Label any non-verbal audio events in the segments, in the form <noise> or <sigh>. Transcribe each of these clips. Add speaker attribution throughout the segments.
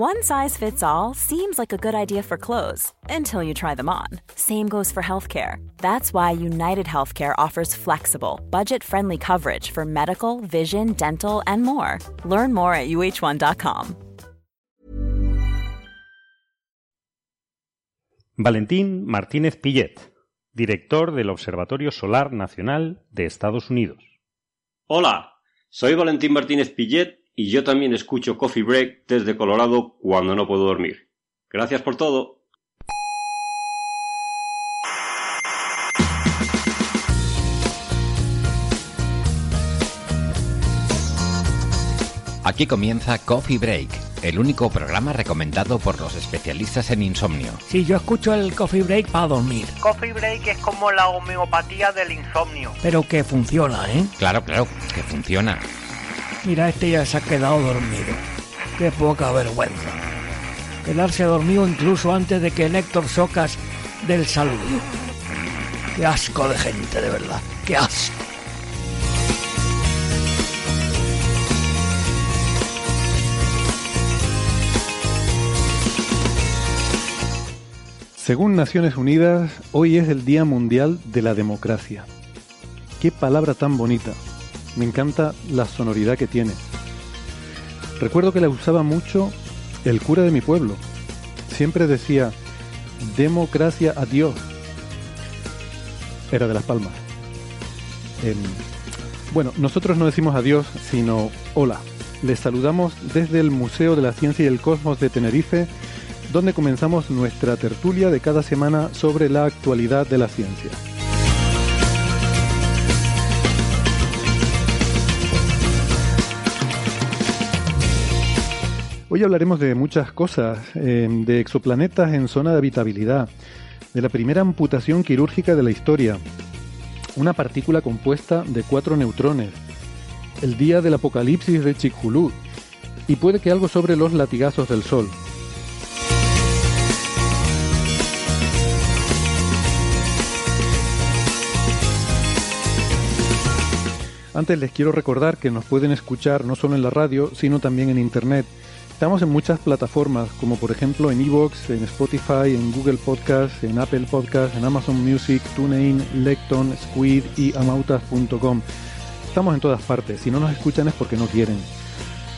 Speaker 1: One size fits all seems like a good idea for clothes until you try them on. Same goes for healthcare. That's why United Healthcare offers flexible, budget friendly coverage for medical, vision, dental, and more. Learn more at uh1.com.
Speaker 2: Valentín Martínez Pillet, director del Observatorio Solar Nacional de Estados Unidos.
Speaker 3: Hola, soy Valentín Martínez Pillet y yo también escucho Coffee Break desde Colorado cuando no puedo dormir. Gracias por todo.
Speaker 4: Aquí comienza Coffee Break, el único programa recomendado por los especialistas en insomnio.
Speaker 5: Sí, yo escucho el Coffee Break para dormir.
Speaker 6: Coffee Break es como la homeopatía del insomnio.
Speaker 5: Pero que funciona, ¿eh?
Speaker 4: Claro, claro, que funciona.
Speaker 5: Mira, este ya se ha quedado dormido. Qué poca vergüenza. Quedarse dormido incluso antes de que Néctor Socas del saludo. Qué asco de gente, de verdad. Qué asco.
Speaker 7: Según Naciones Unidas, hoy es el Día Mundial de la Democracia. Qué palabra tan bonita. Me encanta la sonoridad que tiene. Recuerdo que la usaba mucho el cura de mi pueblo. Siempre decía, democracia a Dios. Era de Las Palmas. Em, bueno, nosotros no decimos adiós, sino hola. Les saludamos desde el Museo de la Ciencia y el Cosmos de Tenerife, donde comenzamos nuestra tertulia de cada semana sobre la actualidad de la ciencia. Hoy hablaremos de muchas cosas, eh, de exoplanetas en zona de habitabilidad, de la primera amputación quirúrgica de la historia, una partícula compuesta de cuatro neutrones, el día del apocalipsis de Chicxulub y puede que algo sobre los latigazos del Sol. Antes les quiero recordar que nos pueden escuchar no solo en la radio, sino también en Internet. Estamos en muchas plataformas, como por ejemplo en Evox, en Spotify, en Google Podcast, en Apple Podcast, en Amazon Music, TuneIn, Lecton, Squid y amautas.com. Estamos en todas partes. Si no nos escuchan es porque no quieren.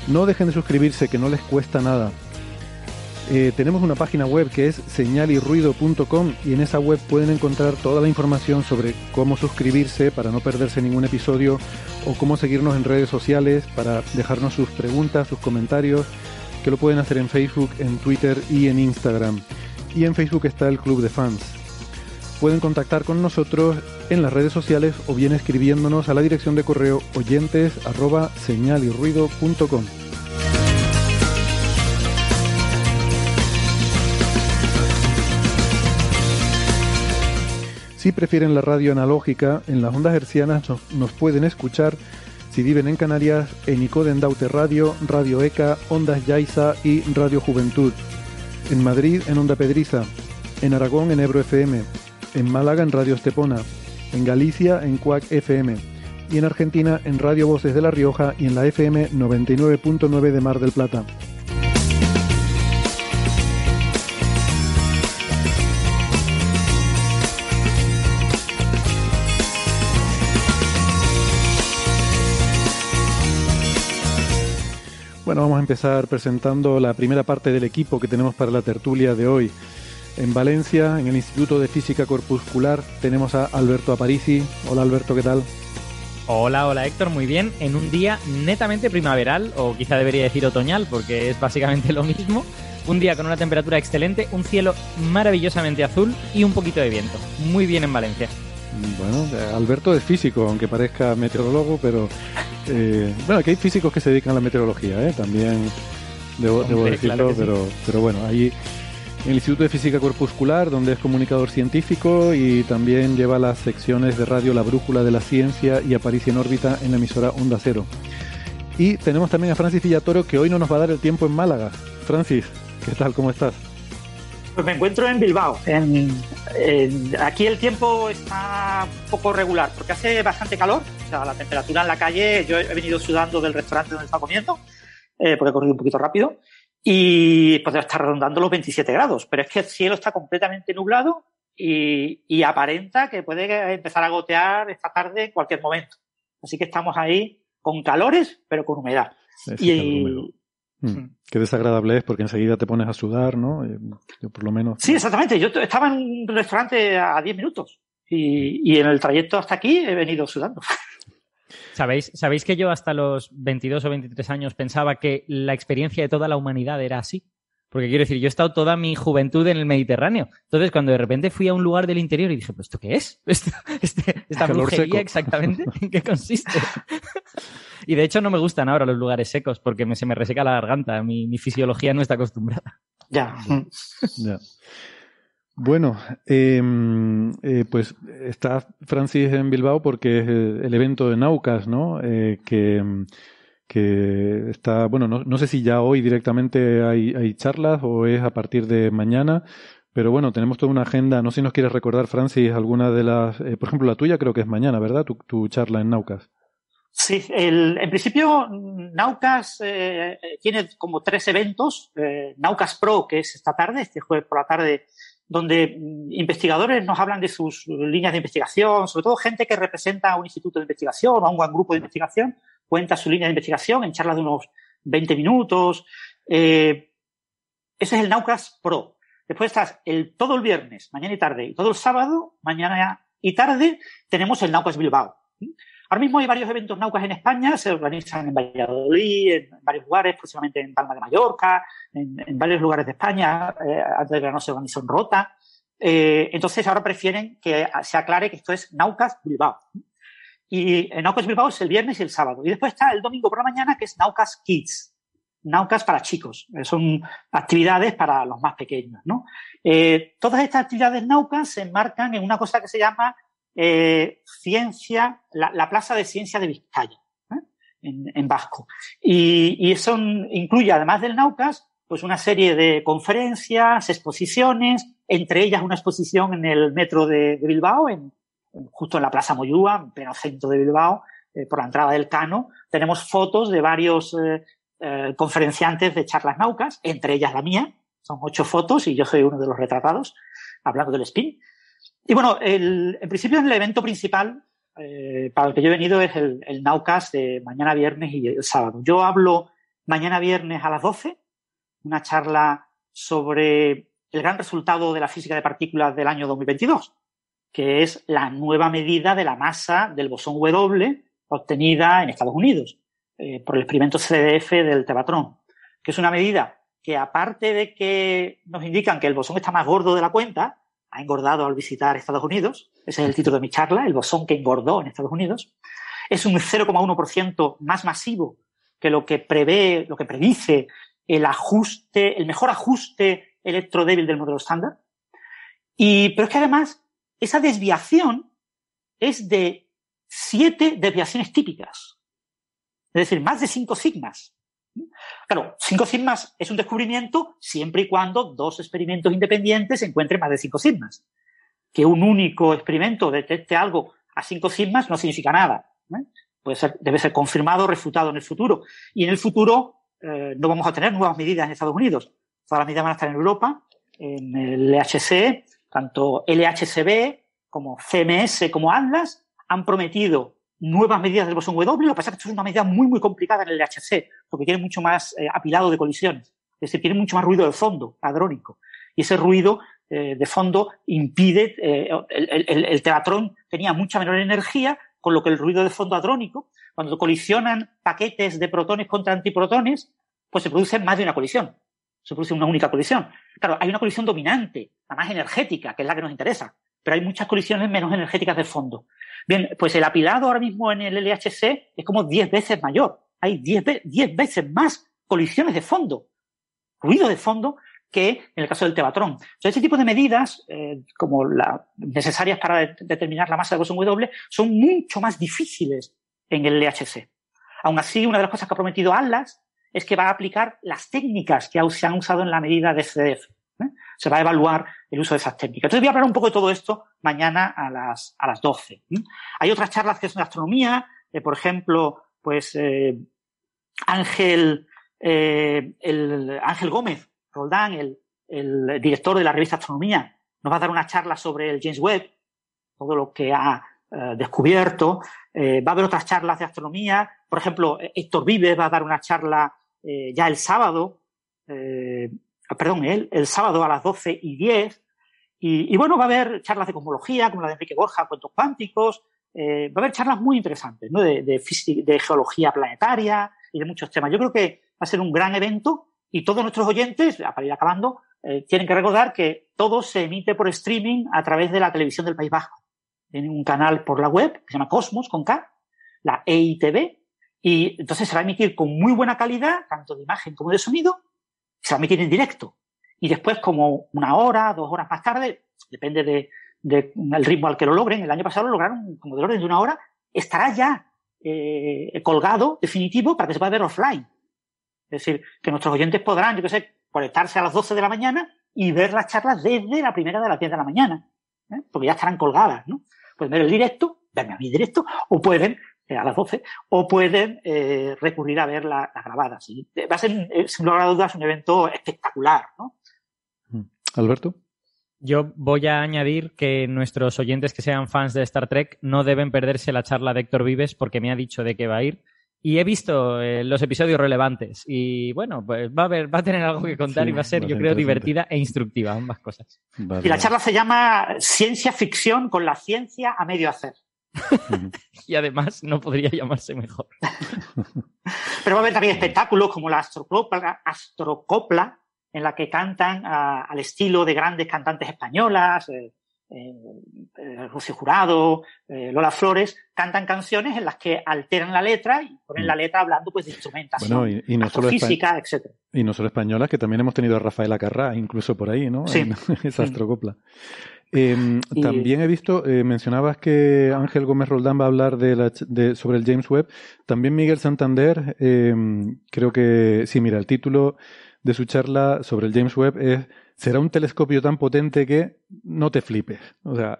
Speaker 7: No dejen de suscribirse, que no les cuesta nada. Eh, tenemos una página web que es señalirruido.com y en esa web pueden encontrar toda la información sobre cómo suscribirse para no perderse ningún episodio o cómo seguirnos en redes sociales para dejarnos sus preguntas, sus comentarios, que lo pueden hacer en Facebook, en Twitter y en Instagram. Y en Facebook está el Club de Fans. Pueden contactar con nosotros en las redes sociales o bien escribiéndonos a la dirección de correo oyentes. Si prefieren la radio analógica, en las ondas hercianas nos pueden escuchar si viven en Canarias en Icoden Daute Radio, Radio ECA, Ondas Yaiza y Radio Juventud. En Madrid en Onda Pedriza. En Aragón en Ebro FM. En Málaga en Radio Estepona. En Galicia en Cuac FM. Y en Argentina en Radio Voces de La Rioja y en la FM 99.9 de Mar del Plata. Bueno, vamos a empezar presentando la primera parte del equipo que tenemos para la tertulia de hoy. En Valencia, en el Instituto de Física Corpuscular, tenemos a Alberto Aparici. Hola Alberto, ¿qué tal?
Speaker 8: Hola, hola Héctor, muy bien. En un día netamente primaveral, o quizá debería decir otoñal, porque es básicamente lo mismo. Un día con una temperatura excelente, un cielo maravillosamente azul y un poquito de viento. Muy bien en Valencia.
Speaker 7: Bueno, Alberto es físico, aunque parezca meteorólogo, pero eh, bueno, aquí hay físicos que se dedican a la meteorología, ¿eh? también debo,
Speaker 8: Hombre,
Speaker 7: debo decirlo,
Speaker 8: claro que sí.
Speaker 7: pero, pero bueno, ahí en el Instituto de Física Corpuscular, donde es comunicador científico y también lleva las secciones de radio La Brújula de la Ciencia y Aparece en órbita en la emisora Onda Cero. Y tenemos también a Francis Villatoro, que hoy no nos va a dar el tiempo en Málaga. Francis, ¿qué tal? ¿Cómo estás?
Speaker 6: Pues me encuentro en Bilbao. En- en- aquí el tiempo está un poco regular porque hace bastante calor. O sea, la temperatura en la calle, yo he venido sudando del restaurante donde estaba comiendo, eh, porque he corrido un poquito rápido. y pues estar rondando los 27 grados. Pero es que el cielo está completamente nublado y, aparenta que puede empezar a gotear esta tarde en cualquier momento. Así que estamos ahí con calores, pero con humedad. y,
Speaker 7: mm. Qué desagradable es porque enseguida te pones a sudar, ¿no? Eh, yo por lo menos.
Speaker 6: Sí, exactamente. Yo estaba en un restaurante a 10 minutos y, y en el trayecto hasta aquí he venido sudando. <laughs>
Speaker 8: ¿Sabéis, ¿Sabéis que yo hasta los 22 o 23 años pensaba que la experiencia de toda la humanidad era así? Porque quiero decir, yo he estado toda mi juventud en el Mediterráneo. Entonces, cuando de repente fui a un lugar del interior y dije, ¿pues esto qué es? <laughs> este, ¿Esta brujería exactamente? ¿En qué consiste? <laughs> y de hecho no me gustan ahora los lugares secos porque me, se me reseca la garganta. Mi, mi fisiología no está acostumbrada.
Speaker 6: Ya. <laughs>
Speaker 7: ya. Bueno, em, eh, pues está Francis en Bilbao porque es el evento de Naucas, ¿no? Eh, que, que está, bueno, no, no, sé si ya hoy directamente hay, hay charlas o es a partir de mañana, pero bueno, tenemos toda una agenda. No sé si nos quieres recordar, Francis, alguna de las, eh, por ejemplo, la tuya creo que es mañana, ¿verdad? Tu, charla en Naucas.
Speaker 6: Sí, el, en principio Naucas eh, tiene como tres eventos. Eh, Naucas Pro, que es esta tarde, este jueves por la tarde, donde mm, investigadores nos hablan de sus líneas de investigación, sobre todo gente que representa a un instituto de investigación o a un gran grupo de investigación, cuenta su línea de investigación en charlas de unos 20 minutos. Eh, ese es el Naucas Pro. Después estás el, todo el viernes, mañana y tarde, y todo el sábado, mañana y tarde, tenemos el Naucas Bilbao. Ahora mismo hay varios eventos Naucas en España, se organizan en Valladolid, en varios lugares, próximamente en Palma de Mallorca, en, varios lugares de España, eh, antes de verano se organizó en Rota. Eh, entonces ahora prefieren que se aclare que esto es Naucas Bilbao. Y en Naucas Bilbao es el viernes y el sábado. Y después está el domingo por la mañana que es Naucas Kids. Naucas para chicos. Eh, son actividades para los más pequeños, ¿no? todas estas actividades Naucas se enmarcan en una cosa que se llama eh, ciencia, la, Plaza de Ciencia de Vizcaya, ¿eh? en, vasco. Y, eso incluye, además del Naucas, pues una serie de conferencias, exposiciones, entre ellas una exposición en el metro de, Bilbao, en, justo en la Plaza Moyúa, en pleno centro de Bilbao, eh, por la entrada del Cano. Tenemos fotos de varios conferenciantes de charlas naucas, entre ellas la mía. Son ocho fotos y yo soy uno de los retratados, hablando del spin. Y bueno, el, en principio el evento principal eh, para el que yo he venido es el, el de mañana viernes y el sábado. Yo hablo mañana viernes a las 12, una charla sobre el gran resultado de la física de partículas del año 2022, que es la nueva medida de la masa del bosón W obtenida en Estados Unidos eh, por el experimento CDF del Tevatron, que es una medida que aparte de que nos indican que el bosón está más gordo de la cuenta, ha engordado al visitar Estados Unidos. Ese es el título de mi charla, el bosón que engordó en Estados Unidos. Es un 0,1% más masivo que lo que prevé, lo que predice el ajuste, el mejor ajuste electrodébil del modelo estándar. Y, pero es que además, esa desviación es de siete desviaciones típicas. Es decir, más de cinco sigmas. Claro, cinco sigmas es un descubrimiento siempre y cuando dos experimentos independientes encuentren más de cinco sigmas. Que un único experimento detecte algo a cinco sigmas no significa nada. ¿eh? Puede ser, debe ser confirmado o refutado en el futuro. Y en el futuro eh, no vamos a tener nuevas medidas en Estados Unidos. Todas las medidas van a estar en Europa, en el LHC, tanto LHCb como CMS como Atlas han prometido nuevas medidas del bosón W. Lo que pasa es que esto es una medida muy, muy complicada en el LHC, porque tiene mucho más eh, apilado de colisiones. Es decir, tiene mucho más ruido de fondo, hadrónico. Y ese ruido eh, de fondo impide, eh, el, el, tenía mucha menor energía, con lo que el ruido de fondo hadrónico, cuando colisionan paquetes de protones contra antiprotones, pues se produce más de una colisión. Se produce una única colisión. Claro, hay una colisión dominante, la más energética, que es la que nos interesa, pero hay muchas colisiones menos energéticas de fondo. Bien, pues el apilado ahora mismo en el LHC es como 10 veces mayor. Hay 10, veces más colisiones de fondo, ruido de fondo, que en el caso del tebatrón. Entonces, este tipo de medidas, eh, como las necesarias para determinar la masa de bosón W, son mucho más difíciles en el LHC. Aún así, una de las cosas que ha prometido Atlas es que va a aplicar las técnicas que se han usado en la medida de CDF. ¿Eh? Se va a evaluar el uso de esas técnicas. Entonces voy a hablar un poco de todo esto mañana a las, a las 12. ¿eh? Hay otras charlas que son de astronomía, eh, por ejemplo, pues Ángel Eh, el Ángel Gómez Roldán, el, director de la revista Astronomía, nos va a dar una charla sobre el James Webb, todo lo que ha eh, descubierto. Eh, va a haber otras charlas de astronomía. Por ejemplo, Héctor Vives va a dar una charla eh, ya el sábado, perdón, el, sábado a las 12 y 10. Y, y, bueno, va a haber charlas de cosmología, como la de Enrique Borja, cuentos cuánticos. va a haber charlas muy interesantes, ¿no? De, de, de geología planetaria y de muchos temas. Yo creo que va a ser un gran evento y todos nuestros oyentes, para ir acabando, eh, tienen que recordar que todo se emite por streaming a través de la televisión del País Bajo tiene un canal por la web que se llama Cosmos con K, la EITV, y entonces se va a emitir con muy buena calidad, tanto de imagen como de sonido, se emitir en directo. Y después, como una hora, dos horas más tarde, depende del de, el ritmo al que lo logren, el año pasado lo lograron como del orden de una hora, estará ya eh, colgado, definitivo, para que se pueda ver offline. Es decir, que nuestros oyentes podrán, yo qué sé, conectarse a las 12 de la mañana y ver las charlas desde la primera de las 10 de la mañana, ¿eh? porque ya estarán colgadas, ¿no? pueden ver el directo, verme a mí directo, o pueden, eh, a las 12, o pueden eh, recurrir a ver la, la grabada. ¿sí? Va a ser, eh, sin lugar a dudas, un evento espectacular, ¿no?
Speaker 7: Mm. Alberto.
Speaker 8: Yo voy a añadir que nuestros oyentes que sean fans de Star Trek no deben perderse la charla de Héctor Vives porque me ha dicho de qué va a ir. Y he visto eh, los episodios relevantes. Y bueno, pues va a, haber, va a tener algo que contar
Speaker 7: Sí,
Speaker 8: y va a ser, yo creo, divertida e instructiva, ambas cosas.
Speaker 7: Vale,
Speaker 6: Y la charla se llama Ciencia Ficción con la ciencia a medio hacer. <laughs>
Speaker 8: Y además no podría llamarse mejor. <laughs>
Speaker 6: Pero va a haber también espectáculos como la Astrocopla, Astrocopla en la que cantan ah, al estilo de grandes cantantes españolas, eh, eh, eh, Rocío Jurado, eh, Lola Flores, cantan canciones en las que alteran la letra y ponen la letra hablando pues de instrumentación,
Speaker 7: Bueno, y, y no solo espa-
Speaker 6: astrofísica, etcétera.
Speaker 7: y no solo españolas, que también hemos tenido a Rafaela Carrá, incluso por ahí, ¿no?
Speaker 6: Sí.
Speaker 7: En <laughs> esa astrocopla. Eh,
Speaker 6: Y-
Speaker 7: También he visto, eh, mencionabas que Ángel Gómez Roldán va a hablar de la de- sobre el James Webb. También Miguel Santander, eh, creo que, sí, mira, el título de su charla sobre el James Webb es ¿Será un telescopio tan potente que no te flipes? O sea,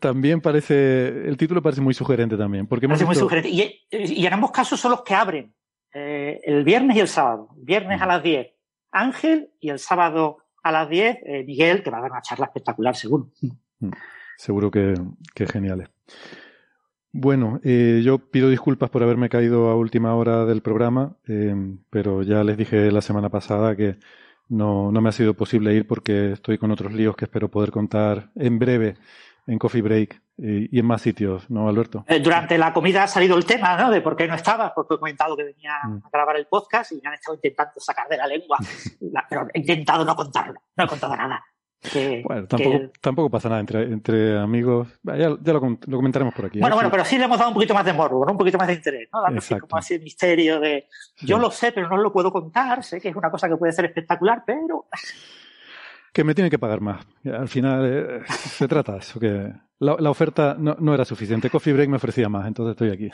Speaker 7: también parece, el título parece muy sugerente también, porque
Speaker 6: Parece muy sugerente. Y, y en ambos casos son los que abren eh, el viernes y el sábado. Viernes a las 10 Ángel y el sábado a las 10 eh, Miguel, que va a dar una charla espectacular seguro.
Speaker 7: Seguro que, que geniales. Bueno, eh, yo pido disculpas por haberme caído a última hora del programa, eh, pero ya les dije la semana pasada que no, no me ha sido posible ir porque estoy con otros líos que espero poder contar en breve en Coffee Break y en más sitios, ¿no, Alberto?
Speaker 6: Eh, durante la comida ha salido el tema, ¿no? De por qué no estabas, porque he comentado que venía
Speaker 7: Mm.
Speaker 6: a grabar el podcast y me han estado intentando sacar de la lengua, <laughs> La- pero he intentado no contarlo, no he contado nada. Que-
Speaker 7: Bueno,
Speaker 6: que-
Speaker 7: tampoco, tampoco pasa nada entre, entre amigos. Ya, ya lo, lo comentaremos por aquí. ¿eh?
Speaker 6: Bueno, bueno,
Speaker 7: Sí.
Speaker 6: pero sí le hemos dado un poquito más de morbo, ¿no? un poquito más de interés, ¿no? Dando así como así el misterio de yo
Speaker 7: Sí.
Speaker 6: lo sé, pero no lo puedo contar, sé que es una cosa que puede ser espectacular, pero
Speaker 7: Que me tienen que pagar más. Al final eh, se trata de eso, que la, la oferta no, no era suficiente. Coffee Break me ofrecía más, entonces estoy aquí.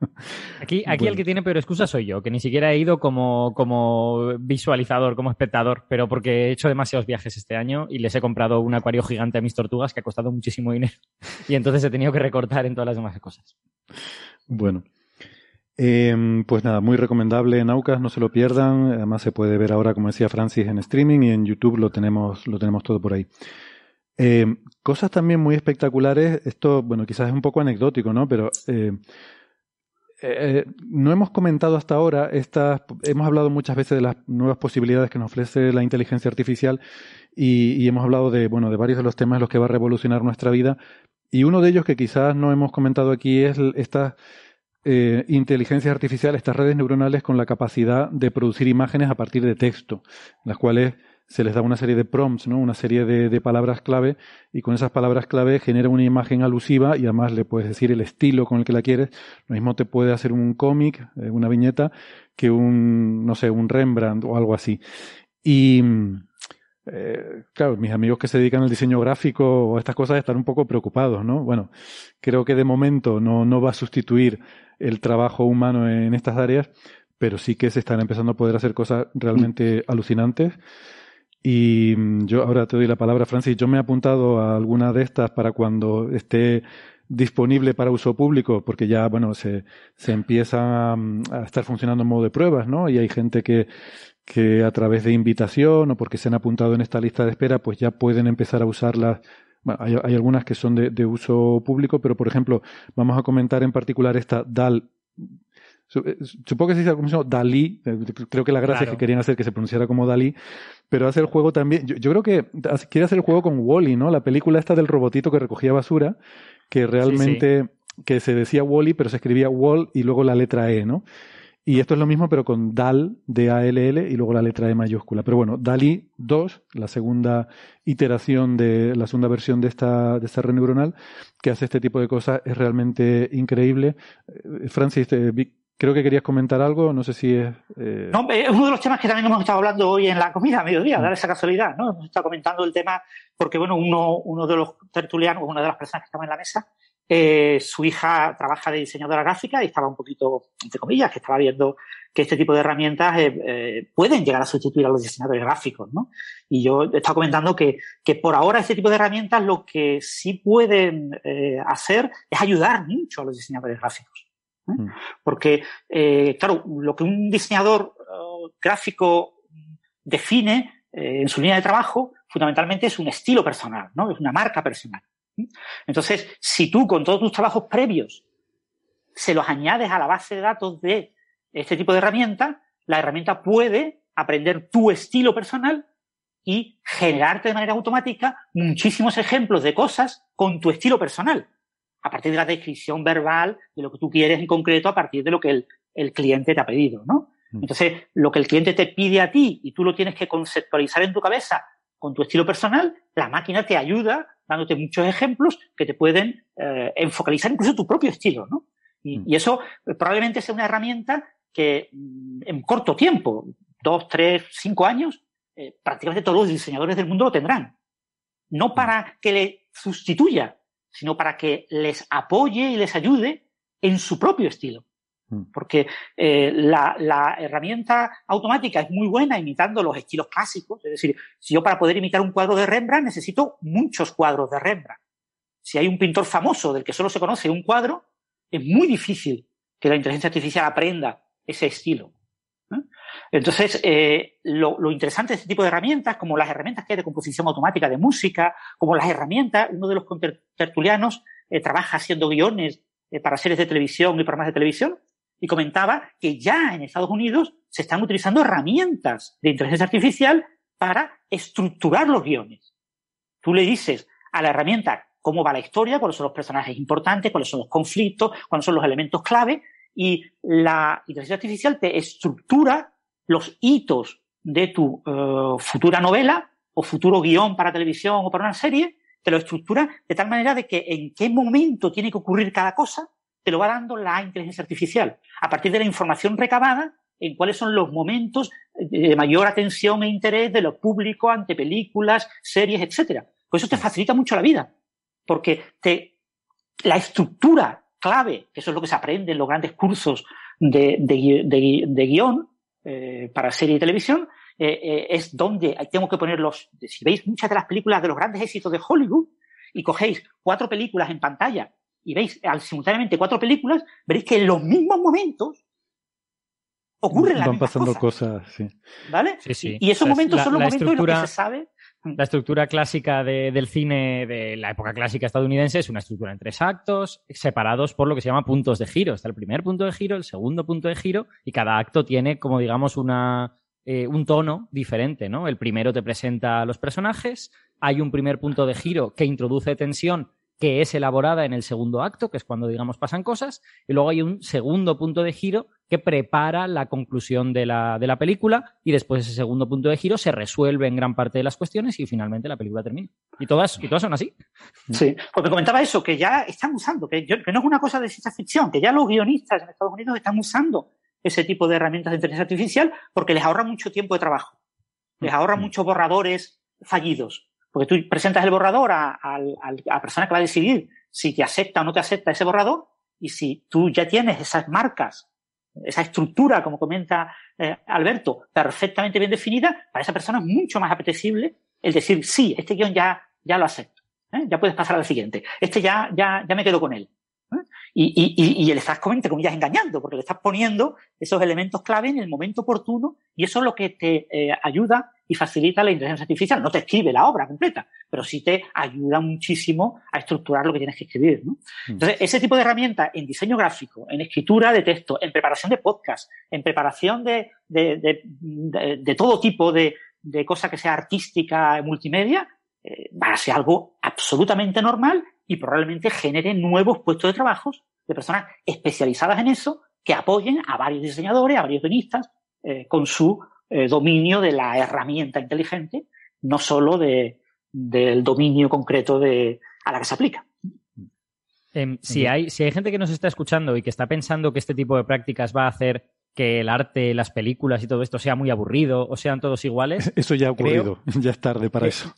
Speaker 7: <laughs>
Speaker 8: Aquí, aquí
Speaker 7: Bueno.
Speaker 8: el que tiene peor excusa soy yo, que ni siquiera he ido como, como visualizador, como espectador, pero porque he hecho demasiados viajes este año y les he comprado un acuario gigante a mis tortugas que ha costado muchísimo dinero. <laughs> Y entonces he tenido que recortar en todas las demás cosas.
Speaker 7: Bueno. Em, pues nada, muy recomendable Naucas, no se lo pierdan. Además se puede ver ahora, como decía Francis, en streaming y en YouTube lo tenemos, lo tenemos todo por ahí. Em, cosas también muy espectaculares. Esto, bueno, quizás es un poco anecdótico, ¿no? Pero eh, eh, no hemos comentado hasta ahora estas, hemos hablado muchas veces de las nuevas posibilidades que nos ofrece la inteligencia artificial y, y hemos hablado de, bueno, de varios de los temas en los que va a revolucionar nuestra vida. Y uno de ellos que quizás no hemos comentado aquí es estas eh, inteligencias artificiales, estas redes neuronales con la capacidad de producir imágenes a partir de texto, las cuales se les da una serie de prompts, ¿no? una serie de, palabras clave, y con esas palabras clave genera una imagen alusiva y además le puedes decir el estilo con el que la quieres. Lo mismo te puede hacer un cómic, eh, una viñeta, que un, no sé, un Rembrandt o algo así. Y, eh, claro, mis amigos que se dedican al diseño gráfico o a estas cosas están un poco preocupados, ¿no? Bueno, creo que de momento no, no va a sustituir el trabajo humano en estas áreas, pero sí que se están empezando a poder hacer cosas realmente alucinantes. Y mm, yo ahora te doy la palabra, Francis. Yo me he apuntado a alguna de estas para cuando esté disponible para uso público, porque ya, bueno, se, se empieza mm, a estar funcionando en modo de pruebas, ¿no? Y hay gente que, que a través de invitación o porque se han apuntado en esta lista de espera, pues ya pueden empezar a usarlas. Bueno, hay, hay algunas que son de, de, uso público, pero por ejemplo, vamos a comentar en particular esta DAL. Eh, supongo que se dice como Dalí, eh, creo que la gracia claro. es que querían hacer que se pronunciara como Dalí, pero hace el juego también. Yo, yo creo que quiere hacer el juego con Wally, ¿no? La película esta del robotito que recogía basura, que realmente sí, sí. que se decía Wally, pero se escribía Wall y luego la letra E, ¿no? Y esto es lo mismo, pero con DAL, D-A-L-L, y luego la letra E mayúscula. Pero bueno, DALI 2, la segunda iteración de, la segunda versión de esta, de esta red neuronal, que hace este tipo de cosas, es realmente increíble. Eh, Francis, eh, creo que querías comentar algo, no sé si es...
Speaker 6: Eh... No, es uno de los temas que también hemos estado hablando hoy en la comida a mediodía, dar esa casualidad, ¿no? Hemos estado comentando el tema porque, bueno, uno, uno de los tertulianos, una de las personas que estaban en la mesa, eh, su hija trabaja de diseñadora gráfica y estaba un poquito, entre comillas, que estaba viendo que este tipo de herramientas eh, eh, pueden llegar a sustituir a los diseñadores gráficos, ¿no? Y yo he estado comentando que, que por ahora este tipo de herramientas lo que sí pueden hacer es ayudar mucho a los diseñadores gráficos. Mm. Porque, claro, lo que un diseñador gráfico define en su línea de trabajo fundamentalmente es un estilo personal, ¿no? Es una marca personal. Entonces, si tú con todos tus trabajos previos se los añades a la base de datos de este tipo de herramienta, la herramienta puede aprender tu estilo personal y generarte de manera automática muchísimos ejemplos de cosas con tu estilo personal, a partir de la descripción verbal de lo que tú quieres en concreto, a partir de lo que el, el cliente te ha pedido, ¿no? Mm. Entonces, lo que el cliente te pide a ti y tú lo tienes que conceptualizar en tu cabeza con tu estilo personal, la máquina te ayuda dándote muchos ejemplos que te pueden eh, enfocalizar incluso tu propio estilo, ¿no? Y, mm. y, eso probablemente sea una herramienta que mm, en corto tiempo, dos, tres, cinco años, eh, prácticamente todos los diseñadores del mundo lo tendrán. No mm. para que le sustituya, sino para que les apoye y les ayude en su propio estilo. Porque eh, la, herramienta automática es muy buena imitando los estilos clásicos. Es decir, si yo para poder imitar un cuadro de Rembrandt necesito muchos cuadros de Rembrandt. Si hay un pintor famoso del que solo se conoce un cuadro, es muy difícil que la inteligencia artificial aprenda ese estilo. Entonces, eh, lo, interesante de este tipo de herramientas, como las herramientas que hay de composición automática de música, como las herramientas, uno de los tertulianos eh, trabaja haciendo guiones para series de televisión y programas de televisión, y comentaba que ya en Estados Unidos se están utilizando herramientas de inteligencia artificial para estructurar los guiones. Tú le dices a la herramienta cómo va la historia, cuáles son los personajes importantes, cuáles son los conflictos, cuáles son los elementos clave, y la inteligencia artificial te estructura los hitos de tu uh, futura novela o futuro guion para televisión o para una serie, te lo estructura de tal manera de que en qué momento tiene que ocurrir cada cosa, te lo va dando la inteligencia artificial, a partir de la información recabada en cuáles son los momentos de mayor atención e interés de los públicos ante películas, series, etcétera. Pues eso te facilita mucho la vida, porque te, la estructura clave, que eso es lo que se aprende en los grandes cursos de, de, de, de guion eh, para serie y televisión, eh, eh, es donde tengo que poner los, si veis muchas de las películas de los grandes éxitos de Hollywood y cogéis cuatro películas en pantalla y veis al, simultáneamente cuatro películas, veréis que en los mismos momentos ocurren las
Speaker 7: Van pasando
Speaker 6: cosas.
Speaker 7: cosas, sí.
Speaker 6: ¿Vale?
Speaker 8: Sí, sí.
Speaker 6: Y, y esos momentos
Speaker 8: la,
Speaker 6: son los
Speaker 8: la
Speaker 6: momentos en los que se sabe.
Speaker 8: La estructura clásica de, del cine de la época clásica estadounidense es una estructura en tres actos, separados por lo que se llama puntos de giro. Está el primer punto de giro, el segundo punto de giro, y cada acto tiene, como digamos, una, eh, un tono diferente, ¿no? El primero te presenta a los personajes, hay un primer punto de giro que introduce tensión que es elaborada en el segundo acto, que es cuando, digamos, pasan cosas, y luego hay un segundo punto de giro que prepara la conclusión de la, de la película, y después ese segundo punto de giro se resuelve en gran parte de las cuestiones y finalmente la película termina. Y todas, y todas son así.
Speaker 6: Sí, porque comentaba eso, que ya están usando, que, yo, que no es una cosa de ciencia ficción, que ya los guionistas en Estados Unidos están usando ese tipo de herramientas de inteligencia artificial porque les ahorra mucho tiempo de trabajo, les ahorra muchos borradores fallidos porque tú presentas el borrador a, a, a, la persona que va a decidir si te acepta o no te acepta ese borrador, y si tú ya tienes esas marcas, esa estructura, como comenta eh, Alberto, perfectamente bien definida, para esa persona es mucho más apetecible el decir, sí, este guion ya, ya lo acepto. ¿eh? Ya puedes pasar al siguiente. Este ya, ya, ya me quedo con él. ¿eh? Y, y, y, le estás, entre comillas, engañando, porque le estás poniendo esos elementos clave en el momento oportuno y eso es lo que te eh, ayuda y facilita la inteligencia artificial. No te escribe la obra completa, pero sí te ayuda muchísimo a estructurar lo que tienes que escribir. ¿no? Mm. Entonces, ese tipo de herramientas en diseño gráfico, en escritura de texto, en preparación de podcast, en preparación de, de, de, de todo tipo de, de cosa que sea artística, multimedia, eh, va a ser algo absolutamente normal y probablemente genere nuevos puestos de trabajo de personas especializadas en eso que apoyen a varios diseñadores, a varios guionistas, eh, con su eh, dominio de la herramienta inteligente, no solo de, del dominio concreto de, a la que se aplica.
Speaker 8: Em, si, hay, si hay gente que nos está escuchando y que está pensando que este tipo de prácticas va a hacer que el arte, las películas y todo esto sea muy aburrido o sean todos iguales. <laughs>
Speaker 7: Eso ya ha ocurrido, <laughs> ya es tarde para eso.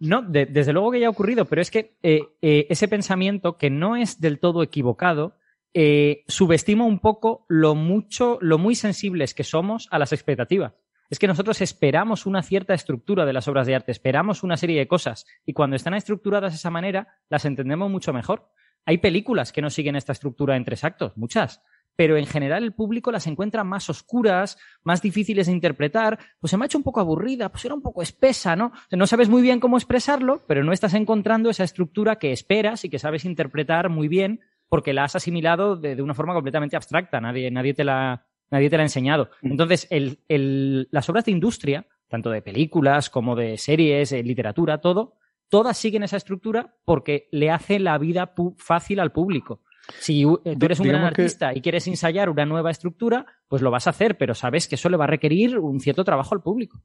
Speaker 8: No, desde luego que ya ha ocurrido, pero es que eh, eh, ese pensamiento que no es del todo equivocado eh, subestima un poco lo mucho, lo muy sensibles que somos a las expectativas. Es que nosotros esperamos una cierta estructura de las obras de arte, esperamos una serie de cosas y cuando están estructuradas de esa manera las entendemos mucho mejor. Hay películas que no siguen esta estructura en tres actos, muchas pero en general el público las encuentra más oscuras, más difíciles de interpretar, pues se me ha hecho un poco aburrida, pues era un poco espesa, ¿no? no sabes muy bien cómo expresarlo, pero no estás encontrando esa estructura que esperas y que sabes interpretar muy bien porque la has asimilado de, una forma completamente abstracta, nadie, nadie, te, la, nadie te la ha enseñado. Mm. Entonces, el, el, las obras de industria, tanto de películas como de series, de literatura, todo, todas siguen esa estructura porque le hace la vida fácil al público. Si eh, tú eres un gran artista y quieres ensayar una nueva estructura, pues lo vas a hacer, pero sabes que eso le va a requerir un cierto trabajo al público.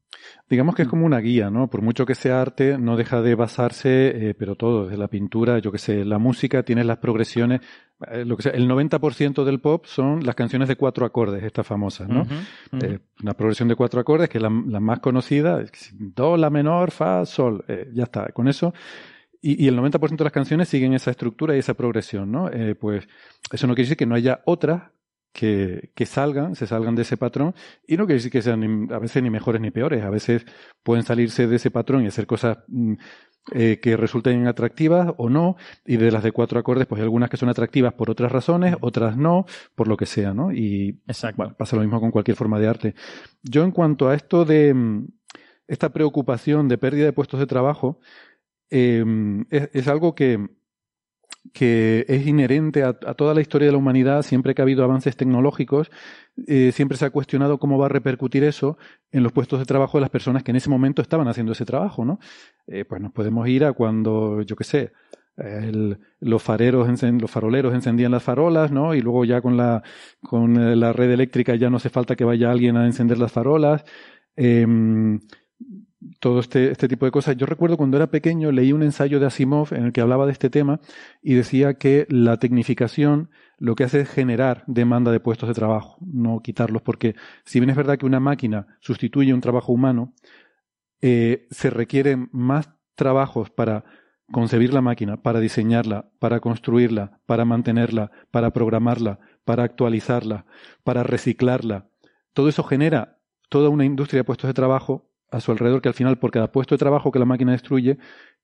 Speaker 7: Digamos que es como una guía, ¿no? Por mucho que sea arte, no deja de basarse, eh, pero todo, desde la pintura, yo que sé, la música, tiene las progresiones, eh, lo que sea, el 90% del pop son las canciones de cuatro acordes, estas famosas, ¿no? una progresión de cuatro acordes, que es la, más conocida, do, la menor, fa, sol, ya está, con eso y, y, el 90% de las canciones siguen esa estructura y esa progresión, ¿no? Eh, pues eso no quiere decir que no haya otras que, que, salgan, se salgan de ese patrón, y no quiere decir que sean a veces ni mejores ni peores, a veces pueden salirse de ese patrón y hacer cosas mm, eh, que resulten atractivas o no, y de las de cuatro acordes, pues hay algunas que son atractivas por otras razones, otras no, por lo que sea, ¿no? Y
Speaker 8: Exacto.
Speaker 7: pasa lo mismo con cualquier forma de arte. Yo en cuanto a esto de mm, esta preocupación de pérdida de puestos de trabajo, eh, es, algo que, que es inherente a, toda la historia de la humanidad, siempre que ha habido avances tecnológicos, eh, siempre se ha cuestionado cómo va a repercutir eso en los puestos de trabajo de las personas que en ese momento estaban haciendo ese trabajo, ¿no? Eh, pues nos podemos ir a cuando, yo qué sé, el, los fareros, los faroleros encendían las farolas, ¿no? Y luego ya con la, con la red eléctrica ya no hace falta que vaya alguien a encender las farolas. Eh, todo este, este tipo de cosas. Yo recuerdo cuando era pequeño leí un ensayo de Asimov en el que hablaba de este tema y decía que la tecnificación lo que hace es generar demanda de puestos de trabajo, no quitarlos, porque si bien es verdad que una máquina sustituye un trabajo humano, eh, se requieren más trabajos para concebir la máquina, para diseñarla, para construirla, para mantenerla, para programarla, para actualizarla, para reciclarla. Todo eso genera toda una industria de puestos de trabajo a su alrededor que al final por cada puesto de trabajo que la máquina destruye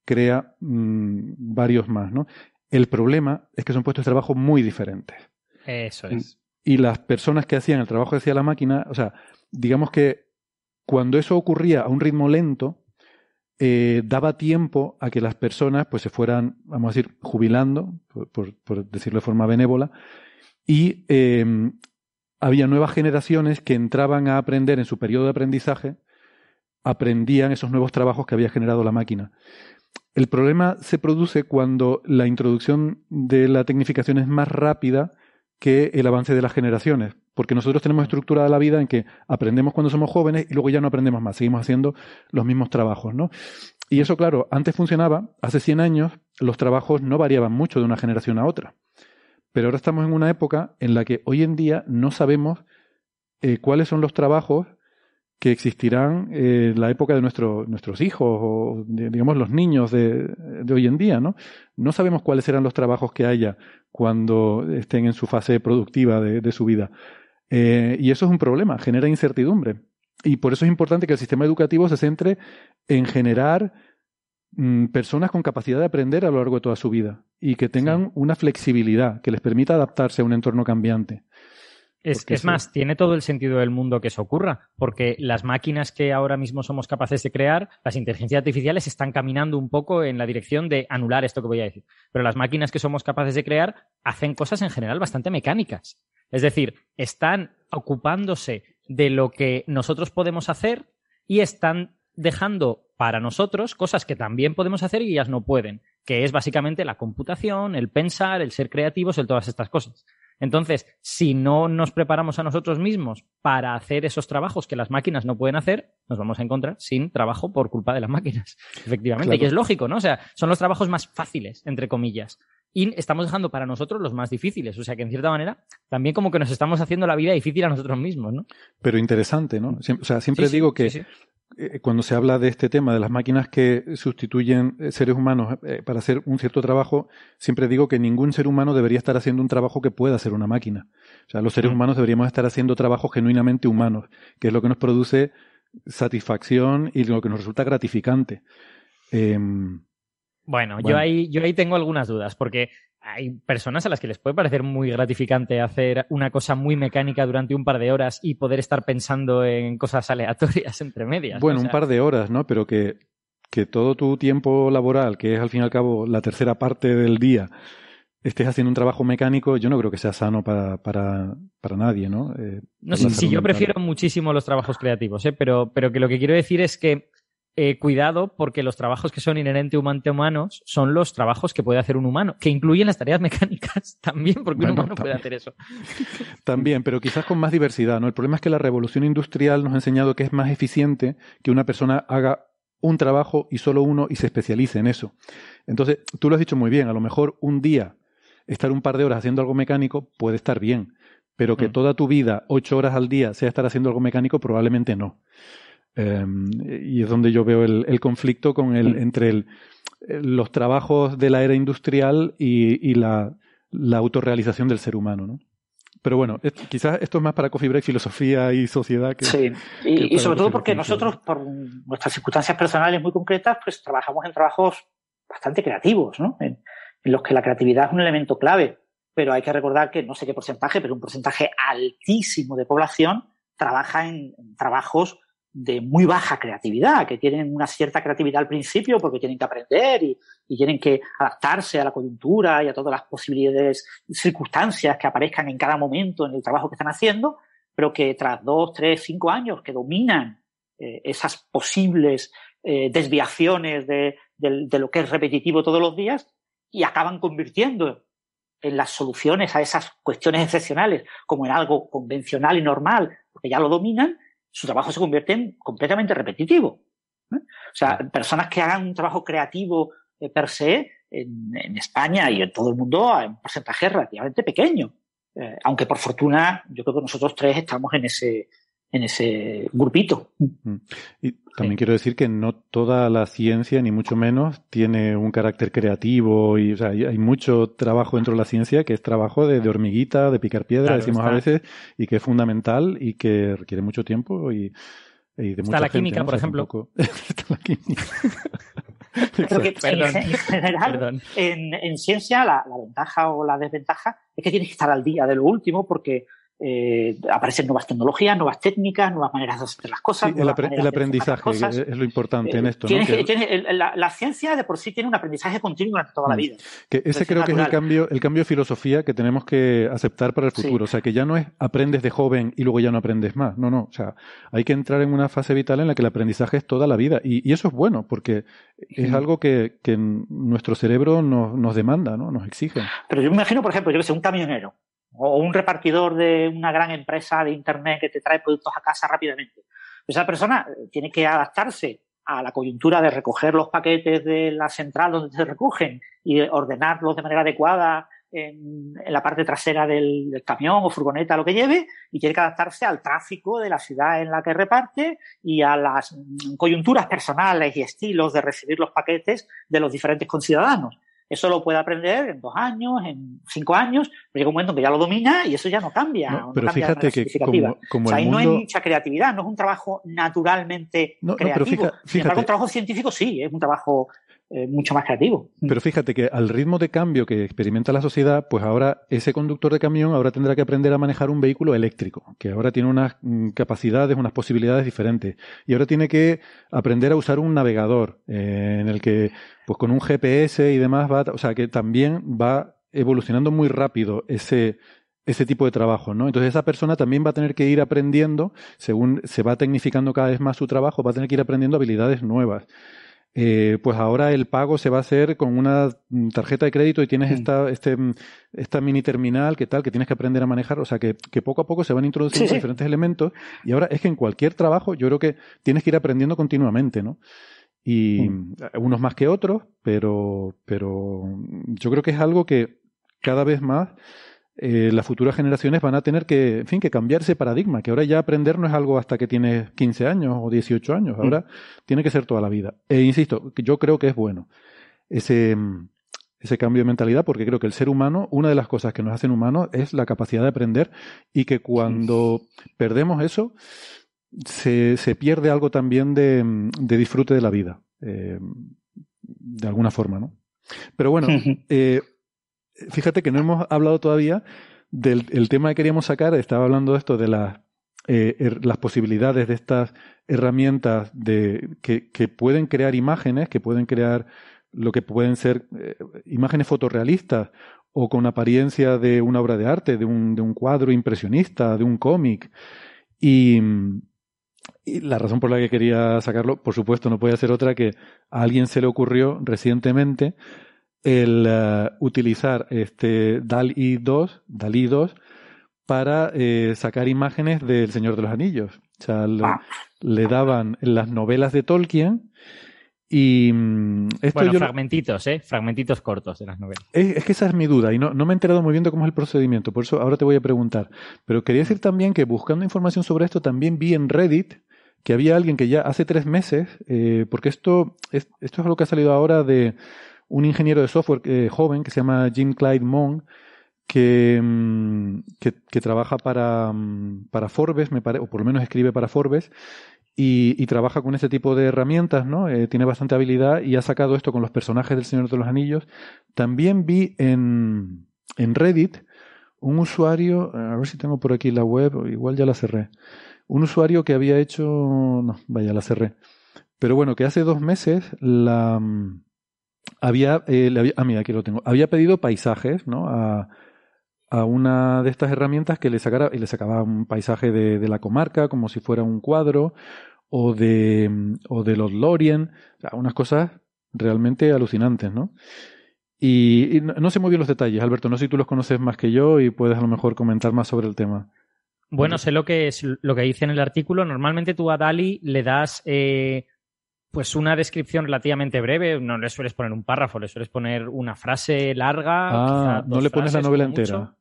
Speaker 7: crea mmm, varios más, ¿no? El problema es que son puestos de trabajo muy diferentes.
Speaker 8: Eso es.
Speaker 7: Y las personas que hacían el trabajo que hacía la máquina, o sea, digamos que cuando eso ocurría a un ritmo lento, eh, daba tiempo a que las personas pues se fueran, vamos a decir, jubilando, por, por, por decirlo de forma benévola, y eh, había nuevas generaciones que entraban a aprender en su periodo de aprendizaje aprendían esos nuevos trabajos que había generado la máquina. El problema se produce cuando la introducción de la tecnificación es más rápida que el avance de las generaciones, porque nosotros tenemos estructurada la vida en que aprendemos cuando somos jóvenes y luego ya no aprendemos más, seguimos haciendo los mismos trabajos, ¿no? Y eso, claro, antes funcionaba, hace 100 años los trabajos no variaban mucho de una generación a otra, pero ahora estamos en una época en la que hoy en día no sabemos eh, cuáles son los trabajos que existirán en la época de nuestro, nuestros hijos o, digamos, los niños de, de, hoy en día, ¿no? No sabemos cuáles serán los trabajos que haya cuando estén en su fase productiva de, de su vida. Eh, y eso es un problema, genera incertidumbre. Y por eso es importante que el sistema educativo se centre en generar mm, personas con capacidad de aprender a lo largo de toda su vida y que tengan una flexibilidad que les permita adaptarse a un entorno cambiante.
Speaker 8: Es, más, tiene todo el sentido del mundo que eso ocurra, porque las máquinas que ahora mismo somos capaces de crear, las inteligencias artificiales están caminando un poco en la dirección de anular esto que voy a decir. Pero las máquinas que somos capaces de crear hacen cosas en general bastante mecánicas. Es decir, están ocupándose de lo que nosotros podemos hacer y están dejando para nosotros cosas que también podemos hacer y ellas no pueden, que es básicamente la computación, el pensar, el ser creativos, el todas estas cosas. Entonces, si no nos preparamos a nosotros mismos para hacer esos trabajos que las máquinas no pueden hacer, nos vamos a encontrar sin trabajo por culpa de las máquinas. <laughs> Efectivamente. Y es lógico, ¿no? O sea, son los trabajos más fáciles, entre comillas. Y estamos dejando para nosotros los más difíciles. O sea que, en cierta manera, también como que nos estamos haciendo la vida difícil a nosotros mismos, ¿no?
Speaker 7: Pero interesante, ¿no? O sea, siempre digo que eh, cuando se habla de este tema, de las máquinas que sustituyen eh, seres humanos eh, para hacer un cierto trabajo, siempre digo que ningún ser humano debería estar haciendo un trabajo que pueda hacer una máquina. O sea, los seres mm. humanos deberíamos estar haciendo trabajos genuinamente humanos, que es lo que nos produce satisfacción y lo que nos resulta gratificante.
Speaker 8: Em, bueno, Yo, ahí, yo ahí tengo algunas dudas, porque hay personas a las que les puede parecer muy gratificante hacer una cosa muy mecánica durante un par de horas y poder estar pensando en cosas <laughs> aleatorias entre medias.
Speaker 7: Bueno, un par de horas, ¿no? Pero que, que todo tu tiempo laboral, que es al fin y al cabo la tercera parte del día, estés haciendo un trabajo mecánico, yo no creo que sea sano para, para, para nadie, ¿no?
Speaker 8: Eh, no sé, sí, yo prefiero muchísimo los trabajos creativos, ¿eh? pero, pero que lo que quiero decir es que eh, cuidado porque los trabajos que son inherentemente humanos son los trabajos que puede hacer un humano, que incluyen las tareas <laughs> mecánicas también, porque un humano puede hacer eso. <laughs>
Speaker 7: También, pero quizás con más diversidad, ¿no? El problema es que la revolución industrial nos ha enseñado que es más eficiente que una persona haga un trabajo y solo uno y se especialice en eso. Entonces, tú lo has dicho muy bien, a lo mejor un día estar un par de horas haciendo algo mecánico puede estar bien, pero que mm. toda tu vida, ocho horas al día, sea estar haciendo algo mecánico, probablemente no. Em, y es donde yo veo el, conflicto con el, mm. entre el, los trabajos de la era industrial y, la, autorrealización del ser humano, ¿no? Pero bueno, quizás esto es más para Coffee Break, filosofía y sociedad. Que,
Speaker 6: sí, y, sobre todo porque nosotros, por nuestras circunstancias personales muy concretas, pues trabajamos en trabajos bastante creativos, ¿no? En, los que la creatividad es un elemento clave. Pero hay que recordar que no sé qué porcentaje, pero un porcentaje altísimo de población trabaja en trabajos de muy baja creatividad, que tienen una cierta creatividad al principio porque tienen que aprender y, tienen que adaptarse a la coyuntura y a todas las posibilidades, circunstancias que aparezcan en cada momento en el trabajo que están haciendo, pero que tras dos, tres, cinco años que dominan eh, esas posibles eh, desviaciones de, de lo que es repetitivo todos los días y acaban convirtiendo en las soluciones a esas cuestiones excepcionales como en algo convencional y normal, porque ya lo dominan, su trabajo se convierte en completamente repetitivo. ¿eh? O sea, personas que hagan un trabajo creativo eh, per se, en, España y en todo el mundo, hay un porcentaje relativamente pequeño. Eh, aunque por fortuna, yo creo que nosotros tres estamos en ese, en ese grupito.
Speaker 7: Y también quiero decir que no toda la ciencia, ni mucho menos, tiene un carácter creativo y o sea, hay, mucho trabajo dentro de la ciencia que es trabajo de, hormiguita, de picar piedra, decimos a veces, y que es fundamental y que requiere mucho tiempo y, y de
Speaker 8: Está la química, por ejemplo. <laughs>
Speaker 7: Está la química. <laughs>
Speaker 6: en, general, en, en, ciencia, la, la, ventaja o la desventaja es que tienes que estar al día de lo último porque eh, aparecen nuevas tecnologías, nuevas técnicas, nuevas maneras de hacer las cosas.
Speaker 7: el, aprendizaje es lo importante en
Speaker 6: eh,
Speaker 7: esto.
Speaker 6: la, ciencia de por sí tiene un aprendizaje continuo durante toda la mm. vida.
Speaker 7: Que ese creo que es el cambio, el cambio de filosofía que tenemos que aceptar para el futuro. O sea, que ya no es aprendes de joven y luego ya no aprendes más. No, no. O sea, hay que entrar en una fase vital en la que el aprendizaje es toda la vida. Y, eso es bueno, porque es algo que, nuestro cerebro nos, nos demanda, ¿no? Nos exige.
Speaker 6: Pero yo me imagino, por ejemplo, yo que sé, un camionero o un repartidor de una gran empresa de Internet que te trae productos a casa rápidamente. Esa persona eh, tiene que adaptarse a la coyuntura de recoger los paquetes de la central donde se recogen y ordenarlos de manera adecuada en, la parte trasera del, camión o furgoneta, lo que lleve, y tiene que adaptarse al tráfico de la ciudad en la que reparte y a las mm, coyunturas personales y estilos de recibir los paquetes de los diferentes conciudadanos. Eso lo puede aprender en dos años, en cinco años, pero llega un momento en que ya lo domina y eso ya no cambia.
Speaker 7: pero fíjate que como,
Speaker 6: ahí no hay mucha creatividad, no es un trabajo naturalmente creativo. Pero Sin embargo, un trabajo científico sí, es un trabajo eh, mucho más creativo.
Speaker 7: Pero fíjate que al ritmo de cambio que experimenta la sociedad, pues ahora ese conductor de camión ahora tendrá que aprender a manejar un vehículo eléctrico, que ahora tiene unas mm, capacidades, unas posibilidades diferentes. Y ahora tiene que aprender a usar un navegador eh, en el que, pues con un GPS y demás, va, o sea, que también va evolucionando muy rápido ese, ese tipo de trabajo, ¿no? Entonces esa persona también va a tener que ir aprendiendo, según se va tecnificando cada vez más su trabajo, va a tener que ir aprendiendo habilidades nuevas. Eh, pues ahora el pago se va a hacer con una tarjeta de crédito y tienes esta, este, esta mini terminal que tal, que tienes que aprender a manejar. O sea, que, que poco a poco se van introduciendo diferentes elementos. Y ahora es que en cualquier trabajo yo creo que tienes que ir aprendiendo continuamente, ¿no? Y unos más que otros, pero, pero yo creo que es algo que cada vez más eh, las futuras generaciones van a tener que, en fin, que cambiar ese paradigma, que ahora ya aprender no es algo hasta que tienes 15 años o 18 años, ahora tiene que ser toda la vida. E insisto, yo creo que es bueno ese, ese cambio de mentalidad, porque creo que el ser humano, una de las cosas que nos hacen humanos es la capacidad de aprender y que cuando perdemos eso, se, se, pierde algo también de, de disfrute de la vida, eh, de alguna forma, ¿no? Pero bueno, <laughs> eh, fíjate que no hemos hablado todavía del tema que queríamos sacar. Estaba hablando de esto de las, eh, er, las posibilidades de estas herramientas de, que, pueden crear imágenes, que pueden crear lo que pueden ser eh, imágenes fotorrealistas o con apariencia de una obra de arte, de un, de un cuadro impresionista, de un cómic. Y, y la razón por la que quería sacarlo, por supuesto, no puede ser otra que a alguien se le ocurrió recientemente el uh, utilizar este DALI 2, DALI 2 para eh, sacar imágenes del Señor de los Anillos. O sea, le, ah. le daban las novelas de Tolkien y
Speaker 8: mm, esto bueno, fragmentitos, ¿eh? Fragmentitos cortos de las novelas.
Speaker 7: Es, es, que esa es mi duda y no, no me he enterado muy bien de cómo es el procedimiento, por eso ahora te voy a preguntar. Pero quería decir también que buscando información sobre esto, también vi en Reddit que había alguien que ya hace tres meses, eh, porque esto es, esto es algo que ha salido ahora de un ingeniero de software eh, joven que se llama Jim Clyde que, mm, que, que, trabaja para, mm, para Forbes, me pare, o por lo menos escribe para Forbes, y, y trabaja con ese tipo de herramientas, ¿no? Eh, tiene bastante habilidad y ha sacado esto con los personajes del Señor de los Anillos. También vi en, en Reddit un usuario, a ver si tengo por aquí la web, igual ya la cerré. Un usuario que había hecho, no, vaya, la cerré. Pero bueno, que hace dos meses la, mm, había, eh, le había, ah, mira, aquí lo tengo, había pedido paisajes, ¿no? A, a una de estas herramientas que le sacara, y le sacaba un paisaje de, de la comarca, como si fuera un cuadro, o de, o de los Lorien, o sea, unas cosas realmente alucinantes, ¿no? Y, no sé muy bien los detalles, Alberto, no sé si tú los conoces más que yo y puedes a lo mejor comentar más sobre el tema.
Speaker 8: Bueno, sé lo que es lo que dice en el artículo. Normalmente tú a Dali le das eh, pues una descripción relativamente breve, no le sueles poner un párrafo, le sueles poner una frase larga.
Speaker 7: Ah, no le pones la novela entera.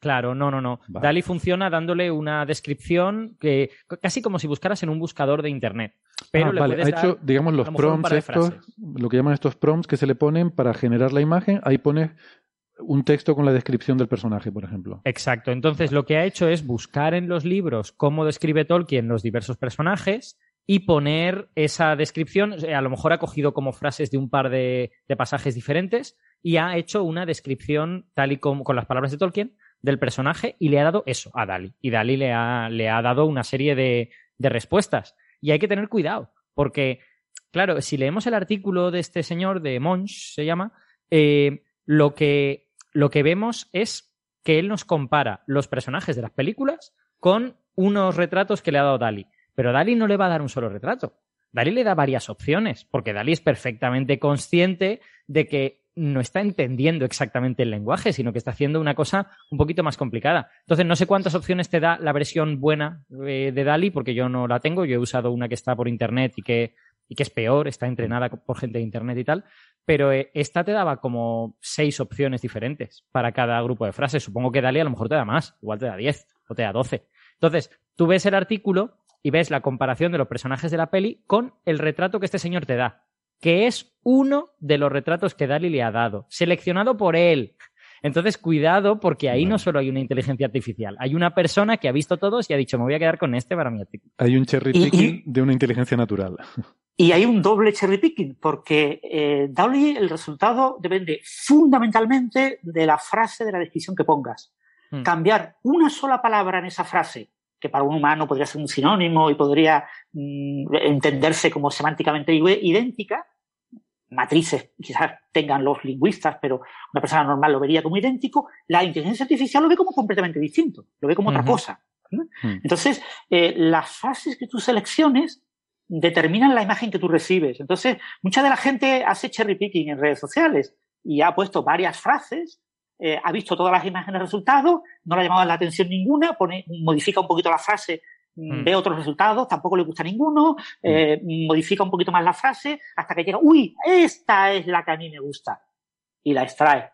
Speaker 8: Claro, no, no, no. Vale. DALI funciona dándole una descripción que casi como si buscaras en un buscador de internet. Pero
Speaker 7: ah,
Speaker 8: le
Speaker 7: vale. ha hecho,
Speaker 8: dar,
Speaker 7: digamos, los prompts estos, lo que llaman estos prompts que se le ponen para generar la imagen, ahí pones un texto con la descripción del personaje, por ejemplo.
Speaker 8: Exacto. Entonces, lo que ha hecho es buscar en los libros cómo describe Tolkien los diversos personajes y poner esa descripción. A lo mejor ha cogido como frases de un par de, pasajes diferentes y ha hecho una descripción tal y como con las palabras de Tolkien del personaje y le ha dado eso a Dali. Y Dali le ha, le ha dado una serie de, de respuestas. Y hay que tener cuidado, porque, claro, si leemos el artículo de este señor, de Monch se llama, eh, lo, que, lo que vemos es que él nos compara los personajes de las películas con unos retratos que le ha dado Dali. Pero Dali no le va a dar un solo retrato. Dali le da varias opciones, porque Dali es perfectamente consciente de que no está entendiendo exactamente el lenguaje, sino que está haciendo una cosa un poquito más complicada. Entonces, no sé cuántas opciones te da la versión buena eh, de Dali, porque yo no la tengo. Yo he usado una que está por internet y que, y que es peor, está entrenada por gente de internet y tal. Pero eh, esta te daba como seis opciones diferentes para cada grupo de frases. Supongo que Dali a lo mejor te da más, igual te da diez o te da doce. Entonces, tú ves el artículo y ves la comparación de los personajes de la peli con el retrato que este señor te da, que es uno de los retratos que Dali le ha dado, seleccionado por él. Entonces, cuidado, porque ahí no solo hay una inteligencia artificial, hay una persona que ha visto todos y ha dicho, me voy a quedar con este para mi artículo.
Speaker 7: Hay un cherry picking de una inteligencia natural. <laughs>
Speaker 6: Y hay un doble cherry picking, porque eh, DALI el resultado depende fundamentalmente de la frase de la descripción que pongas. Mm. Cambiar una sola palabra en esa frase, que para un humano podría ser un sinónimo y podría mm, entenderse como semánticamente idéntica, matrices quizás tengan los lingüistas, pero una persona normal lo vería como idéntico, la inteligencia artificial lo ve como completamente distinto, lo ve como otra cosa. Mm. Entonces, eh, las frases que tú selecciones determinan la imagen que tú recibes. Entonces, mucha de la gente hace cherry picking en redes sociales y ha puesto varias frases, eh, ha visto todas las imágenes de resultados, no le ha llamado la atención ninguna, pone, modifica un poquito la frase, mm, mm. ve otros resultados, tampoco le gusta ninguno, eh, modifica un poquito más la frase, hasta que llega, uy, esta es la que a mí me gusta. Y la extrae.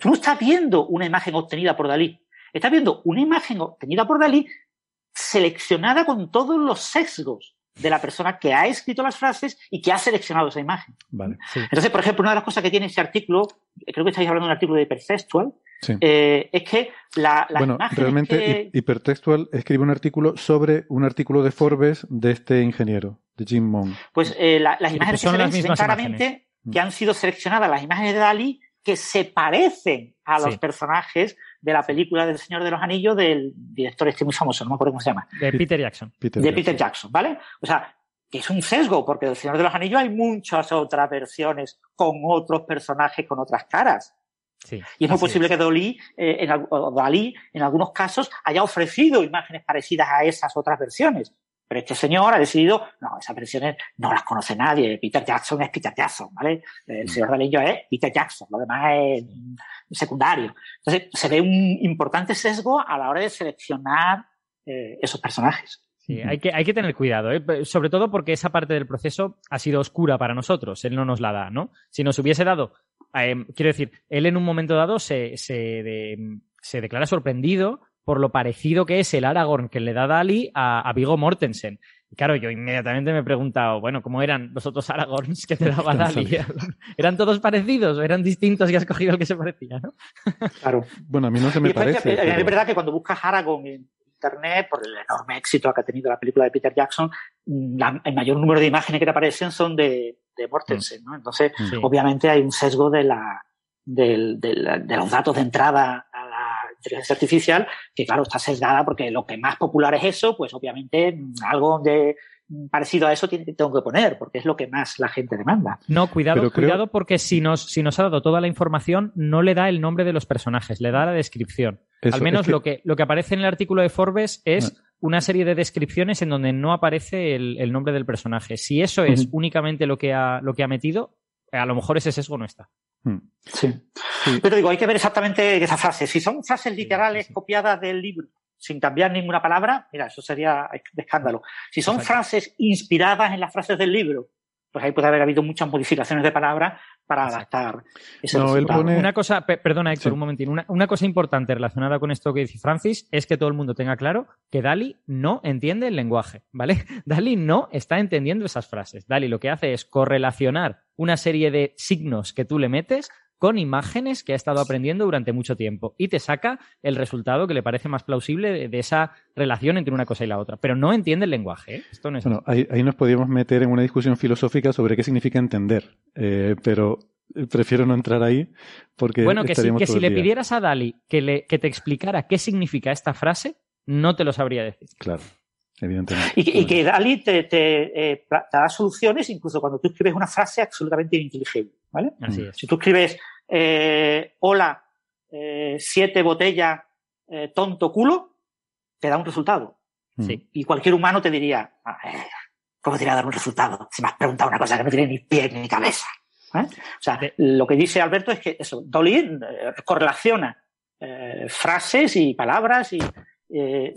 Speaker 6: tú no estás viendo una imagen obtenida por Dalí, estás viendo una imagen obtenida por Dalí seleccionada con todos los sesgos de la persona que ha escrito las frases y que ha seleccionado esa imagen.
Speaker 7: Vale,
Speaker 6: Entonces, por ejemplo, una de las cosas que tiene ese artículo, creo que estáis hablando de un artículo de Hypertextual, eh, es que la, la
Speaker 7: bueno, realmente Hypertextual escribe un artículo sobre un artículo de Forbes de este ingeniero, de Jim Mon.
Speaker 6: Pues eh, las imágenes que son las mismas claramente que han sido seleccionadas las imágenes de Dalí que se parecen a los personajes de la película del Señor de los Anillos del director este muy famoso, no me acuerdo cómo se llama.
Speaker 8: De Peter Jackson.
Speaker 6: de Peter Jackson, ¿vale? O sea, que es un sesgo, porque del Señor de los Anillos hay muchas otras versiones con otros personajes con otras caras. Sí, y es muy posible que Dalí, eh, en, Dalí, en algunos casos, haya ofrecido imágenes parecidas a esas otras versiones. Pero este señor ha decidido, no, esas versiones no las conoce nadie. Peter Jackson es Peter Jackson, ¿vale? El mm. Señor de Anillos es Peter Jackson, lo demás es secundario. Entonces, se ve un importante sesgo a la hora de seleccionar eh, esos personajes.
Speaker 8: Sí, hay que, hay que tener cuidado, ¿eh? sobre todo porque esa parte del proceso ha sido oscura para nosotros, él no nos la da, ¿no? Si nos hubiese dado, eh, quiero decir, él en un momento dado se, se, se declara sorprendido por lo parecido que es el Aragorn que le da Dali a, a Vigo Mortensen. Y claro, yo inmediatamente me he preguntado, bueno, ¿cómo eran los otros Aragorns que te <laughs> daba Dali? <laughs> ¿Eran todos parecidos o eran distintos y has cogido el que se parecía, no? <laughs>
Speaker 6: Claro.
Speaker 7: Bueno, a mí no se me parece.
Speaker 6: Es, verdad que cuando buscas Aragorn en internet, por el enorme éxito que ha tenido la película de Peter Jackson, el mayor número de imágenes que te aparecen son de, de Mortensen, ¿no? Entonces, obviamente hay un sesgo de la, de, de los datos de entrada inteligencia artificial, que claro, está sesgada porque lo que más popular es eso, pues obviamente mm, algo de mm, parecido a eso tengo que poner, porque es lo que más la gente demanda.
Speaker 8: No, cuidado, cuidado, porque si nos, si nos ha dado toda la información, no le da el nombre de los personajes, le da la descripción. Al menos lo, que, lo que aparece en el artículo de Forbes es una serie de descripciones en donde no aparece el, nombre del personaje. Si eso es únicamente lo que, ha, lo que ha metido, a lo mejor ese sesgo no está.
Speaker 6: Hmm. Sí. Pero digo, hay que ver exactamente esa frase. Si son frases literales copiadas del libro sin cambiar ninguna palabra, mira, eso sería de escándalo. Si son frases inspiradas en las frases del libro, pues ahí puede haber habido muchas modificaciones de palabras para adaptar ese no,
Speaker 8: Una cosa, perdona Héctor, un momentín. Una, cosa importante relacionada con esto que dice Francis es que todo el mundo tenga claro que Dali no entiende el lenguaje, ¿vale? <laughs> Dali no está entendiendo esas frases. Dali lo que hace es correlacionar una serie de signos que tú le metes con imágenes que ha estado aprendiendo durante mucho tiempo y te saca el resultado que le parece más plausible de, esa relación entre una cosa y la otra. Pero no entiende el lenguaje. ¿eh? Esto no es
Speaker 7: bueno, ahí, nos podríamos meter en una discusión filosófica sobre qué significa entender, eh, pero prefiero no entrar ahí porque.
Speaker 8: Bueno, que, si, que si le pidieras a Dali que, le, que te explicara qué significa esta frase, no te lo sabría decir.
Speaker 7: Claro. Evidentemente.
Speaker 6: Y, que Dali te, te, eh, da soluciones incluso cuando tú escribes una frase absolutamente ininteligible. ¿Vale?
Speaker 8: Así es.
Speaker 6: Si tú escribes eh, hola, eh, siete botellas, eh, tonto culo, te da un resultado.
Speaker 8: Sí.
Speaker 6: Y cualquier humano te diría, ¿cómo te irá a dar un resultado? Si me has preguntado una cosa que no tiene ni pie ni cabeza. ¿eh? O sea, lo que dice Alberto es que eso, Dolly eh, correlaciona eh, frases y palabras y,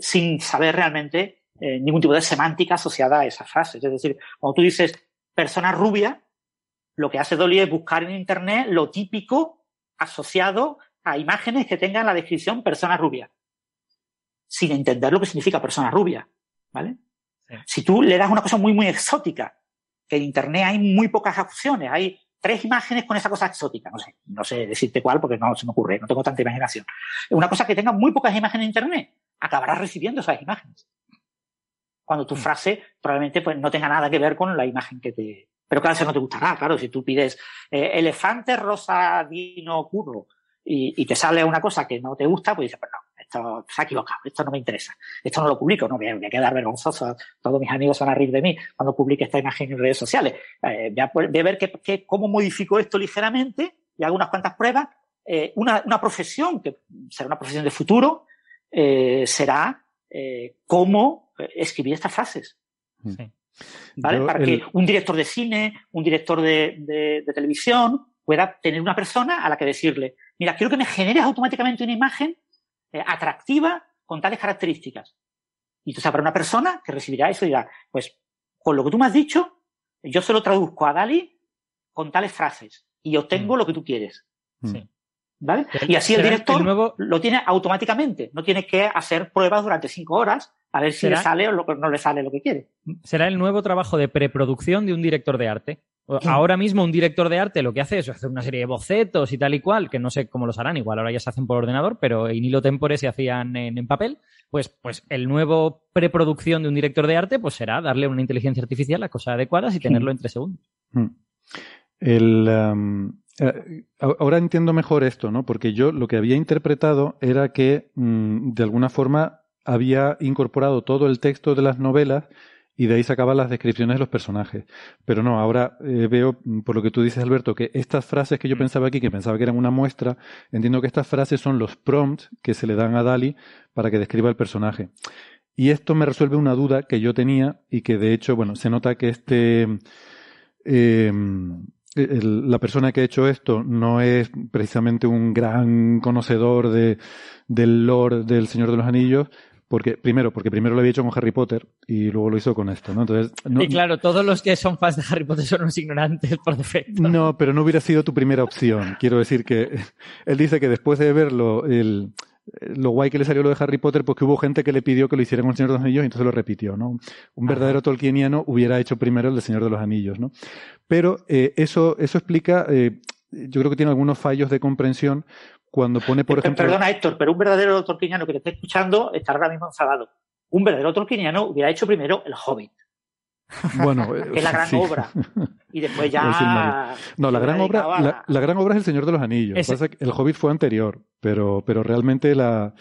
Speaker 6: sin saber realmente ningún tipo de semántica asociada a esas frases. Es decir, cuando tú dices persona rubia, lo que hace Dolly es buscar en Internet lo típico asociado a imágenes que tengan la descripción persona rubia, sin entender lo que significa persona rubia, ¿vale? Si tú le das una cosa muy, muy exótica, que en Internet hay muy pocas opciones, hay tres imágenes con esa cosa exótica, no sé, no sé decirte cuál porque no se me ocurre, no tengo tanta imaginación. Una cosa que tenga muy pocas imágenes en Internet, acabarás recibiendo esas imágenes. cuando tu frase probablemente pues, no tenga nada que ver con la imagen que te... Pero claro, eso no te gustará, claro, si tú pides eh, elefante rosa vino curro y, y, te sale una cosa que no te gusta, pues dices, pues no, esto se ha equivocado, esto no me interesa, esto no lo publico, no me voy a quedar vergonzoso, todos mis amigos van a reír de mí cuando publique esta imagen en redes sociales. Eh, voy, a, voy, a, ver que, que, cómo modifico esto ligeramente y hago unas cuantas pruebas. Eh, una, una, profesión, que será una profesión de futuro, eh, será eh, cómo escribir estas frases. Sí. ¿Vale? Yo, Para el... que un director de cine, un director de, de, de, televisión pueda tener una persona a la que decirle, mira, quiero que me generes automáticamente una imagen eh, atractiva con tales características. Y entonces habrá una persona que recibirá eso y dirá, pues con lo que tú me has dicho, yo se lo traduzco a Dali con tales frases y obtengo mm. lo que tú quieres.
Speaker 8: Sí.
Speaker 6: ¿Vale? Y así el director el nuevo... lo tiene automáticamente. No tiene que hacer pruebas durante cinco horas a ver si le sale o no le sale lo que quiere.
Speaker 8: Será el nuevo trabajo de preproducción de un director de arte. Ahora mismo un director de arte lo que hace es hacer una serie de bocetos y tal y cual, que no sé cómo los harán, igual ahora ya se hacen por ordenador, pero in hilo tempore se hacían en, en, papel. Pues, pues el nuevo preproducción de un director de arte pues será darle una inteligencia artificial las cosas adecuadas y tenerlo en tres segundos.
Speaker 7: El, um, eh, ahora entiendo mejor esto, ¿no? Porque yo lo que había interpretado era que mm, de alguna forma había incorporado todo el texto de las novelas y de ahí sacaban las descripciones de los personajes. Pero no, ahora eh, veo, por lo que tú dices, Alberto, que estas frases que yo pensaba aquí, que pensaba que eran una muestra, entiendo que estas frases son los prompts que se le dan a Dali para que describa el personaje. Y esto me resuelve una duda que yo tenía y que de hecho, bueno, se nota que este... Eh, el, la persona que ha hecho esto no es precisamente un gran conocedor de, del lore del Señor de los Anillos, porque primero, porque primero lo había hecho con Harry Potter y luego lo hizo con esto, ¿no? Entonces, no,
Speaker 8: y claro, todos los que son fans de Harry Potter son unos ignorantes por defecto.
Speaker 7: No, pero no hubiera sido tu primera opción. Quiero decir que <laughs> él dice que después de verlo, el, lo guay que le salió lo de Harry Potter, pues que hubo gente que le pidió que lo hiciera con el Señor de los Anillos y entonces lo repitió, ¿no? Un verdadero. Tolkieniano hubiera hecho primero el de Señor de los Anillos, ¿no? Pero eh, eso, eso explica, eh, yo creo que tiene algunos fallos de comprensión cuando pone, por ejemplo...
Speaker 6: Perdona, Héctor, pero un verdadero Tolkieniano que te esté escuchando está ahora mismo enfadado. Un verdadero Tolkieniano hubiera hecho primero El Hobbit.
Speaker 7: Bueno, <laughs>
Speaker 6: que es la gran
Speaker 7: sí.
Speaker 6: obra. Y después <laughs> ya.
Speaker 7: No, la gran obra, la, la, gran obra es El Señor de los Anillos. Ese... El Hobbit fue anterior, pero, pero realmente la.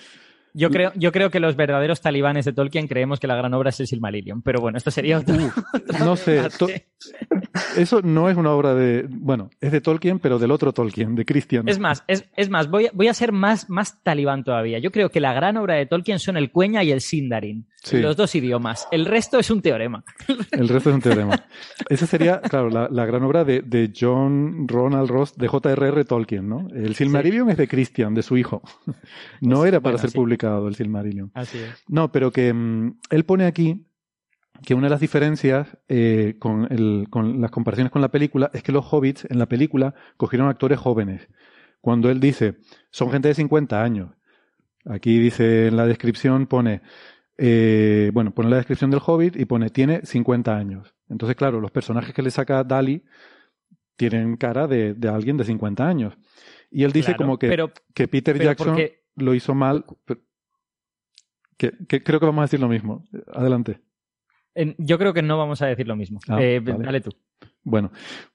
Speaker 8: Yo creo, yo creo que los verdaderos talibanes de Tolkien creemos que la gran obra es el Silmarillion, pero bueno, esto sería otro.
Speaker 7: Uh, no sé. <laughs> To eso no es una obra de. Bueno, es de Tolkien, pero del otro Tolkien, de Christian.
Speaker 8: Es más, es, es más, voy a, voy a ser más, más talibán todavía. Yo creo que la gran obra de Tolkien son el Cueña y el Sindarin. Sí. Los dos idiomas. El resto es un teorema. <laughs>
Speaker 7: El resto es un teorema. Esa sería, claro, la, la gran obra de, de, John Ronald Ross, de J.R.R. Tolkien, ¿no? El Silmarillion sí. es de Christian, de su hijo. <laughs> No era para bueno, ser sí. publicado el Silmarillion.
Speaker 8: Así es.
Speaker 7: No, pero que mmm, él pone aquí que una de las diferencias eh, con, el, con, las comparaciones con la película es que los hobbits en la película cogieron actores jóvenes. Cuando él dice, son gente de 50 años. Aquí dice en la descripción, pone, eh, bueno, pone la descripción del hobbit y pone, tiene 50 años. Entonces, claro, los personajes que le saca Dali tienen cara de, de alguien de 50 años. Y él dice
Speaker 8: claro,
Speaker 7: como que,
Speaker 8: pero,
Speaker 7: que Peter Jackson
Speaker 8: porque...
Speaker 7: lo hizo mal. Que, que creo que vamos a decir lo mismo. Adelante.
Speaker 8: Yo creo que no vamos a decir lo mismo.
Speaker 7: Ah,
Speaker 8: eh,
Speaker 7: vale.
Speaker 8: Dale tú.
Speaker 7: Bueno,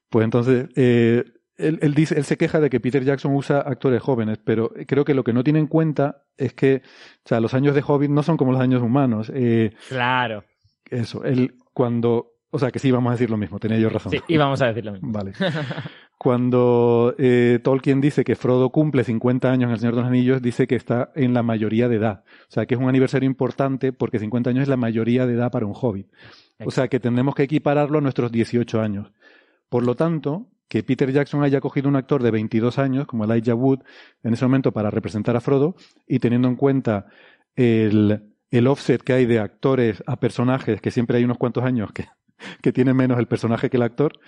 Speaker 7: pues entonces, eh, él, él, dice, él se queja de que Peter Jackson usa actores jóvenes, pero creo que lo que no tiene en cuenta es que, o sea, los años de Hobbit no son como los años humanos. Eh,
Speaker 8: claro.
Speaker 7: Eso, él cuando, o sea, que sí, vamos a decir lo mismo, tenía yo razón.
Speaker 8: Sí, y vamos a decir lo mismo.
Speaker 7: Vale. <laughs> Cuando eh, Tolkien dice que Frodo cumple 50 años en El Señor de los Anillos, dice que está en la mayoría de edad. O sea, que es un aniversario importante porque 50 años es la mayoría de edad para un hobbit. O sea, que tendremos que equipararlo a nuestros 18 años. Por lo tanto, que Peter Jackson haya cogido un actor de 22 años, como Elijah Wood, en ese momento para representar a Frodo, y teniendo en cuenta el, el offset que hay de actores a personajes, que siempre hay unos cuantos años que, <laughs> que tiene menos el personaje que el actor,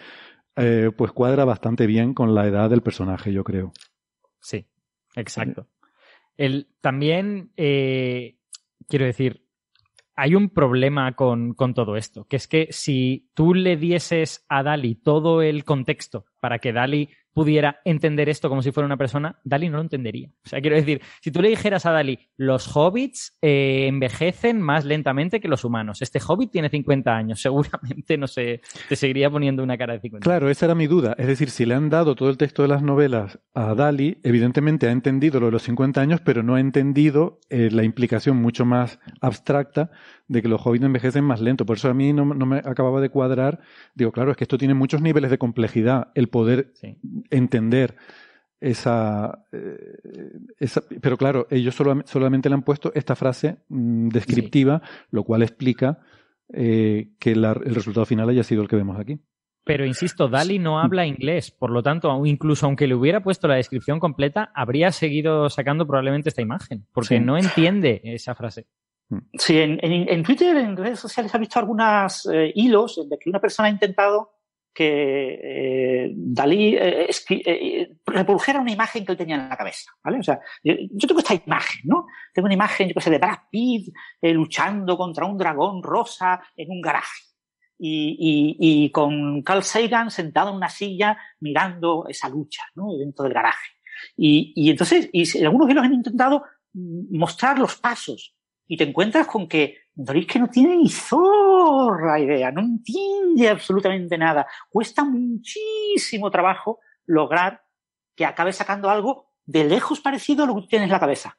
Speaker 7: eh, pues cuadra bastante bien con la edad del personaje, yo creo.
Speaker 8: Sí, exacto. El, también, eh, quiero decir, hay un problema con, con, todo esto, que es que si tú le dieses a Dali todo el contexto para que Dali pudiera entender esto como si fuera una persona, Dali no lo entendería. O sea, quiero decir, si tú le dijeras a Dali, los hobbits eh, envejecen más lentamente que los humanos. Este hobbit tiene 50 años, <laughs> seguramente no sé, te seguiría poniendo una cara de 50
Speaker 7: Claro, esa era mi duda. Es decir, si le han dado todo el texto de las novelas a Dali, evidentemente ha entendido lo de los 50 años, pero no ha entendido eh, la implicación mucho más abstracta de que los hobbits envejecen más lento. Por eso a mí no, me acababa de cuadrar. Digo, claro, es que esto tiene muchos niveles de complejidad, el poder entender esa, eh, esa, Pero claro, ellos solamente le han puesto esta frase mm, descriptiva, lo cual explica eh, que el resultado final haya sido el que vemos aquí.
Speaker 8: Pero insisto, Dali no habla inglés, por lo tanto, incluso aunque le hubiera puesto la descripción completa, habría seguido sacando probablemente esta imagen, porque no entiende esa frase.
Speaker 6: Mm. Sí, en, Twitter, en redes sociales, ha visto algunos eh, hilos de que una persona ha intentado que eh, Dalí eh, reprodujera una imagen que él tenía en la cabeza, ¿vale? O sea, yo, tengo esta imagen, ¿no? Tengo una imagen, yo qué sé, de Brad Pitt luchando contra un dragón rosa en un garaje. Y, con Carl Sagan sentado en una silla mirando esa lucha. Dentro del garaje. Y, entonces, y algunos hilos han intentado mostrar los pasos y te encuentras con que Doris que no tiene ni zorra idea, no entiende absolutamente nada. Cuesta muchísimo trabajo lograr que acabe sacando algo de lejos parecido a lo que tienes en la cabeza.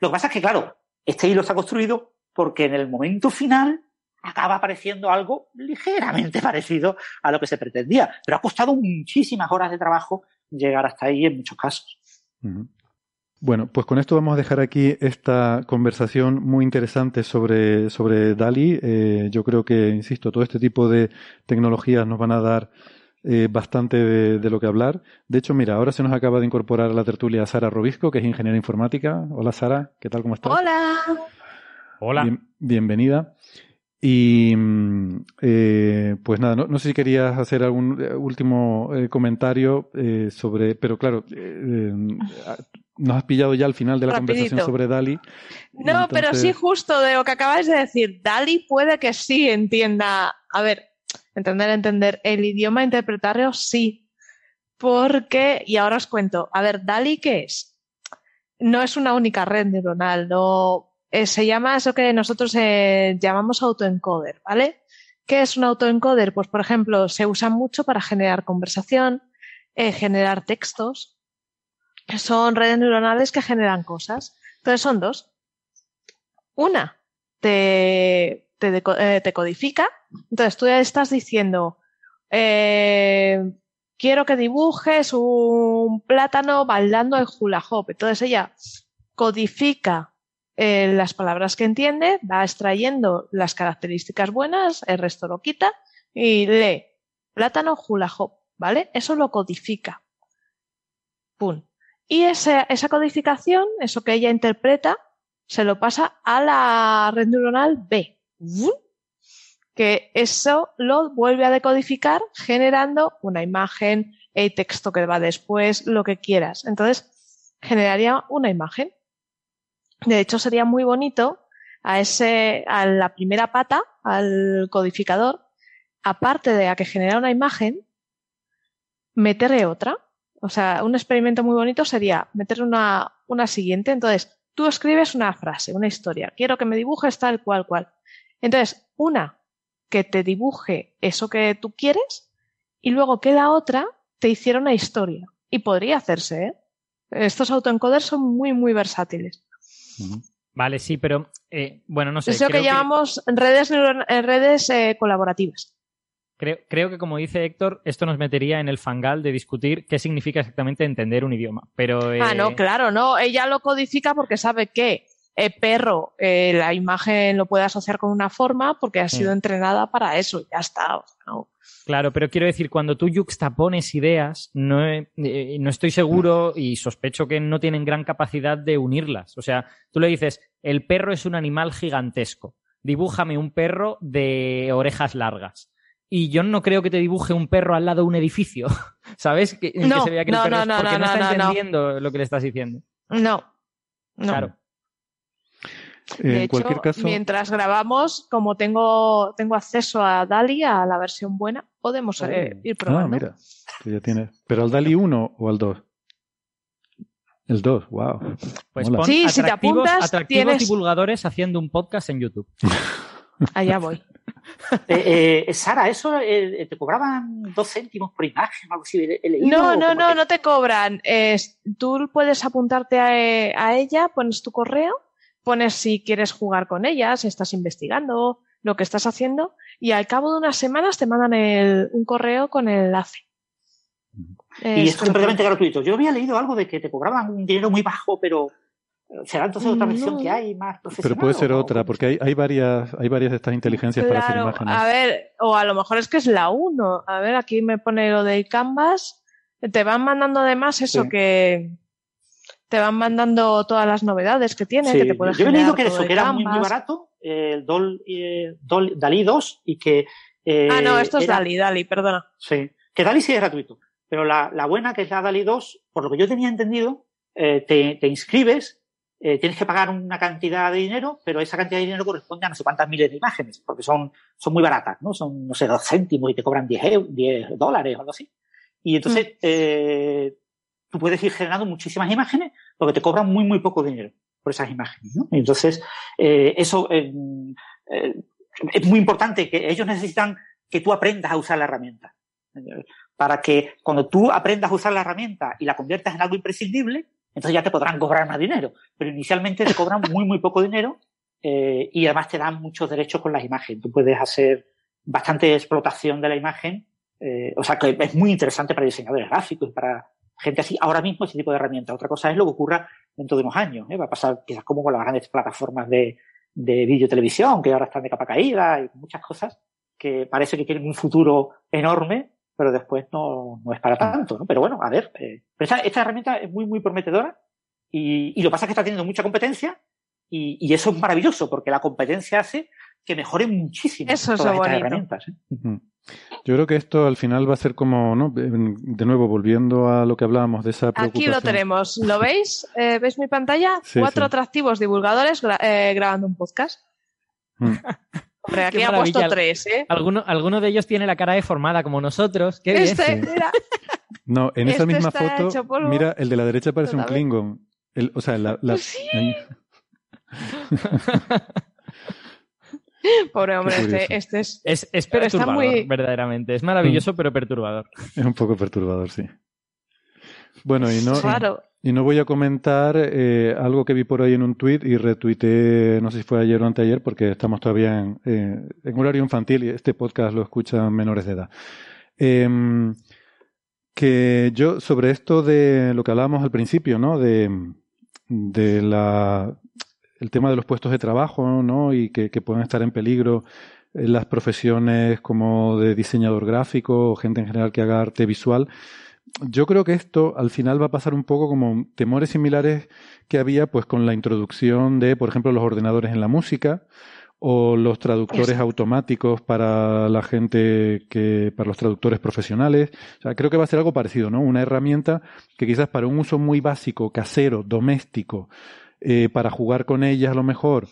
Speaker 6: Lo que pasa es que, claro, este hilo está construido porque en el momento final acaba apareciendo algo ligeramente <laughs> parecido a lo que se pretendía. Pero ha costado muchísimas horas de trabajo llegar hasta ahí en muchos casos.
Speaker 7: Bueno, pues con esto vamos a dejar aquí esta conversación muy interesante sobre, sobre DALI. Eh, yo creo que, insisto, todo este tipo de tecnologías nos van a dar eh, bastante de, lo que hablar. De hecho, mira, ahora se nos acaba de incorporar a la tertulia Sara Robisco, que es ingeniera informática. Hola Sara, ¿qué tal? ¿Cómo estás?
Speaker 9: Hola.
Speaker 8: Hola.
Speaker 7: bienvenida. Y mm, eh, pues nada, no, sé si querías hacer algún último comentario sobre, pero claro, nos has pillado ya al final de la conversación sobre Dali.
Speaker 9: No, pero sí justo de lo que acabáis de decir. Dali puede que sí entienda, a ver, entender, entender, el idioma interpretarlo sí. Porque, y ahora os cuento, a ver, Dali, ¿qué es? No es una única red neuronal, no, eh, se llama eso que nosotros eh, llamamos autoencoder, ¿vale? ¿Qué es un autoencoder? Pues, por ejemplo, se usa mucho para generar conversación, eh, generar textos, son redes neuronales que generan cosas. Entonces son dos. Una te, te, eh, codifica. Entonces tú ya estás diciendo, eh, quiero que dibujes un plátano bailando el hula hoop. Entonces ella codifica eh, las palabras que entiende, va extrayendo las características buenas, el resto lo quita y lee plátano hula hoop, ¿vale? Eso lo codifica. Pum. Y esa, esa codificación, eso que ella interpreta, se lo pasa a la red neuronal B. Que eso lo vuelve a decodificar generando una imagen, el texto que va después, lo que quieras. Entonces, generaría una imagen. De hecho, sería muy bonito a ese, a la primera pata, al codificador, aparte de a que genera una imagen, meterle otra. O sea, un experimento muy bonito sería meter una, una siguiente. Entonces, tú escribes una frase, una historia. Quiero que me dibujes tal cual cual. Entonces, una que te dibuje eso que tú quieres y luego que la otra te hiciera una historia. Y podría hacerse, ¿eh? Estos autoencoders son muy, muy versátiles.
Speaker 8: Vale, sí, pero eh, bueno, no sé.
Speaker 9: Es lo que, llamamos redes, redes eh, colaborativas.
Speaker 8: Creo, que, como dice Héctor, esto nos metería en el fangal de discutir qué significa exactamente entender un idioma. Pero,
Speaker 9: Ah, no, eh, claro, no. Ella lo codifica porque sabe que el perro, eh, la imagen lo puede asociar con una forma porque ha sido entrenada para eso ya está.
Speaker 8: Claro, pero quiero decir, cuando tú yuxtapones ideas, no, eh, no estoy seguro y sospecho que no tienen gran capacidad de unirlas. O sea, tú le dices, el perro es un animal gigantesco. Dibújame un perro de orejas largas y yo no creo que te dibuje un perro al lado de un edificio, <laughs> ¿sabes? Que,
Speaker 9: no,
Speaker 8: se vea que
Speaker 9: no,
Speaker 8: el perro
Speaker 9: no,
Speaker 8: porque
Speaker 9: no,
Speaker 8: está entendiendo lo que le estás diciendo.
Speaker 9: No,
Speaker 8: no. Claro.
Speaker 9: De hecho, mientras grabamos, como tengo, tengo acceso a DALI, a la versión buena, podemos eh, ir probando.
Speaker 7: Ah, mira. ya tiene. ¿Pero al DALI 1 o al 2? El 2, wow.
Speaker 8: Pues pon
Speaker 9: Sí, si te apuntas,
Speaker 8: atractivos
Speaker 9: tienes-
Speaker 8: divulgadores haciendo un podcast en YouTube. <laughs>
Speaker 9: Allá voy. <laughs>
Speaker 6: Eh, eh, Sara, ¿eso eh, te cobraban dos céntimos por imagen algo así?
Speaker 9: No, no, no, no te cobran. Tú puedes apuntarte a, a ella, pones tu correo, pones si quieres jugar con ella, si estás investigando, lo que estás haciendo, y al cabo de unas semanas te mandan el- un correo con el enlace.
Speaker 6: Y
Speaker 9: Es
Speaker 6: esto es completamente gratuito. Yo había leído algo de que te cobraban un dinero muy bajo, pero ¿será entonces otra versión
Speaker 9: No.
Speaker 6: que hay más profesional?
Speaker 7: Pero puede ser
Speaker 6: o-
Speaker 7: otra, porque hay, hay varias hay varias de estas inteligencias para hacer imágenes.
Speaker 9: a ver, o a lo mejor es que es la 1. A ver, aquí me pone lo del Canvas. Te van mandando además eso
Speaker 6: Sí.
Speaker 9: que te van mandando todas las novedades que tiene,
Speaker 6: Sí,
Speaker 9: que te puedes
Speaker 6: yo he leído que eso,
Speaker 9: de
Speaker 6: que era muy, barato, eh, el Dol, eh, Dol- Dalí 2, y que... eh,
Speaker 9: Ah, no, esto es
Speaker 6: era-
Speaker 9: Dali, Dali, perdona.
Speaker 6: Sí, que Dali sí es gratuito, pero la, la buena que es la Dali 2, por lo que yo tenía entendido, eh, te, te inscribes, eh, tienes que pagar una cantidad de dinero, pero esa cantidad de dinero corresponde a no sé cuántas miles de imágenes, porque son, son muy baratas, ¿no? Son, no sé, dos céntimos y te cobran 10, eu- 10 dólares o algo así. Y entonces, eh, tú puedes ir generando muchísimas imágenes porque te cobran muy, muy poco dinero por esas imágenes, ¿no? Y entonces, eh, eso es muy importante, que ellos necesitan que tú aprendas a usar la herramienta. Para que cuando tú aprendas a usar la herramienta y la conviertas en algo imprescindible, entonces ya te podrán cobrar más dinero. Pero inicialmente te cobran <laughs> muy, muy poco dinero eh, y además te dan muchos derechos con las imágenes. Tú puedes hacer bastante explotación de la imagen. eh, o sea, que es muy interesante para diseñadores gráficos y para gente así. Ahora mismo ese tipo de herramienta. Otra cosa es lo que ocurra dentro de unos años. ¿eh? Va a pasar quizás como con las grandes plataformas de, de vídeo televisión, que ahora están de capa caída y muchas cosas que parece que tienen un futuro enorme, pero después no, no es para tanto, ¿no? Pero bueno, a ver, eh, pero esta, esta herramienta es muy, muy prometedora y, y lo que pasa es que está teniendo mucha competencia y, y eso es maravilloso porque la competencia hace que mejoren muchísimo
Speaker 9: Eso
Speaker 6: todas estas
Speaker 9: bonito.
Speaker 6: herramientas. ¿eh?
Speaker 7: Yo creo que esto al final va a ser como, ¿no? De nuevo, volviendo a lo que hablábamos de esa preocupación.
Speaker 9: Aquí lo tenemos. ¿Lo veis? Eh, ¿Veis mi pantalla?
Speaker 7: Sí,
Speaker 9: Cuatro
Speaker 7: sí.
Speaker 9: atractivos divulgadores gra- eh, grabando un podcast.
Speaker 7: Mm. <laughs>
Speaker 9: Hombre, aquí ha puesto tres, ¿eh?
Speaker 8: Alguno, alguno de ellos tiene la cara deformada como nosotros. Qué.
Speaker 9: Este,
Speaker 7: Sí.
Speaker 9: mira,
Speaker 7: No, en esa
Speaker 9: Este
Speaker 7: misma foto, mira, el de la derecha parece un. Klingon. El, o sea, la, la-
Speaker 9: Sí.
Speaker 7: ahí. <laughs>
Speaker 9: pobre hombre, este, este es...
Speaker 8: Es, es
Speaker 9: Pero está
Speaker 8: perturbador,
Speaker 9: muy-
Speaker 8: verdaderamente. Es maravilloso, pero perturbador.
Speaker 7: es un poco perturbador, sí. Bueno, y no,
Speaker 9: Claro.
Speaker 7: Y no voy a comentar eh, algo que vi por ahí en un tuit y retuiteé, no sé si fue ayer o anteayer, porque estamos todavía en, eh, horario infantil y este podcast lo escuchan menores de edad. Em, que yo, sobre esto de lo que hablábamos al principio, ¿no? De, de la, el tema de los puestos de trabajo, ¿no? Y que, que pueden estar en peligro en las profesiones como de diseñador gráfico o gente en general que haga arte visual. Yo creo que esto al final va a pasar un poco como temores similares que había pues con la introducción de, por ejemplo, los ordenadores en la música o los traductores
Speaker 9: Eso.
Speaker 7: automáticos para la gente que, para los traductores profesionales. O sea, creo que va a ser algo parecido, ¿no? Una herramienta que quizás para un uso muy básico, casero, doméstico, eh, para jugar con ellas a lo mejor,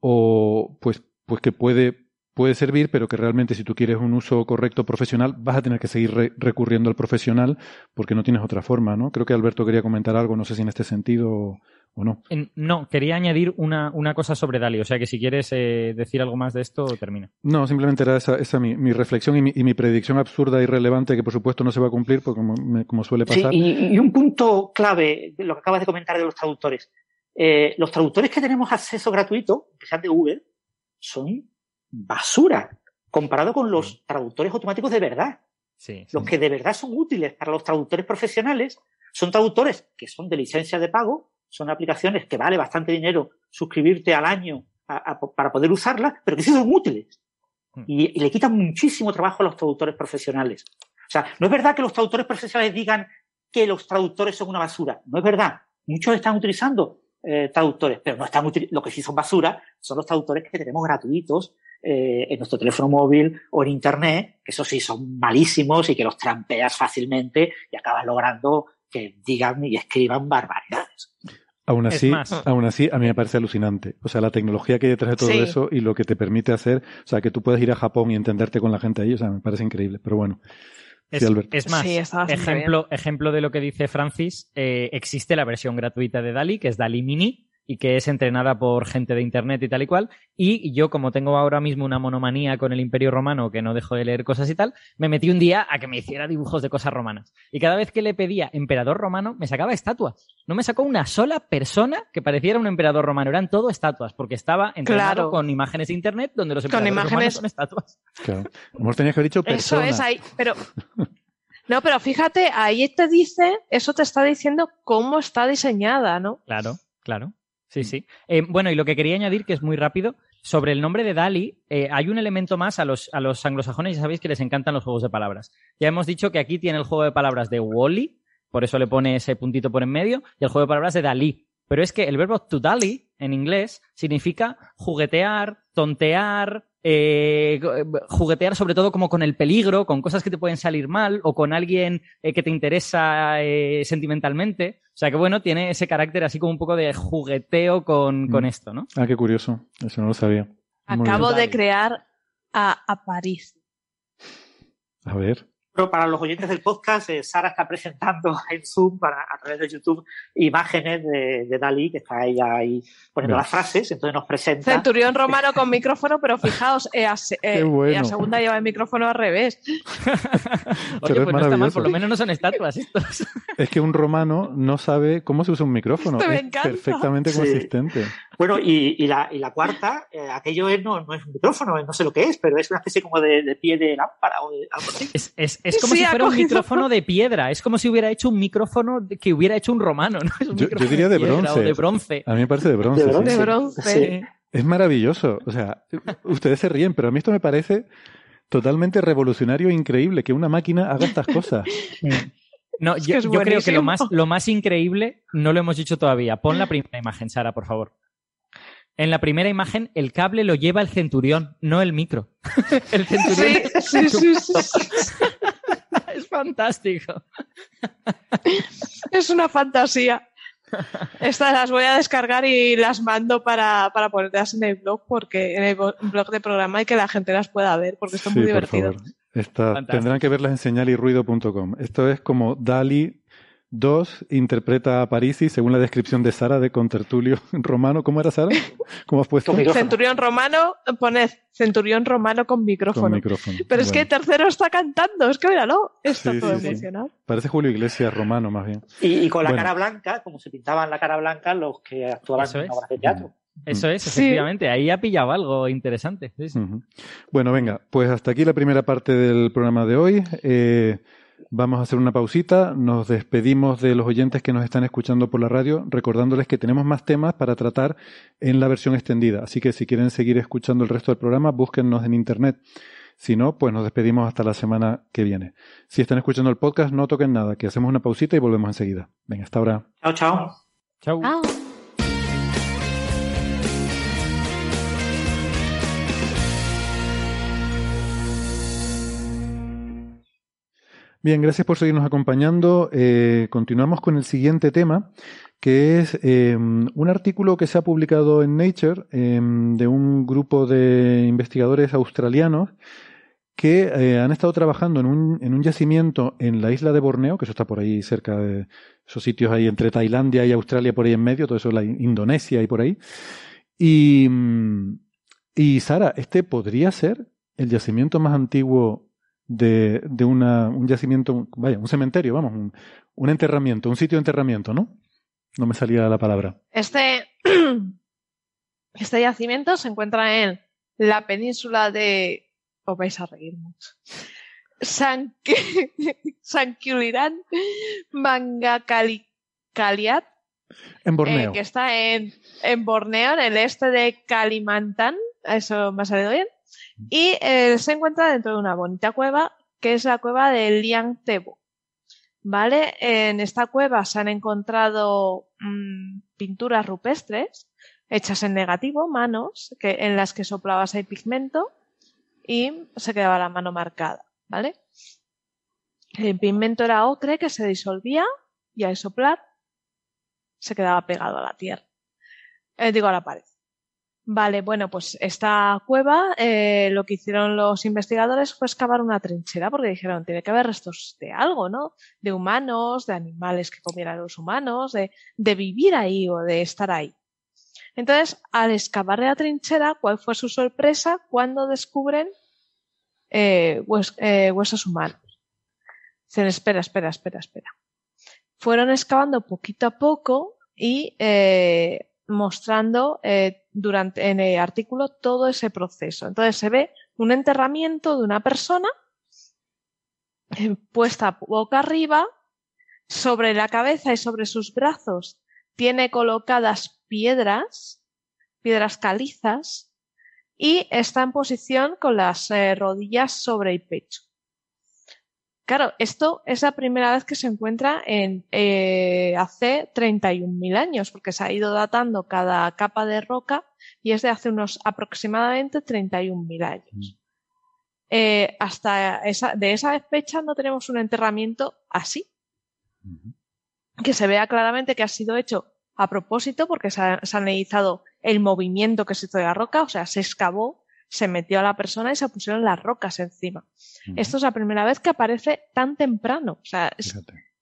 Speaker 7: o pues, pues que puede, puede servir, pero que realmente si tú quieres un uso correcto profesional, vas a tener que seguir re- recurriendo al profesional porque no tienes otra forma, ¿no? Creo que Alberto quería comentar algo, no sé si en este sentido o, o no.
Speaker 8: En- no, quería añadir una, una cosa sobre Dali. O sea que si quieres eh, decir algo más de esto, termina.
Speaker 7: No, simplemente era esa, esa mi, mi reflexión y mi, y mi predicción absurda y relevante que por supuesto no se va a cumplir porque como, me- como suele
Speaker 6: Sí,
Speaker 7: pasar.
Speaker 6: y, y un punto clave de lo que acabas de comentar de los traductores. Eh, los traductores que tenemos acceso gratuito, que sean de Google, son basura comparado con los traductores automáticos de verdad.
Speaker 8: Sí.
Speaker 6: Los que de verdad son útiles para los traductores profesionales son traductores que son de licencia de pago, son aplicaciones que vale bastante dinero suscribirte al año a- a- para poder usarlas, pero que sí son útiles.
Speaker 8: Hmm.
Speaker 6: Y, y le quitan muchísimo trabajo a los traductores profesionales. O sea, no es verdad que los traductores profesionales digan que los traductores son una basura. No es verdad. Muchos están utilizando eh, traductores, pero no están lo que sí son basura son los traductores que tenemos gratuitos eh, en nuestro teléfono móvil o en internet, que eso sí son malísimos y que los trampeas fácilmente y acabas logrando que digan y escriban barbaridades.
Speaker 7: Aún así, aún así, a mí me parece alucinante. O sea, la tecnología que hay detrás de todo
Speaker 9: Sí.
Speaker 7: eso y lo que te permite hacer, o sea, que tú puedes ir a Japón y entenderte con la gente ahí, o sea, me parece increíble. Pero bueno,
Speaker 8: Es, más, ejemplo, ejemplo de lo que dice Francis, eh, existe la versión gratuita de DALI, que es DALI Mini, y que es entrenada por gente de internet y tal y cual. Y yo, como tengo ahora mismo una monomanía con el Imperio Romano, que no dejo de leer cosas y tal, me metí un día a que me hiciera dibujos de cosas romanas. Y cada vez que le pedía emperador romano, me sacaba estatuas. No me sacó una sola persona que pareciera un emperador romano. Eran todo estatuas, porque estaba entrenado con imágenes de internet donde los emperadores romanos son estatuas.
Speaker 7: Claro. Hemos tenido que haber dicho persona.
Speaker 9: Eso es ahí, pero... <laughs> No, pero fíjate, ahí te dice, eso te está diciendo cómo está diseñada, ¿no?
Speaker 8: Claro, claro. Sí, mm. sí. Eh, bueno, y lo que quería añadir, que es muy rápido, sobre el nombre de Dali, eh, hay un elemento más a los, a los anglosajones, ya sabéis que les encantan los juegos de palabras. Ya hemos dicho que aquí tiene el juego de palabras de Wally, por eso le pone ese puntito por en medio, y el juego de palabras de Dalí. Pero es que el verbo to dally en inglés significa juguetear, tontear, eh, juguetear sobre todo como con el peligro, con cosas que te pueden salir mal o con alguien eh, que te interesa eh, sentimentalmente. O sea que bueno, tiene ese carácter así como un poco de jugueteo con, con mm. esto, ¿no?
Speaker 7: Ah, qué curioso. Eso no lo sabía.
Speaker 9: Acabo de crear a, a París.
Speaker 7: A ver.
Speaker 6: Pero para los oyentes del podcast, eh, Sara está presentando <laughs> en Zoom para, a través de YouTube imágenes de, de Dalí, que está ella ahí poniendo las frases, entonces nos presenta.
Speaker 9: Centurión romano con <laughs> micrófono, pero fijaos, eh, a, eh, segunda lleva el micrófono al revés. <laughs>
Speaker 8: Oye, pues no está mal, por lo menos no son estatuas estos.
Speaker 7: es que un romano no sabe cómo se usa un micrófono. es perfectamente consistente.
Speaker 6: Bueno, y, y, la, y la cuarta, eh, aquello es, no, no, es un micrófono, no sé lo que es, pero es una especie como de, de pie de lámpara o de algo así.
Speaker 8: Es, es, es como si fuera un micrófono de piedra, es como si hubiera hecho un micrófono que hubiera hecho un romano, ¿no? Es un
Speaker 7: yo, yo, diría de, de bronce.
Speaker 8: de bronce.
Speaker 7: A mí me parece de bronce.
Speaker 9: De bronce. Sí. De bronce.
Speaker 7: Es maravilloso. O sea, ustedes se ríen, pero a mí esto me parece totalmente revolucionario e increíble que una máquina haga estas cosas. <laughs>
Speaker 8: No, yo, yo creo que lo más, lo más increíble no lo hemos dicho todavía. Pon la primera imagen, Sara, por favor. En la primera imagen, el cable lo lleva el centurión, no el micro. <laughs> el centurión.
Speaker 9: Sí, sí, sí, <laughs>
Speaker 8: es fantástico.
Speaker 9: es una fantasía. Estas las voy a descargar y las mando para, para ponerlas en el blog, porque en el blog de programa y que la gente las pueda ver, porque esto es muy divertido.
Speaker 7: tendrán que verlas en señalirruido.com. Esto es como DALI Dos, interpreta a Parisi según la descripción de Sara de Contertulio <laughs> romano. ¿Cómo era Sara? ¿Cómo has puesto?
Speaker 9: Centurión romano, poned Centurión romano con micrófono.
Speaker 7: Con micrófono.
Speaker 9: Pero es que el tercero está cantando, es que míralo, está todo emocionado.
Speaker 7: Parece Julio Iglesias romano más bien.
Speaker 6: Y, con la cara blanca, como se pintaban la cara blanca los que actuaban en obras de teatro.
Speaker 8: Eso es, efectivamente. Ahí ha pillado algo interesante.
Speaker 7: Bueno, venga, pues hasta aquí la primera parte del programa de hoy. Eh, Vamos a hacer una pausita, nos despedimos de los oyentes que nos están escuchando por la radio, recordándoles que tenemos más temas para tratar en la versión extendida. Así que si quieren seguir escuchando el resto del programa, búsquennos en Internet. Si no, pues nos despedimos hasta la semana que viene. Si están escuchando el podcast, no toquen nada, que hacemos una pausita y volvemos enseguida. Venga, hasta ahora.
Speaker 6: Chao, chao.
Speaker 8: Chao.
Speaker 7: Bien, gracias por seguirnos acompañando. Eh, continuamos con el siguiente tema, que es eh, un artículo que se ha publicado en Nature eh, de un grupo de investigadores australianos que eh, han estado trabajando en un, en un yacimiento en la isla de Borneo, que eso está por ahí cerca de esos sitios ahí entre Tailandia y Australia, por ahí en medio, todo eso, la Indonesia y por ahí. Y, y Sara, este podría ser el yacimiento más antiguo de, de una, un yacimiento, vaya, un cementerio, vamos, un, un, enterramiento, un sitio de enterramiento, ¿no? No me salía la palabra.
Speaker 9: Este, <clears throat> este yacimiento se encuentra en la península de... Os vais a reír mucho. San, <laughs> San Mangakaliat.
Speaker 7: En Borneo.
Speaker 9: Eh, que está en, en Borneo, en el este de Kalimantan. ¿Eso me ha salido bien? Y eh, se encuentra dentro de una bonita cueva, que es la cueva de Liang Tebu. ¿Vale? En esta cueva se han encontrado mmm, pinturas rupestres hechas en negativo, manos, que, en las que soplabas el pigmento y se quedaba la mano marcada, ¿vale? El pigmento era ocre que se disolvía y al soplar se quedaba pegado a la tierra. Eh, digo, a la pared. Vale, bueno, pues esta cueva eh, lo que hicieron los investigadores fue excavar una trinchera porque dijeron, tiene que haber restos de algo, ¿no? De humanos, de animales que comieran los humanos, de, de vivir ahí o de estar ahí. Entonces, al excavar la trinchera, ¿cuál fue su sorpresa cuando descubren eh, eh, huesos humanos? Dicen, espera, espera, espera, espera. Fueron excavando poquito a poco y mostrando eh, durante en el artículo todo ese proceso. Entonces se ve un enterramiento de una persona eh, puesta boca arriba, sobre la cabeza y sobre sus brazos tiene colocadas piedras, piedras calizas, y está en posición con las eh, rodillas sobre el pecho. Claro, esto es la primera vez que se encuentra en eh, hace 31.000 años, porque se ha ido datando cada capa de roca y es de hace unos aproximadamente 31.000 años. Mm. Eh, hasta esa, de esa fecha no tenemos un enterramiento así, que se vea claramente que ha sido hecho a propósito porque se ha, se ha analizado el movimiento que se hizo de la roca, o sea, se excavó se metió a la persona y se pusieron las rocas encima. Esto es la primera vez que aparece tan temprano. O sea,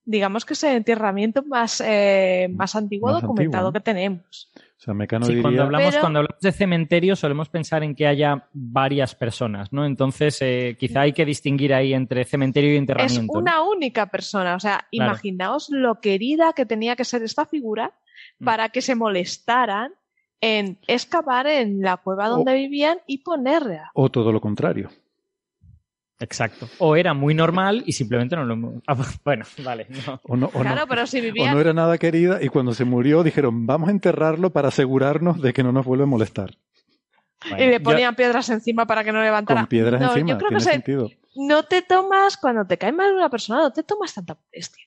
Speaker 9: digamos que es el enterramiento más, eh, más antiguo documentado que tenemos.
Speaker 7: O sea, Mecano diría...
Speaker 8: cuando, hablamos, cuando hablamos de cementerio solemos pensar en que haya varias personas, ¿no? Entonces, eh, quizá hay que distinguir ahí entre cementerio y enterramiento.
Speaker 9: Es una única persona. O sea, imaginaos lo querida que tenía que ser esta figura mm. para que se molestaran en excavar en la cueva donde vivían y ponerla.
Speaker 7: O todo lo contrario.
Speaker 8: Exacto. O era muy normal y simplemente no lo ah, <laughs> Bueno, vale.
Speaker 7: O no,
Speaker 9: claro, pero si vivía...
Speaker 7: O no era nada querida y cuando se murió dijeron, vamos a enterrarlo para asegurarnos de que no nos vuelve a molestar.
Speaker 9: y le ponían piedras encima para que no levantara.
Speaker 7: Con piedras encima, tiene sentido.
Speaker 9: No te tomas, cuando te cae mal una persona, no te tomas tanta molestia.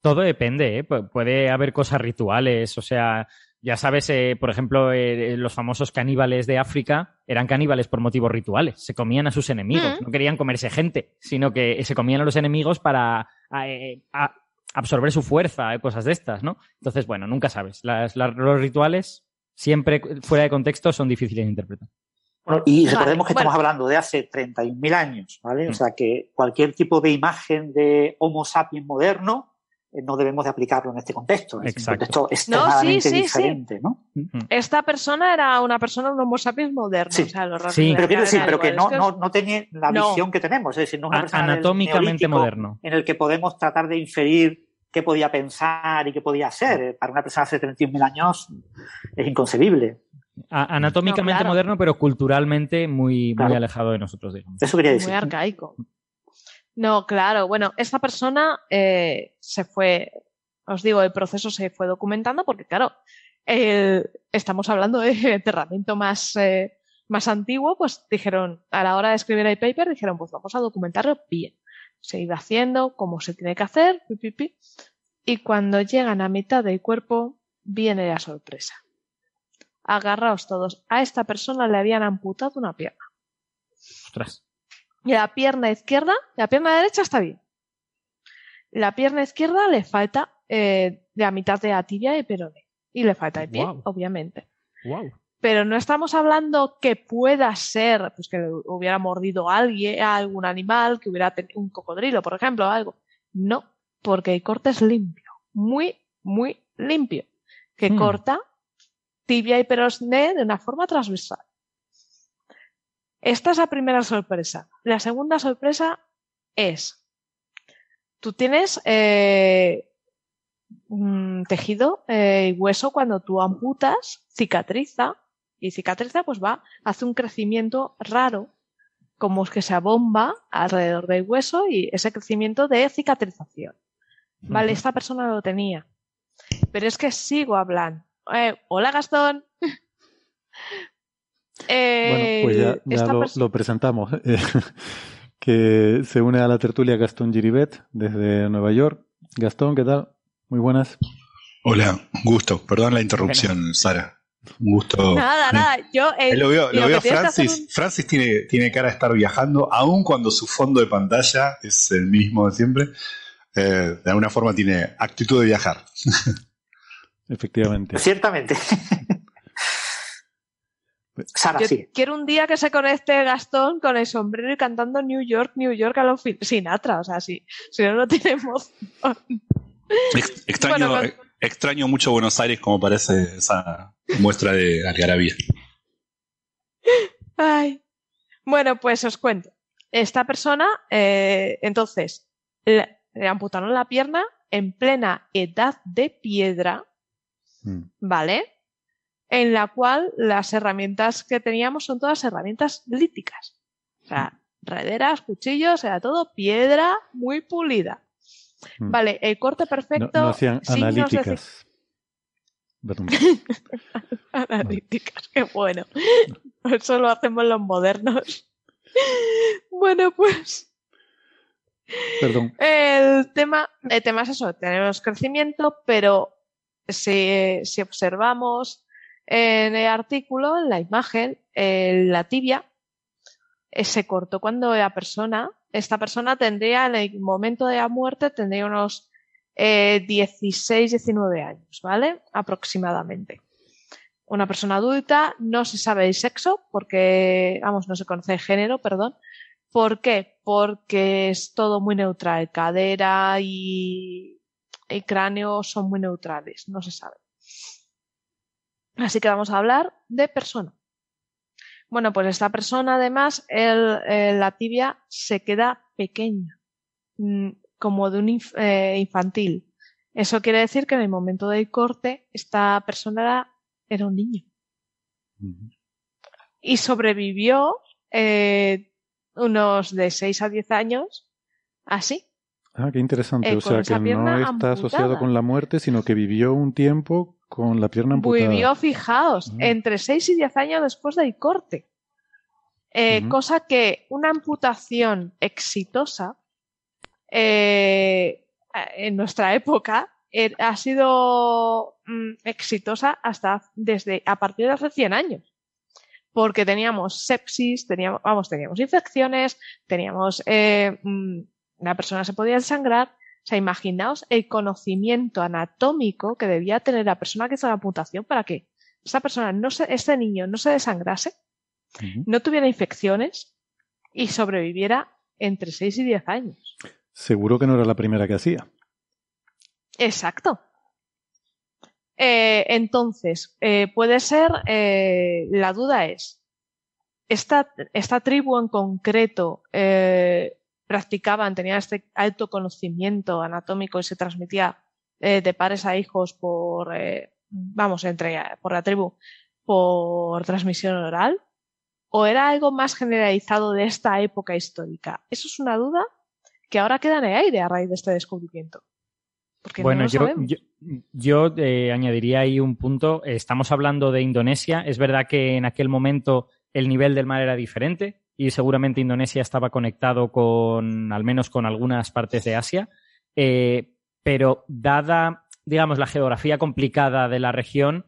Speaker 8: Todo depende, ¿eh? puede haber cosas rituales, o sea, ya sabes, eh, por ejemplo, eh, los famosos caníbales de África eran caníbales por motivos rituales. Se comían a sus enemigos. Mm. No querían comerse gente, sino que se comían a los enemigos para eh, absorber su fuerza, cosas de estas, ¿no? Entonces, bueno, nunca sabes. los rituales, siempre fuera de contexto, son difíciles de interpretar.
Speaker 6: y recordemos que estamos hablando de hace 31.000 años, ¿vale? O mm. sea que cualquier tipo de imagen de Homo sapiens moderno eh, no debemos de aplicarlo en este contexto. En este contexto extremadamente diferente, ¿no?
Speaker 9: Esta persona era una persona, un homo sapiens moderno.
Speaker 6: Sí, pero quiero decir, pero que no, no, no tenía la visión que tenemos. Es decir, no es una persona
Speaker 8: anatómicamente moderno.
Speaker 6: En el que podemos tratar de inferir qué podía pensar y qué podía hacer. Para una persona hace 31.000 años es inconcebible.
Speaker 8: anatómicamente moderno, pero culturalmente muy, muy alejado de nosotros, digamos.
Speaker 6: Eso quería decir.
Speaker 9: Muy arcaico. No, claro. Bueno, esta persona eh, se fue, os digo, el proceso se fue documentando porque, claro, estamos hablando de <laughs> enterramiento más, eh, más antiguo, pues dijeron, a la hora de escribir el paper, dijeron, pues vamos a documentarlo bien. Se iba haciendo como se tiene que hacer, y cuando llegan a mitad del cuerpo, viene la sorpresa. Agarraos todos. A esta persona le habían amputado una pierna.
Speaker 8: Ostras.
Speaker 9: La pierna izquierda, la pierna derecha está bien. La pierna izquierda le falta eh, la mitad de la tibia y perone. Y le falta el pie, obviamente. Pero no estamos hablando que pueda ser, pues que hubiera mordido a alguien, a algún animal, que hubiera tenido un cocodrilo, por ejemplo, o algo. No, porque el corte es limpio. Muy, muy limpio. Que hmm. corta tibia y perone de una forma transversal. Esta es la primera sorpresa. La segunda sorpresa es, tú tienes eh, tejido eh, y hueso cuando tú amputas, cicatriza, y cicatriza pues va, hace un crecimiento raro, como es que se abomba alrededor del hueso y ese crecimiento de cicatrización. Vale, esta persona lo tenía. Pero es que sigo hablando. Eh, hola Gastón.
Speaker 7: Bueno, pues ya, lo, presentamos. <laughs> que se une a la tertulia Gastón Giribet desde Nueva York. Gastón, ¿qué tal? Muy buenas.
Speaker 10: Hola, gusto. Perdón la interrupción, Sara. Un gusto.
Speaker 9: Nada, nada. Yo
Speaker 10: eh, lo veo, lo veo Francis. Francis tiene, tiene cara de estar viajando, aun cuando su fondo de pantalla es el mismo de siempre. Eh, de alguna forma tiene actitud de viajar. <laughs>
Speaker 7: Efectivamente.
Speaker 6: Ciertamente. Sara, sí.
Speaker 9: Quiero un día que se conecte Gastón con el sombrero y cantando New York, New York a los Sinatra. O sea, si, si no, no tenemos.
Speaker 10: extraño, extraño mucho Buenos Aires como parece esa muestra de algarabía.
Speaker 9: Ay. Bueno, pues os cuento. Esta persona, eh, entonces, le, amputaron la pierna en plena edad de piedra, mm. ¿vale? En la cual las herramientas que teníamos son todas herramientas líticas. O sea, rederas, cuchillos, era todo piedra muy pulida. Mm. Vale, el corte perfecto.
Speaker 7: No, hacían analíticas. <laughs>
Speaker 9: analíticas, qué bueno. <laughs> Eso lo hacemos los modernos. bueno, pues.
Speaker 7: Perdón.
Speaker 9: El tema, el tema es eso, tenemos crecimiento, pero si, si observamos en el artículo, en la imagen, la tibia se cortó cuando la persona, esta persona tendría en el momento de la muerte, tendría unos 16, 19 años, ¿vale? Aproximadamente una persona adulta, no se sabe el sexo, porque, vamos, no se conoce el género, perdón. ¿Por qué? Porque es todo muy neutral. Cadera y, cráneo son muy neutrales, no se sabe. Así que vamos a hablar de persona. Bueno, pues esta persona, además, el, la tibia se queda pequeña, mm, como de un eh, infantil. Eso quiere decir que en el momento del corte, esta persona era era un niño. Y sobrevivió eh, unos de 6 a 10 años así.
Speaker 7: Ah, qué interesante. Eh, o sea, que no está asociado con la muerte, sino que vivió un tiempo con la pierna amputada.
Speaker 9: Vivió, fijaos, entre 6 y 10 años después del corte. Eh, cosa que una amputación exitosa en nuestra época Er, ha sido mm, exitosa hasta desde a partir de hace 100 años. Porque teníamos sepsis, teníamos, vamos, teníamos infecciones, teníamos, eh, mm, la persona se podía desangrar. O sea, imaginaos el conocimiento anatómico que debía tener la persona que hizo la amputación para que esa persona, no se, este niño no se desangrase, no tuviera infecciones y sobreviviera entre 6 y 10 años.
Speaker 7: Seguro que no era la primera que hacía.
Speaker 9: Exacto. Eh, entonces, eh, puede ser, eh, la duda es, esta, esta tribu en concreto practicaban, tenía este alto conocimiento anatómico y se transmitía de pares a hijos por, vamos, entre, por la tribu, por transmisión oral, o era algo más generalizado de esta época histórica. Eso es una duda que ahora queda en el aire a raíz de este descubrimiento
Speaker 8: bueno, yo, eh, añadiría ahí un punto. Estamos hablando de Indonesia. Es verdad que en aquel momento el nivel del mar era diferente y seguramente Indonesia estaba conectado con, al menos con algunas partes de Asia. Eh, pero dada, digamos, la geografía complicada de la región,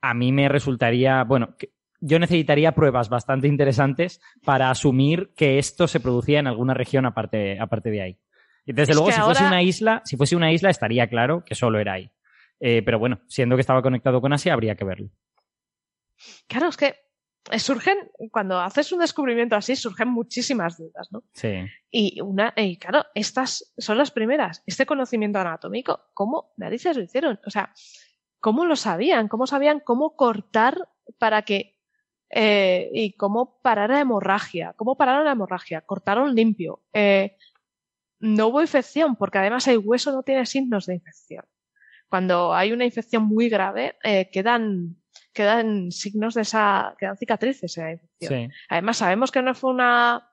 Speaker 8: a mí me resultaría, bueno, yo necesitaría pruebas bastante interesantes para asumir que esto se producía en alguna región aparte, aparte de ahí. Y desde luego, si fuese una isla, si fuese una isla, estaría claro que solo era ahí. Eh, pero bueno, siendo que estaba conectado con Asia, habría que verlo.
Speaker 9: Claro, es que surgen, cuando haces un descubrimiento así, surgen muchísimas dudas, ¿no?
Speaker 8: Sí.
Speaker 9: Y una, y claro, estas son las primeras. Este conocimiento anatómico, ¿cómo narices lo hicieron? O sea, ¿cómo lo sabían? ¿Cómo sabían cómo cortar para que eh, y cómo parar la hemorragia? ¿Cómo pararon la hemorragia? Cortaron limpio. Eh, no hubo infección, porque además el hueso no tiene signos de infección. Cuando hay una infección muy grave, eh, quedan, quedan signos de esa, quedan cicatrices en la infección. Además, sabemos que no fue una,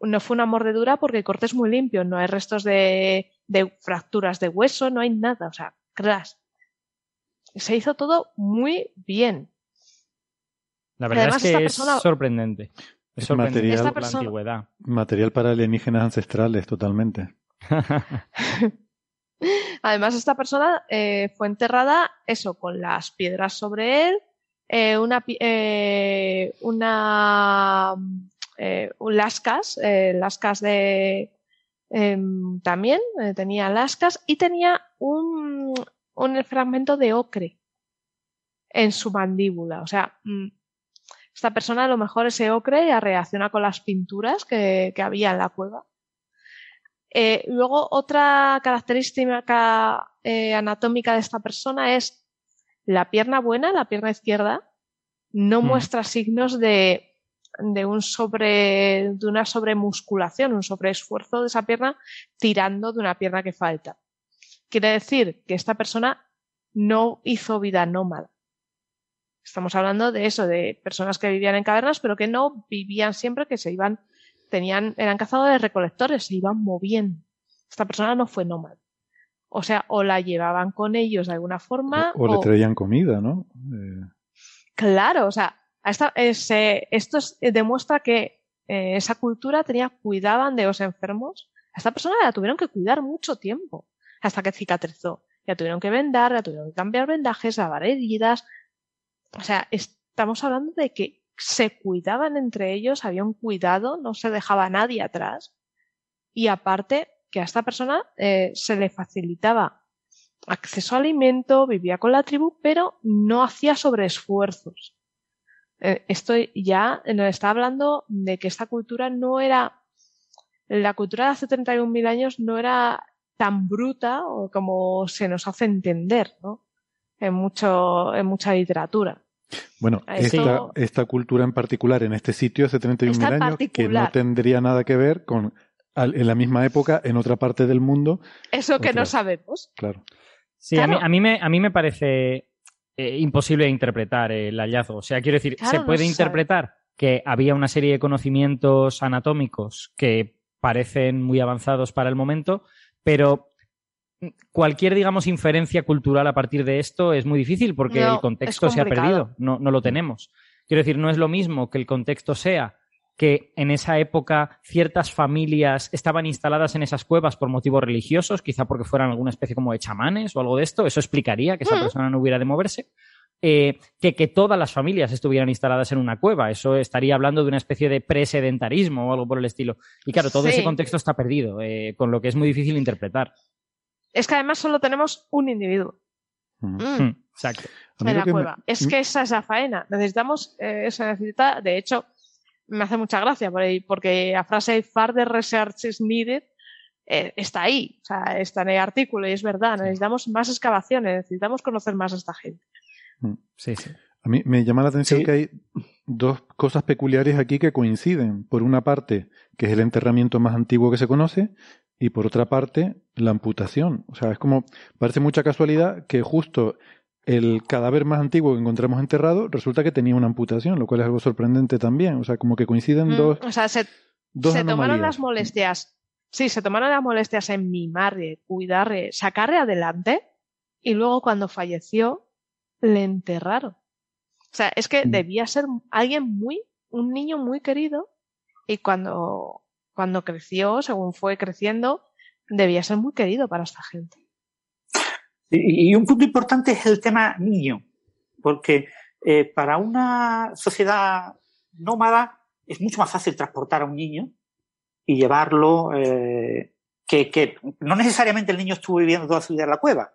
Speaker 9: no fue una mordedura porque el corte es muy limpio, no hay restos de, fracturas de hueso, no hay nada, o sea, crash. Se hizo todo muy bien.
Speaker 8: La verdad es que es sorprendente.
Speaker 7: Es material, la antigüedad. material para alienígenas ancestrales, totalmente. <laughs>
Speaker 9: Además, esta persona eh, fue enterrada, eso, con las piedras sobre él, eh, una, eh, una lascas, lascas de em, también tenía lascas y tenía un, un fragmento de ocre en su mandíbula. O sea, mm, esta persona a lo mejor ese ocre reacciona con las pinturas que, había en la cueva. Eh, luego, otra característica eh, anatómica de esta persona es la pierna buena, la pierna izquierda, no mm. muestra signos de, de, un sobre, de una sobremusculación, un sobreesfuerzo de esa pierna tirando de una pierna que falta. Quiere decir que esta persona no hizo vida nómada. Estamos hablando de eso, de personas que vivían en cavernas, pero que no vivían siempre, que se iban, tenían, eran cazadores recolectores, se iban moviendo. Esta persona no fue nómada. O sea, o la llevaban con ellos de alguna forma.
Speaker 7: O, le traían comida, ¿no? Eh,
Speaker 9: claro, o sea, esta, esto demuestra que eh, esa cultura tenía, cuidaban de los enfermos. A esta persona la tuvieron que cuidar mucho tiempo hasta que cicatrizó. Ya tuvieron que vendar, ya tuvieron que cambiar vendajes, lavar heridas, o sea, estamos hablando de que se cuidaban entre ellos, había un cuidado, no se dejaba a nadie atrás. Y aparte, que a esta persona eh, se le facilitaba acceso a alimento, vivía con la tribu, pero no hacía sobreesfuerzos. Eh, esto ya nos está hablando de que esta cultura no era, la cultura de hace 31.000 años no era tan bruta como se nos hace entender, ¿no? En mucho, en mucha literatura.
Speaker 7: Bueno, esta, cultura en particular en este sitio hace 31.000 años que no tendría nada que ver con en la misma época en otra parte del mundo.
Speaker 9: Eso que no sabemos.
Speaker 7: Claro.
Speaker 8: Sí, A, mí, me, a mí me parece eh, imposible interpretar el hallazgo. O sea, quiero decir, se puede interpretar que había una serie de conocimientos anatómicos que parecen muy avanzados para el momento, pero cualquier, digamos, inferencia cultural a partir de esto es muy difícil porque el contexto se ha perdido, no, no lo tenemos. Quiero decir, no es lo mismo que el contexto sea que en esa época ciertas familias estaban instaladas en esas cuevas por motivos religiosos, quizá porque fueran alguna especie como de chamanes o algo de esto, eso explicaría que esa persona no hubiera de moverse. Eh, que, que todas las familias estuvieran instaladas en una cueva. Eso estaría hablando de una especie de presedentarismo o algo por el estilo. Y claro, todo ese contexto está perdido, eh, con lo que es muy difícil interpretar
Speaker 9: es que además solo tenemos un individuo.
Speaker 8: Mm. Mm. Exacto.
Speaker 9: En la cueva. Es que esa es la faena. Necesitamos, eh, se necesita, de hecho, me hace mucha gracia porque la frase further research is needed eh, está ahí, o sea, está en el artículo y es verdad, necesitamos más excavaciones, necesitamos conocer más a esta gente.
Speaker 8: Mm. Sí, sí.
Speaker 7: A mí me llama la atención que hay dos cosas peculiares aquí que coinciden. Por una parte, que es el enterramiento más antiguo que se conoce, y por otra parte, la amputación. O sea, es como, parece mucha casualidad que justo el cadáver más antiguo que encontramos enterrado resulta que tenía una amputación, lo cual es algo sorprendente también. O sea, como que coinciden mm, dos.
Speaker 9: O sea, se, tomaron las molestias. Sí, se tomaron las molestias en mimarle, cuidarle, sacarle adelante y luego cuando falleció le enterraron. O sea, es que mm. debía ser alguien muy, un niño muy querido y cuando cuando creció, según fue creciendo, debía ser muy querido para esta gente.
Speaker 6: Y, un punto importante es el tema niño, porque eh, para una sociedad nómada es mucho más fácil transportar a un niño y llevarlo, eh, que, no necesariamente el niño estuvo viviendo toda su vida en la cueva.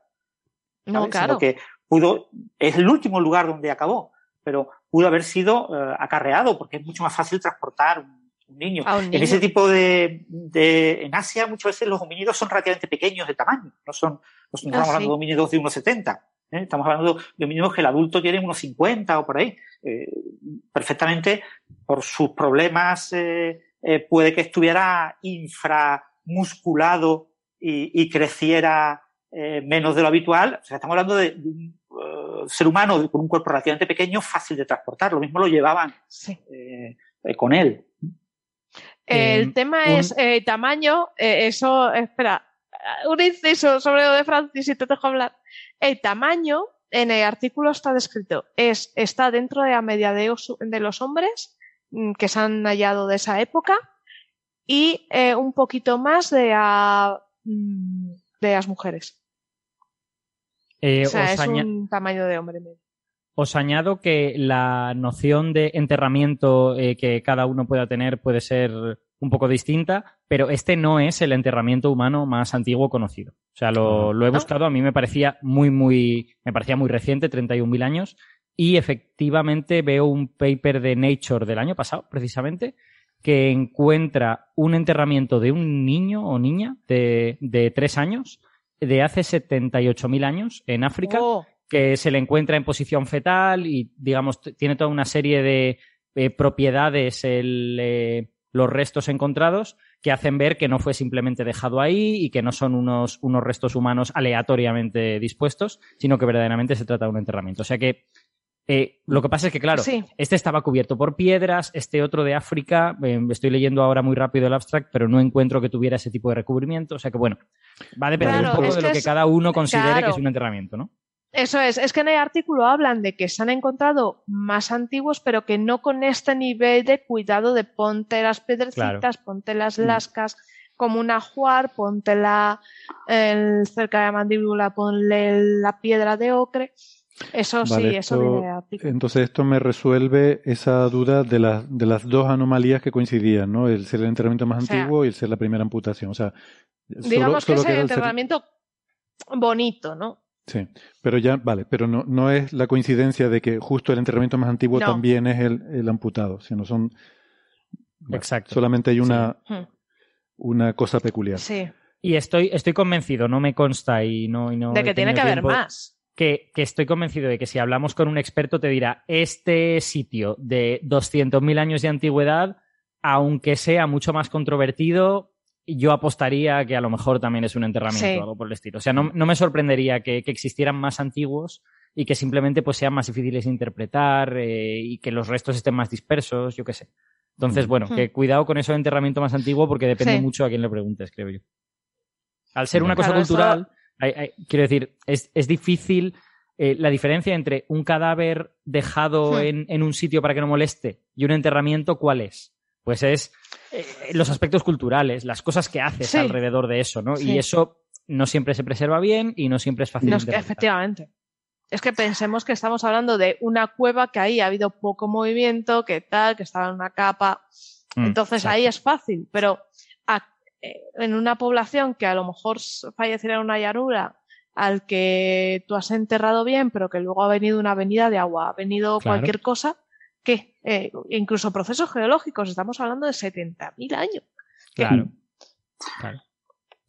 Speaker 9: No, claro.
Speaker 6: que pudo, es el último lugar donde acabó, pero pudo haber sido eh, acarreado porque es mucho más fácil transportar un un niño. En ese tipo de, de, En Asia muchas veces los homínidos son relativamente pequeños de tamaño, no son, no estamos ah, hablando de homínidos de 1,70. ¿eh? Estamos hablando de homínidos que el adulto tiene unos 50 o por ahí. Eh, perfectamente, por sus problemas, eh, eh puede que estuviera inframusculado y, y creciera menos de lo habitual. O sea, estamos hablando de, un ser humano con un cuerpo relativamente pequeño, fácil de transportar. Lo mismo lo llevaban con él.
Speaker 9: El em, tema es eh, tamaño, eh, eso, espera, un inciso sobre lo de Francis y te dejo hablar. El tamaño, en el artículo está descrito, es, está dentro de la media de, los hombres mm, que se han hallado de esa época y eh, un poquito más de, mm, de las mujeres. o sea, es un tamaño de hombre medio.
Speaker 8: Os añado que la noción de enterramiento eh, que cada uno pueda tener puede ser un poco distinta, pero este no es el enterramiento humano más antiguo conocido. O sea, lo, he buscado, a mí me parecía muy, muy, me parecía muy reciente, 31.000 años, y efectivamente veo un paper de Nature del año pasado, precisamente, que encuentra un enterramiento de un niño o niña de, de tres años de hace 78.000 años en África,
Speaker 9: Oh.
Speaker 8: Que se le encuentra en posición fetal y, digamos, tiene toda una serie de eh, propiedades el, eh, los restos encontrados que hacen ver que no fue simplemente dejado ahí y que no son unos, unos restos humanos aleatoriamente dispuestos, sino que verdaderamente se trata de un enterramiento. O sea que eh, lo que pasa es que, claro,
Speaker 9: Sí.
Speaker 8: este estaba cubierto por piedras, este otro de África, eh, estoy leyendo ahora muy rápido el abstract, pero no encuentro que tuviera ese tipo de recubrimiento. O sea que, bueno, va a depender
Speaker 9: Claro,
Speaker 8: un poco de lo que
Speaker 9: es-
Speaker 8: cada uno considere
Speaker 9: claro.
Speaker 8: que es un enterramiento, ¿no?
Speaker 9: Eso es, es que en el artículo hablan de que se han encontrado más antiguos, pero que no con este nivel de cuidado de ponte las piedrecitas,
Speaker 8: Claro.
Speaker 9: ponte las
Speaker 8: Mm.
Speaker 9: lascas como un ajuar, ponte la el- cerca de la mandíbula, ponle la piedra de ocre. Eso
Speaker 7: Vale,
Speaker 9: sí, eso viene artículo.
Speaker 7: Entonces esto me resuelve esa duda de, las de las dos anomalías que coincidían, ¿no? El ser el enterramiento más
Speaker 9: O sea,
Speaker 7: antiguo y el ser la primera amputación. O sea, solo-
Speaker 9: Digamos que
Speaker 7: solo
Speaker 9: es el
Speaker 7: el ser-
Speaker 9: enterramiento bonito, ¿no?
Speaker 7: Sí, pero ya, vale, pero no, no es la coincidencia de que justo el enterramiento más antiguo
Speaker 9: No.
Speaker 7: también es el, el amputado, sino son... vale,
Speaker 8: Exacto.
Speaker 7: Solamente hay una,
Speaker 9: Hmm.
Speaker 7: una cosa peculiar.
Speaker 9: Sí,
Speaker 8: Y estoy, estoy convencido, no me consta y no, y no
Speaker 9: de que tiene que haber más.
Speaker 8: Que, que estoy convencido de que si hablamos con un experto te dirá, este sitio de 200.000 años de antigüedad, aunque sea mucho más controvertido, yo apostaría a que a lo mejor también es un enterramiento
Speaker 9: Sí.
Speaker 8: o algo por el estilo. O sea, no, no me sorprendería que, que existieran más antiguos y que simplemente pues sean más difíciles de interpretar eh, y que los restos estén más dispersos, yo qué sé. Entonces, bueno,
Speaker 9: Hmm.
Speaker 8: que cuidado con eso de enterramiento más antiguo porque depende
Speaker 9: Sí.
Speaker 8: mucho a quién le preguntes, creo yo. Al ser una cosa
Speaker 9: Claro, eso-
Speaker 8: cultural, hay- hay- quiero decir, es, es difícil eh, la diferencia entre un cadáver dejado
Speaker 9: Hmm.
Speaker 8: en, en un sitio para que no moleste y un enterramiento, ¿cuál es? Pues es eh, los aspectos culturales, las cosas que haces
Speaker 9: Sí.
Speaker 8: alrededor de eso, ¿no?
Speaker 9: Sí.
Speaker 8: Y eso no siempre se preserva bien y no siempre es fácil
Speaker 9: No,
Speaker 8: de
Speaker 9: es que
Speaker 8: interpretar.
Speaker 9: efectivamente. Es que pensemos que estamos hablando de una cueva que ahí ha habido poco movimiento, que tal, que estaba en una capa.
Speaker 8: Mm,
Speaker 9: Entonces ahí es fácil, pero a- eh, en una población que a lo mejor falleciera en una llanura, al que tú has enterrado bien, pero que luego ha venido una avenida de agua, ha venido
Speaker 8: Claro.
Speaker 9: cualquier cosa, que eh, incluso procesos geológicos, estamos hablando de 70.000 años.
Speaker 8: Claro. Claro.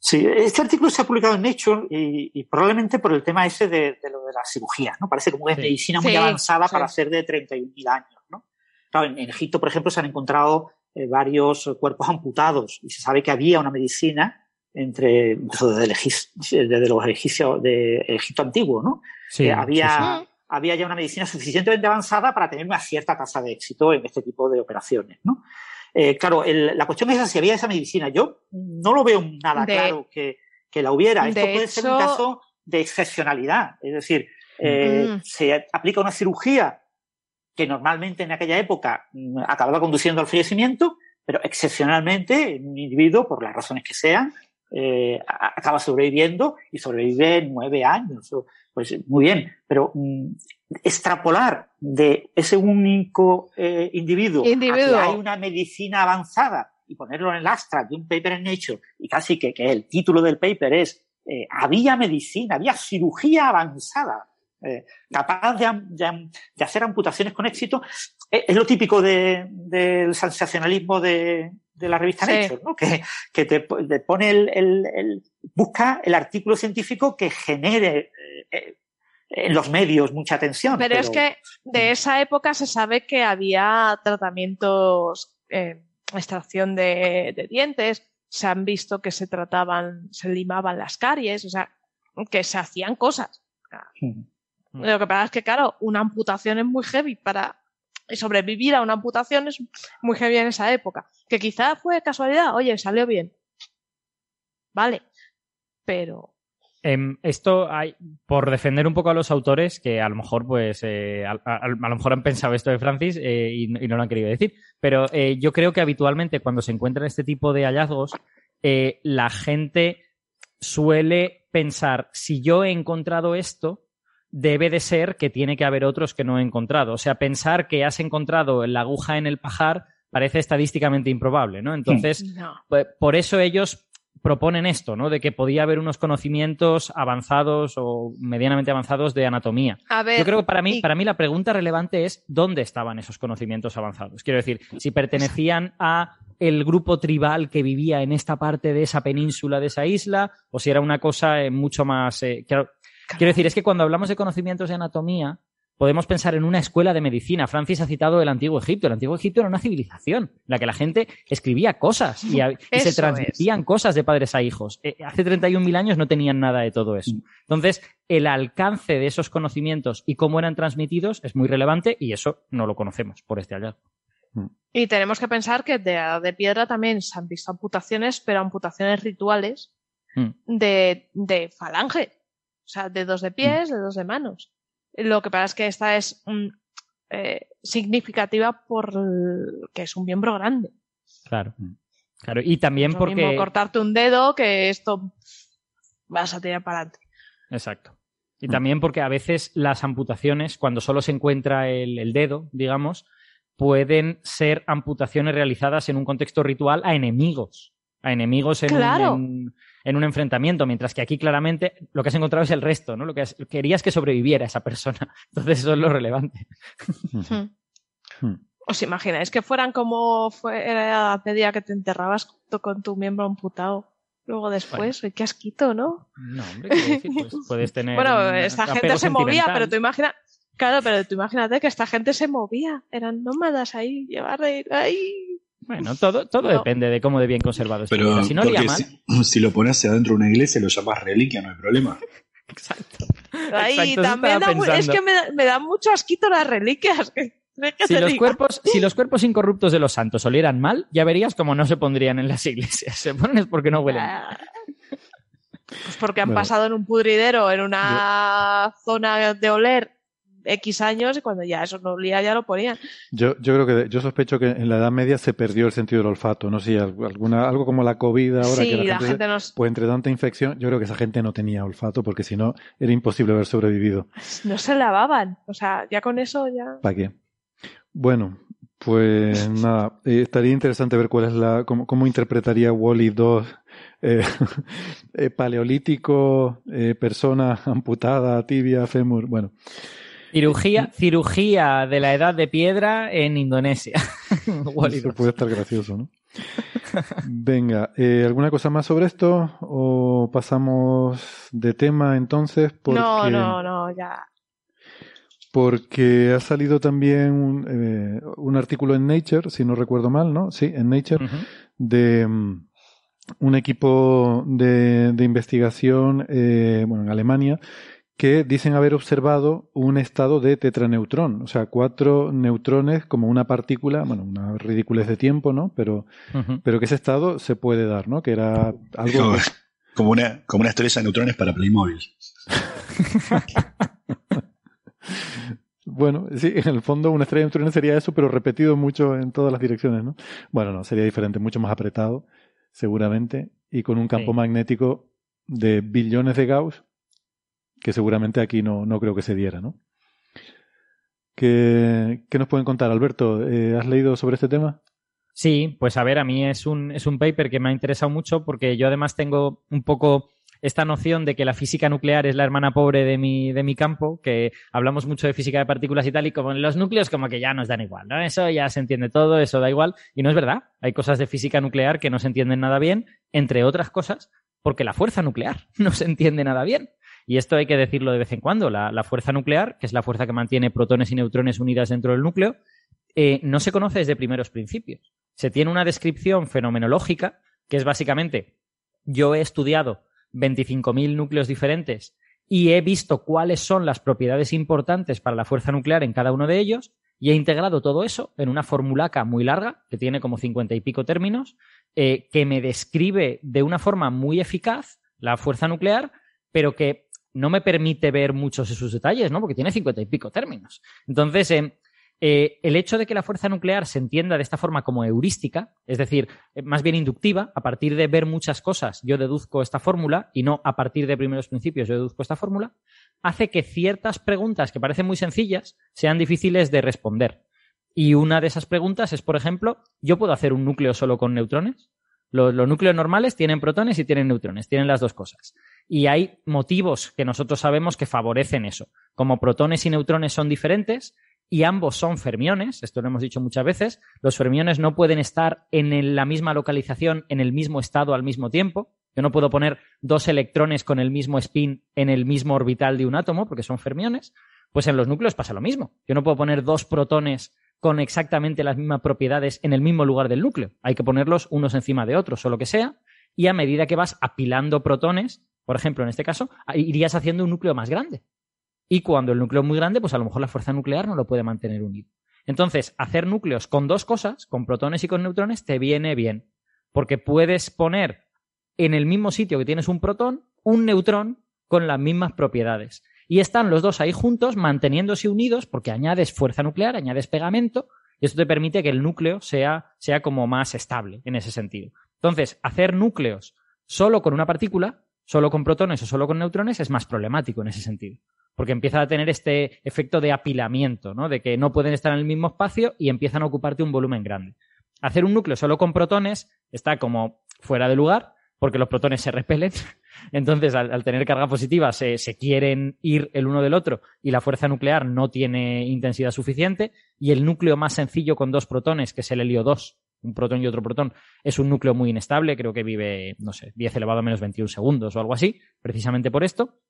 Speaker 6: Sí, este artículo se ha publicado en Nature y, y probablemente por el tema ese de, de lo de las cirugías, ¿no? Parece como que es
Speaker 8: Sí.
Speaker 6: medicina muy
Speaker 9: Sí,
Speaker 6: avanzada
Speaker 9: sí.
Speaker 6: para ser de 31.000 años, ¿no? Claro, en, en Egipto, por ejemplo, se han encontrado eh, varios cuerpos amputados y se sabe que había una medicina entre, desde, el egis- desde los egipcios, de Egipto antiguo, ¿no?
Speaker 8: Sí,
Speaker 6: Eh, había,
Speaker 9: sí, sí.
Speaker 6: Había ya una medicina suficientemente avanzada para tener una cierta tasa de éxito en este tipo de operaciones, ¿no? Eh, claro, el- la cuestión es si había esa medicina. Yo no lo veo nada
Speaker 9: De-
Speaker 6: claro que, que la hubiera. Esto
Speaker 9: de
Speaker 6: puede ser un caso de excepcionalidad. Es decir, eh,
Speaker 9: Mm.
Speaker 6: se aplica una cirugía que normalmente en aquella época mm, acababa conduciendo al fallecimiento, pero excepcionalmente un individuo, por las razones que sean, eh, acaba sobreviviendo y sobrevive nueve años. O- Pues muy bien, pero mm, extrapolar de ese único eh, individuo, a que hay una medicina avanzada y ponerlo en el abstract de un paper en Nature y casi que, que el título del paper es eh, había medicina, había cirugía avanzada eh, capaz de, de hacer amputaciones con éxito, es lo típico de- del sensacionalismo de, de la revista
Speaker 9: Sí.
Speaker 6: Nature, ¿no? que, que te, po- te pone el, el- el- busca el artículo científico que genere eh, eh, en los medios mucha atención.
Speaker 9: Pero, es que de esa época se sabe que había tratamientos, eh, extracción de, de dientes, se han visto que se trataban, se limaban las caries, o sea, que se hacían cosas.
Speaker 6: Mm.
Speaker 9: Lo que pasa es que, claro, una amputación es muy heavy para sobrevivir a una amputación es muy heavy en esa época. Que quizá fue casualidad, oye, salió bien. Vale. Pero
Speaker 8: Em, esto hay, por defender un poco a los autores, que a lo mejor, pues, eh, a, lo mejor han pensado esto de Francis eh, y, y no lo han querido decir, pero eh, yo creo que habitualmente cuando se encuentran este tipo de hallazgos, la gente suele pensar, si yo he encontrado esto, debe de ser que tiene que haber otros que no he encontrado. O sea, pensar que has encontrado la aguja en el pajar parece estadísticamente improbable, ¿no? Entonces,
Speaker 9: no.
Speaker 8: pues, por eso ellos proponen esto, ¿no? De que podía haber unos conocimientos avanzados o medianamente avanzados de anatomía. Yo creo que para mí, para mí la pregunta relevante es dónde estaban esos conocimientos avanzados. Quiero decir, si pertenecían a el grupo tribal que vivía en esta parte de esa península, de esa isla, o si era una cosa eh, mucho más... Eh, quiero decir, es que cuando hablamos de conocimientos de anatomía, podemos pensar en una escuela de medicina. Francis ha citado el Antiguo Egipto. El Antiguo Egipto era una civilización en la que la gente escribía cosas y, se transmitían cosas de padres a hijos. Eh, hace 31.000 años no tenían nada de todo eso. Entonces, el alcance de esos conocimientos y cómo eran transmitidos es muy relevante y eso no lo conocemos por este hallazgo.
Speaker 9: Y tenemos que pensar que de, de piedra también se han visto amputaciones, pero amputaciones rituales mm. de, de falange. O sea, dedos de pies, mm. dedos de manos. Lo que pasa es que esta es eh, significativa por que es un miembro grande.
Speaker 8: Claro. Claro, y también porque. Mismo
Speaker 9: cortarte un dedo que esto vas a tirar para adelante.
Speaker 8: Exacto. Y también porque a veces las amputaciones, cuando solo se encuentra el, dedo, digamos, pueden ser amputaciones realizadas en un contexto ritual a enemigos. A enemigos en, un, en un enfrentamiento, mientras que aquí claramente lo que has encontrado es el resto, ¿no? Lo que querías que sobreviviera esa persona. <laughs> Entonces eso es lo relevante.
Speaker 9: Hmm. Hmm. ¿Os imagináis que fueran como fue la pedida que te enterrabas con tu miembro amputado? Luego después, qué asquito, ¿no?
Speaker 8: No, hombre, decir? Pues <laughs> puedes tener.
Speaker 9: bueno, esta gente se movía, pero tú imaginas. Claro, pero tú imagínate que esta gente se movía. Eran nómadas ahí, llevar ahí
Speaker 8: bueno, todo, todo depende de cómo de bien conservado esté.
Speaker 10: Pero si no <laughs> Si, lo pones hacia adentro de una iglesia, lo llamas reliquia, no hay problema. <laughs>
Speaker 8: Exacto.
Speaker 9: Ahí también es que me, me dan mucho asquito las reliquias.
Speaker 8: si, los cuerpos, si los cuerpos incorruptos de los santos olieran mal, ya verías cómo no se pondrían en las <laughs> iglesias. Se ponen porque no huelen. Ah.
Speaker 9: Pues porque han pasado en un pudridero, en una zona de oler X años y cuando ya eso no olía ya lo ponían.
Speaker 7: Yo, yo creo que yo sospecho que en la Edad Media se perdió el sentido del olfato, no sé, alguna, algo como la COVID ahora que la, gente, pues entre tanta infección, yo creo que esa gente no tenía olfato porque si no era imposible haber sobrevivido.
Speaker 9: No se lavaban, o sea, ya con eso ya.
Speaker 7: ¿Para qué? Bueno, pues <laughs> nada, eh, estaría interesante ver cuál es la, cómo, cómo interpretaría Wally 2 eh, <laughs> eh, paleolítico, persona amputada, tibia, fémur, bueno.
Speaker 8: Cirugía, cirugía de la edad de piedra en Indonesia. <laughs>
Speaker 7: Eso puede estar gracioso, ¿no? Venga, eh, ¿alguna cosa más sobre esto? ¿O pasamos de tema entonces?
Speaker 9: No, no, no, ya.
Speaker 7: Porque ha salido también un, eh, un, artículo en Nature, si no recuerdo mal, ¿no? Sí, en Nature, de um, un equipo de, de investigación, eh, bueno, en Alemania, que dicen haber observado un estado de tetraneutrón, o sea, cuatro neutrones como una partícula, bueno, una ridiculez de tiempo, ¿no? Pero, pero que ese estado se puede dar, ¿no? Que era algo... <laughs>
Speaker 10: Como, una, como una estrella de neutrones para Playmobil. <laughs>
Speaker 7: bueno, sí, en el fondo una estrella de neutrones sería eso, pero repetido mucho en todas las direcciones, ¿no? Bueno, no, sería diferente, mucho más apretado, seguramente, y con un campo magnético de billones de Gauss que seguramente aquí no, no creo que se diera, ¿no? ¿Qué, nos pueden contar, Alberto? Eh, ¿Has leído sobre este tema?
Speaker 8: Sí, pues a ver, a mí es un, es un paper que me ha interesado mucho porque yo además tengo un poco esta noción de que la física nuclear es la hermana pobre de mi, de mi campo, que hablamos mucho de física de partículas y tal, y como en los núcleos como que ya nos dan igual, ¿no? Eso ya se entiende todo, eso da igual, y no es verdad. Hay cosas de física nuclear que no se entienden nada bien, entre otras cosas, porque la fuerza nuclear <laughs> no se entiende nada bien. Y esto hay que decirlo de vez en cuando. La, fuerza nuclear, que es la fuerza que mantiene protones y neutrones unidas dentro del núcleo, eh, no se conoce desde primeros principios. Se tiene una descripción fenomenológica, que es básicamente, yo he estudiado 25.000 núcleos diferentes y he visto cuáles son las propiedades importantes para la fuerza nuclear en cada uno de ellos y he integrado todo eso en una formulaca muy larga, que tiene como 50 y pico términos, eh, que me describe de una forma muy eficaz la fuerza nuclear, pero que no me permite ver muchos de sus detalles, ¿no? Porque tiene cincuenta y pico términos. Entonces, eh, eh, el hecho de que la fuerza nuclear se entienda de esta forma como heurística, es decir, eh, más bien inductiva, a partir de ver muchas cosas yo deduzco esta fórmula y no a partir de primeros principios yo deduzco esta fórmula, hace que ciertas preguntas que parecen muy sencillas sean difíciles de responder. Y una de esas preguntas es, por ejemplo, ¿yo puedo hacer un núcleo solo con neutrones? Los, núcleos normales tienen protones y tienen neutrones, tienen las dos cosas. Y hay motivos que nosotros sabemos que favorecen eso. Como protones y neutrones son diferentes y ambos son fermiones, esto lo hemos dicho muchas veces, los fermiones no pueden estar en la misma localización, en el mismo estado al mismo tiempo. Yo no puedo poner dos electrones con el mismo spin en el mismo orbital de un átomo porque son fermiones. Pues en los núcleos pasa lo mismo. Yo no puedo poner dos protones con exactamente las mismas propiedades en el mismo lugar del núcleo. Hay que ponerlos unos encima de otros o lo que sea. Y a medida que vas apilando protones, por ejemplo, en este caso, irías haciendo un núcleo más grande. Y cuando el núcleo es muy grande, pues a lo mejor la fuerza nuclear no lo puede mantener unido. Entonces, hacer núcleos con dos cosas, con protones y con neutrones, te viene bien. Porque puedes poner en el mismo sitio que tienes un protón, un neutrón con las mismas propiedades y están los dos ahí juntos manteniéndose unidos porque añades fuerza nuclear, añades pegamento y esto te permite que el núcleo sea, sea como más estable en ese sentido. Entonces, hacer núcleos solo con una partícula, solo con protones o solo con neutrones es más problemático en ese sentido. Porque empieza a tener este efecto de apilamiento, ¿no? De que no pueden estar en el mismo espacio y empiezan a ocuparte un volumen grande. Hacer un núcleo solo con protones está como fuera de lugar, porque los protones se repelen. <laughs> Entonces, al, tener carga positiva, se, quieren ir el uno del otro y la fuerza nuclear no tiene intensidad suficiente. Y el núcleo más sencillo con dos protones, que es el helio 2, un protón y otro protón, es un núcleo muy inestable. Creo que vive, no sé, 10 elevado a menos 21 segundos o algo así, precisamente por esto.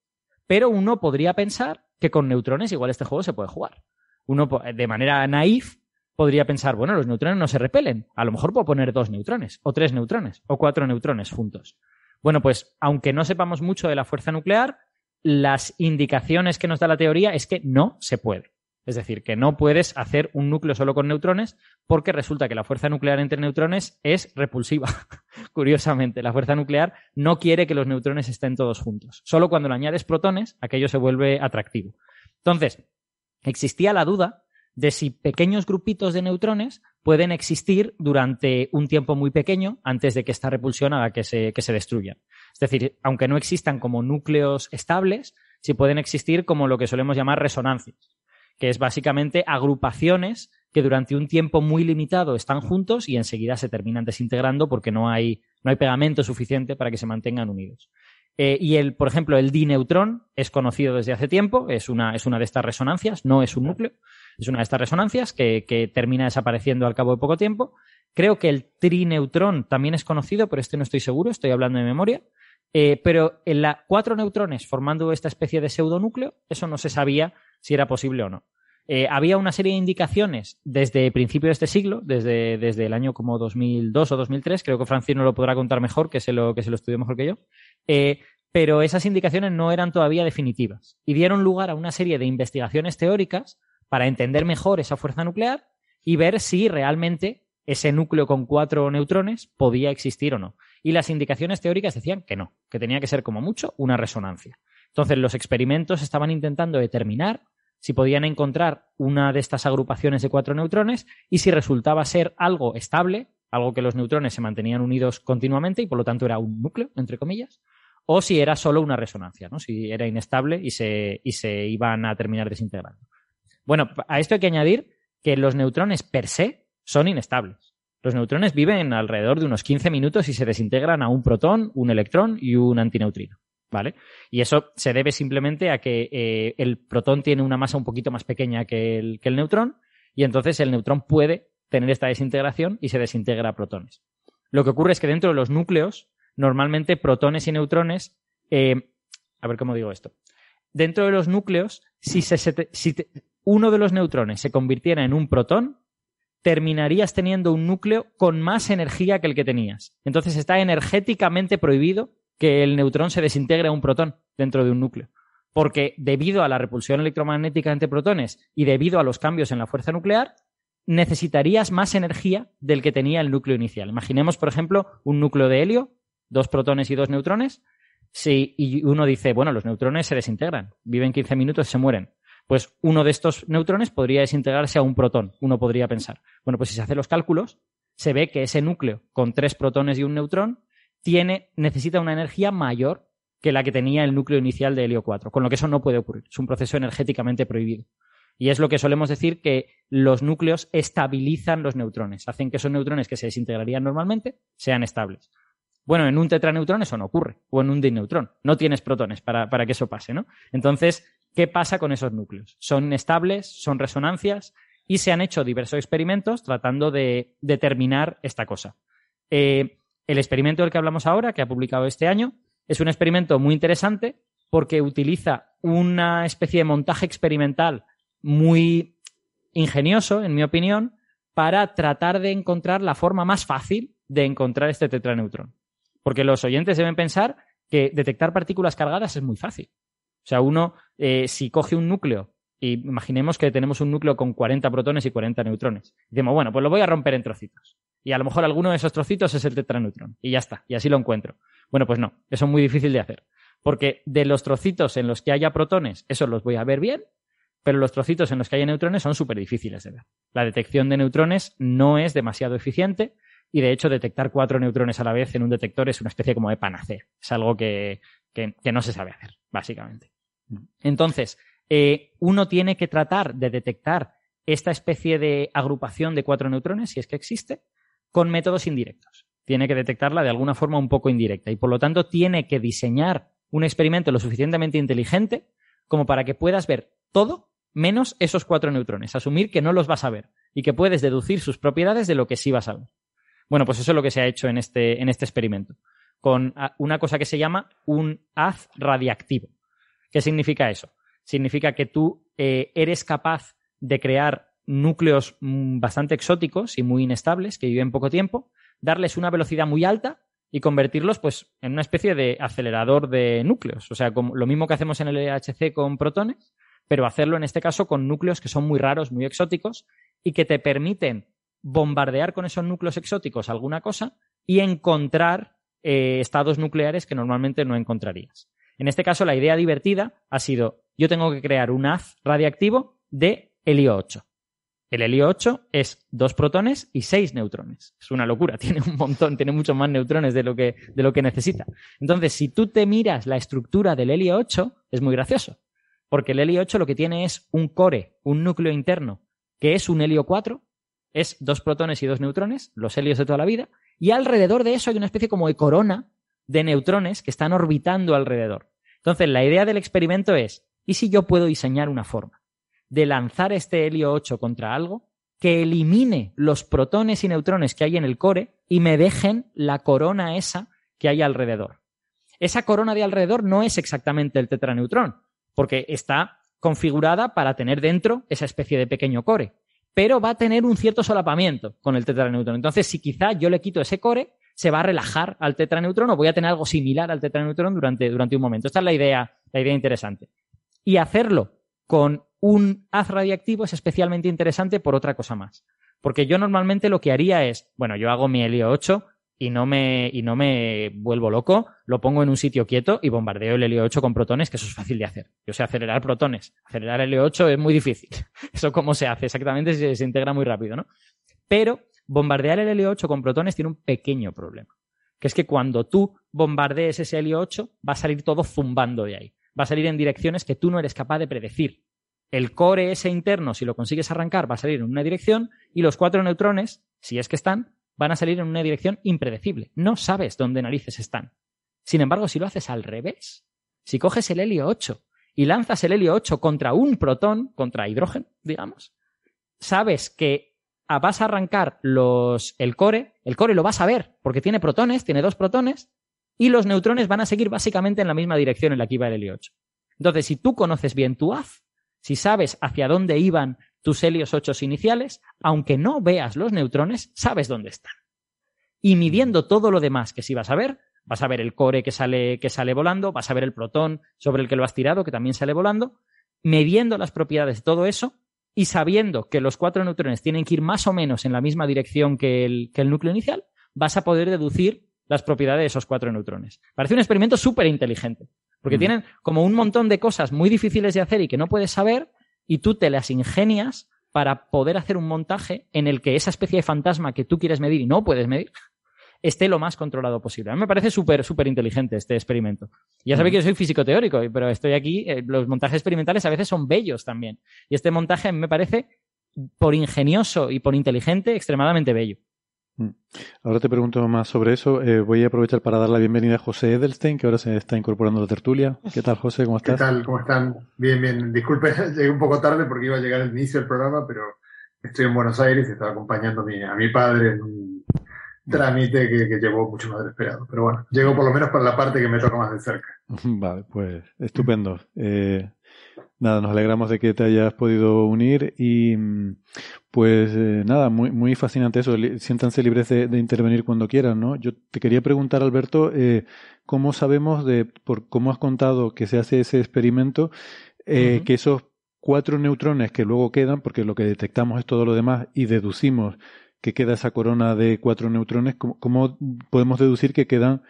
Speaker 8: Pero uno podría pensar que con neutrones igual este juego se puede jugar. Uno, de manera naif, podría pensar, bueno, los neutrones no se repelen. A lo mejor puedo poner dos neutrones, o tres neutrones, o cuatro neutrones juntos. Bueno, pues aunque no sepamos mucho de la fuerza nuclear, las indicaciones que nos da la teoría es que no se puede. Es decir, que no puedes hacer un núcleo solo con neutrones porque resulta que la fuerza nuclear entre neutrones es repulsiva. <laughs> Curiosamente, la fuerza nuclear no quiere que los neutrones estén todos juntos. Solo cuando le añades protones, aquello se vuelve atractivo. Entonces, existía la duda de si pequeños grupitos de neutrones pueden existir durante un tiempo muy pequeño antes de que esta repulsión haga que se, que se destruyan. Es decir, aunque no existan como núcleos estables, sí pueden existir como lo que solemos llamar resonancias, que es básicamente agrupaciones que durante un tiempo muy limitado están juntos y enseguida se terminan desintegrando porque no hay, no hay pegamento suficiente para que se mantengan unidos. Eh, y el, por ejemplo, el dineutrón es conocido desde hace tiempo, es una, es una de estas resonancias, no es un núcleo, es una de estas resonancias que, termina desapareciendo al cabo de poco tiempo. Creo que el trineutrón también es conocido, pero este no estoy seguro, estoy hablando de memoria. Eh, pero en la cuatro neutrones formando esta especie de pseudonúcleo, eso no se sabía si era posible o no. Eh, había una serie de indicaciones desde principio de este siglo, desde, desde el año como 2002 o 2003, creo que Francino lo podrá contar mejor, que se lo, que se lo estudió mejor que yo, eh, pero esas indicaciones no eran todavía definitivas y dieron lugar a una serie de investigaciones teóricas para entender mejor esa fuerza nuclear y ver si realmente ese núcleo con cuatro neutrones podía existir o no. Y las indicaciones teóricas decían que no, que tenía que ser como mucho una resonancia. Entonces los experimentos estaban intentando determinar si podían encontrar una de estas agrupaciones de cuatro neutrones y si resultaba ser algo estable, algo que los neutrones se mantenían unidos continuamente y por lo tanto era un núcleo, entre comillas, o si era solo una resonancia, ¿no? si era inestable y se, y se iban a terminar desintegrando. Bueno, a esto hay que añadir que los neutrones per se son inestables. Los neutrones viven alrededor de unos 15 minutos y se desintegran a un protón, un electrón y un antineutrino. ¿Vale? Y eso se debe simplemente a que eh, el protón tiene una masa un poquito más pequeña que el, neutrón y entonces el neutrón puede tener esta desintegración y se desintegra a protones. Lo que ocurre es que dentro de los núcleos, normalmente protones y neutrones, eh, a ver cómo digo esto. Dentro de los núcleos, si, si uno de los neutrones se convirtiera en un protón, terminarías teniendo un núcleo con más energía que el que tenías. Entonces está energéticamente prohibido que el neutrón se desintegre a un protón dentro de un núcleo. Porque debido a la repulsión electromagnética entre protones y debido a los cambios en la fuerza nuclear, necesitarías más energía del que tenía el núcleo inicial. Imaginemos, por ejemplo, un núcleo de helio, dos protones y dos neutrones. Si y uno dice, bueno, los neutrones se desintegran, viven 15 minutos se mueren. Pues uno de estos neutrones podría desintegrarse a un protón, uno podría pensar. Bueno, pues si se hacen los cálculos, se ve que ese núcleo con tres protones y un neutrón tiene, necesita una energía mayor que la que tenía el núcleo inicial de helio 4, con lo que eso no puede ocurrir. Es un proceso energéticamente prohibido. Y es lo que solemos decir que los núcleos estabilizan los neutrones, hacen que esos neutrones que se desintegrarían normalmente sean estables. Bueno, en un tetraneutrón eso no ocurre, o en un dineutrón. No tienes protones para, para que eso pase, ¿no? Entonces, ¿qué pasa con esos núcleos? Son estables, son resonancias, y se han hecho diversos experimentos tratando de determinar esta cosa. Eh, el experimento del que hablamos ahora, que ha publicado este año, es un experimento muy interesante porque utiliza una especie de montaje experimental muy ingenioso, en mi opinión, para tratar de encontrar la forma más fácil de encontrar este tetraneutrón. Porque los oyentes deben pensar que detectar partículas cargadas es muy fácil. Sea, uno, eh, si coge un núcleo y imaginemos que tenemos un núcleo con 40 protones y 40 neutrones. Decimos, bueno, pues lo voy a romper en trocitos. Y a lo mejor alguno de esos trocitos es el tetraneutrón. Y ya está. Y así lo encuentro. Bueno, pues no. Eso es muy difícil de hacer. Porque de los trocitos en los que haya protones, esos los voy a ver bien. Pero los trocitos en los que haya neutrones son súper difíciles de ver. La detección de neutrones no es demasiado eficiente. Y de hecho, detectar cuatro neutrones a la vez en un detector es una especie como de panacea. Es algo que, que no se sabe hacer, básicamente. Entonces, eh, uno tiene que tratar de detectar esta especie de agrupación de cuatro neutrones, si es que existe, con métodos indirectos. Tiene que detectarla de alguna forma un poco indirecta y por lo tanto tiene que diseñar un experimento lo suficientemente inteligente como para que puedas ver todo menos esos cuatro neutrones, asumir que no los vas a ver y que puedes deducir sus propiedades de lo que sí vas a ver. Bueno, pues eso es lo que se ha hecho en este, en este experimento, con una cosa que se llama un haz radiactivo. ¿Qué significa eso? significa que tú eh, eres capaz de crear núcleos mm, bastante exóticos y muy inestables que viven poco tiempo, darles una velocidad muy alta y convertirlos pues en una especie de acelerador de núcleos, o sea, como lo mismo que hacemos en el LHC con protones, pero hacerlo en este caso con núcleos que son muy raros, muy exóticos y que te permiten bombardear con esos núcleos exóticos alguna cosa y encontrar eh, estados nucleares que normalmente no encontrarías. En este caso, la idea divertida ha sido yo tengo que crear un haz radiactivo de helio 8. El helio 8 es dos protones y seis neutrones. Es una locura, <laughs> tiene un montón, tiene muchos más neutrones de lo que, de lo que necesita. Entonces, si tú te miras la estructura del helio 8, es muy gracioso. Porque el helio 8 lo que tiene es un core, un núcleo interno, que es un helio 4, es dos protones y dos neutrones, los helios de toda la vida, y alrededor de eso hay una especie como de corona de neutrones que están orbitando alrededor. Entonces, la idea del experimento es, ¿Y si yo puedo diseñar una forma de lanzar este helio 8 contra algo que elimine los protones y neutrones que hay en el core y me dejen la corona esa que hay alrededor? Esa corona de alrededor no es exactamente el tetraneutrón, porque está configurada para tener dentro esa especie de pequeño core, pero va a tener un cierto solapamiento con el tetraneutrón. Entonces, si quizá yo le quito ese core, se va a relajar al tetraneutrón o voy a tener algo similar al tetraneutrón durante, durante un momento. Esta es la idea, la idea interesante. Y hacerlo con un haz radiactivo es especialmente interesante por otra cosa más. Porque yo normalmente lo que haría es, bueno, yo hago mi helio 8 y no me, y no me vuelvo loco, lo pongo en un sitio quieto y bombardeo el helio 8 con protones, que eso es fácil de hacer. Yo sé acelerar protones. Acelerar el helio 8 es muy difícil. <laughs> Eso cómo se hace exactamente se, se integra muy rápido, ¿no? Pero bombardear el helio 8 con protones tiene un pequeño problema. Que es que cuando tú bombardees ese helio 8, va a salir todo zumbando de ahí va a salir en direcciones que tú no eres capaz de predecir. El core ese interno, si lo consigues arrancar, va a salir en una dirección y los cuatro neutrones, si es que están, van a salir en una dirección impredecible. No sabes dónde narices están. Sin embargo, si lo haces al revés, si coges el helio 8 y lanzas el helio 8 contra un protón, contra hidrógeno, digamos, sabes que vas a arrancar el core, el core lo vas a ver porque tiene protones, tiene dos protones, y los neutrones van a seguir básicamente en la misma dirección en la que iba el helio 8. Entonces, si tú conoces bien tu haz, si sabes hacia dónde iban tus helios 8 iniciales, aunque no veas los neutrones, sabes dónde están. Y midiendo todo lo demás que sí vas a ver, vas a ver el core que sale, que sale volando, vas a ver el protón sobre el que lo has tirado, que también sale volando, midiendo las propiedades de todo eso y sabiendo que los cuatro neutrones tienen que ir más o menos en la misma dirección que el, que el núcleo inicial, vas a poder deducir las propiedades de esos cuatro neutrones. Parece un experimento súper inteligente, porque mm. tienen como un montón de cosas muy difíciles de hacer y que no puedes saber, y tú te las ingenias para poder hacer un montaje en el que esa especie de fantasma que tú quieres medir y no puedes medir, esté lo más controlado posible. A mí me parece súper, súper inteligente este experimento. Ya sabéis que yo soy físico teórico, pero estoy aquí, eh, los montajes experimentales a veces son bellos también. Y este montaje me parece, por ingenioso y por inteligente, extremadamente bello.
Speaker 7: Mm. Ahora te pregunto más sobre eso. Eh, voy a aprovechar para dar la bienvenida a José Edelstein, que ahora se está incorporando a la tertulia. ¿Qué tal, José? ¿Cómo estás?
Speaker 11: ¿Qué tal? ¿Cómo están? Bien, bien. Disculpe, <laughs> llegué un poco tarde porque iba a llegar al inicio del programa, pero estoy en Buenos Aires y estaba acompañando a mi, a mi padre en un trámite que, que llevó mucho más esperado. Pero bueno, llego por lo menos para la parte que me toca más de cerca. <laughs>
Speaker 7: Vale, pues estupendo. Eh, nada, nos alegramos de que te hayas podido unir y pues eh, nada, muy, muy fascinante eso. Siéntanse libres de, intervenir cuando quieran, ¿no? Yo te quería preguntar, Alberto, eh, ¿cómo sabemos de, por cómo has contado que se hace ese experimento, eh, que esos cuatro neutrones que luego quedan, porque lo que detectamos es todo lo demás y deducimos que queda esa corona de cuatro neutrones, ¿cómo, podemos deducir que quedan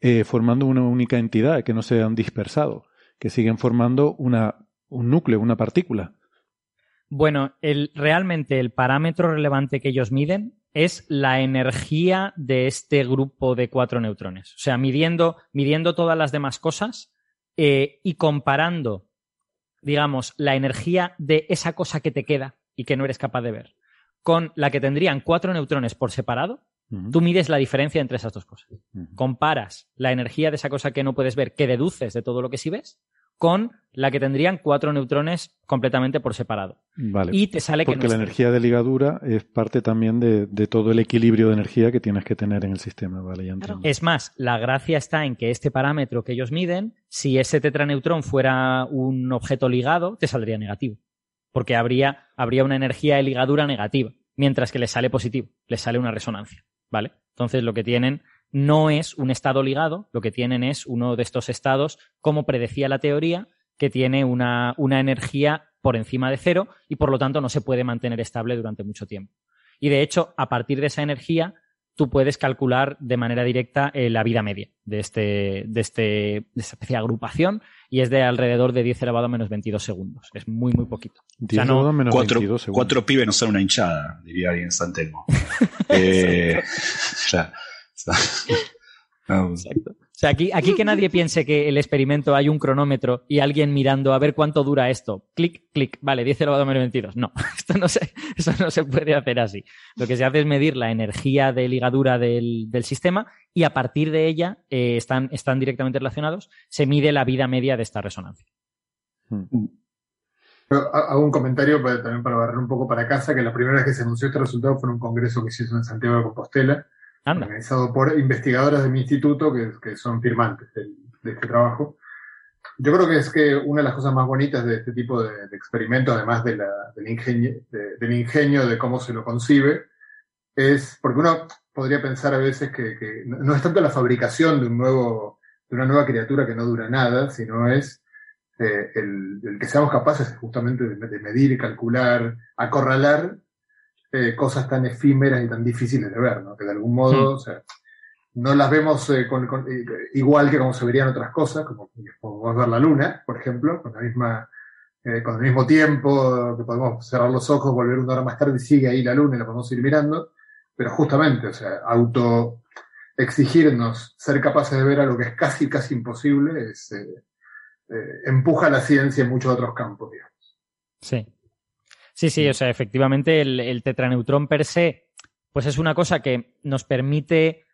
Speaker 7: eh, formando una única entidad, que no se han dispersado, que siguen formando un núcleo, una partícula?
Speaker 8: Bueno, realmente el parámetro relevante que ellos miden es la energía de este grupo de cuatro neutrones. O sea, midiendo, midiendo todas las demás cosas eh, y comparando, digamos, la energía de esa cosa que te queda y que no eres capaz de ver con la que tendrían cuatro neutrones por separado, tú mides la diferencia entre esas dos cosas. Comparas la energía de esa cosa que no puedes ver, que deduces de todo lo que sí ves, con la que tendrían cuatro neutrones completamente por separado.
Speaker 7: Vale.
Speaker 8: Y te sale
Speaker 7: Porque
Speaker 8: que
Speaker 7: la energía de ligadura es parte también de, todo el equilibrio de energía que tienes que tener en el sistema. Vale, ya
Speaker 8: Es más, la gracia está en que este parámetro que ellos miden, si ese tetraneutrón fuera un objeto ligado, te saldría negativo porque habría, habría una energía de ligadura negativa, mientras que les sale positivo, les sale una resonancia, ¿vale? Entonces lo que tienen no es un estado ligado, lo que tienen es uno de estos estados, como predecía la teoría, que tiene una, una energía por encima de cero y por lo tanto no se puede mantener estable durante mucho tiempo. Y de hecho, a partir de esa energía, tú puedes calcular de manera directa eh, la vida media de, este, de, este, de esta especie de agrupación y es de alrededor de 10 elevado a menos 22 segundos. Es muy, muy poquito.
Speaker 7: 10 o menos
Speaker 10: cuatro,
Speaker 7: 22 segundos.
Speaker 10: Cuatro pibes no son una hinchada, diría alguien en San <laughs> eh, <laughs> <laughs> ya.
Speaker 8: Exacto. O sea, aquí, aquí que nadie piense que el experimento hay un cronómetro y alguien mirando a ver cuánto dura esto. Clic, clic. Vale, 10 elevado a menos 22. No, <laughs> esto no, se, esto no se puede hacer así. Lo que se hace es medir la energía de ligadura del, del sistema y a partir de ella eh, están, están directamente relacionados. Se mide la vida media de esta resonancia.
Speaker 11: Hmm. Hago un comentario también para barrer un poco para casa, que la primera vez que se anunció este resultado fue en un congreso que se hizo en Santiago de Compostela organizado por investigadoras de mi instituto que, son firmantes de, este trabajo. Yo creo que es que una de las cosas más bonitas de este tipo de, de experimento, además de la, del, ingenio, del ingenio de cómo se lo concibe, es porque uno podría pensar a veces que, no es tanto la fabricación de un nuevo, de una nueva criatura que no dura nada, sino es eh, el, que seamos capaces justamente de, de medir calcular, acorralar eh, cosas tan efímeras y tan difíciles de ver, ¿no? Que de algún modo, hmm. o sea, no las vemos eh, eh, igual que como se verían otras cosas, como podemos ver la luna, por ejemplo, con la misma, con el mismo tiempo, que podemos cerrar los ojos, volver una hora más tarde y sigue ahí la luna y la podemos ir mirando, pero justamente, o sea, auto exigirnos ser capaces de ver algo que es casi, casi imposible, es, empuja la ciencia en muchos otros campos, digamos.
Speaker 8: Sí. Sí, sí, o sea, efectivamente el, tetraneutrón per se, pues es una cosa que nos permite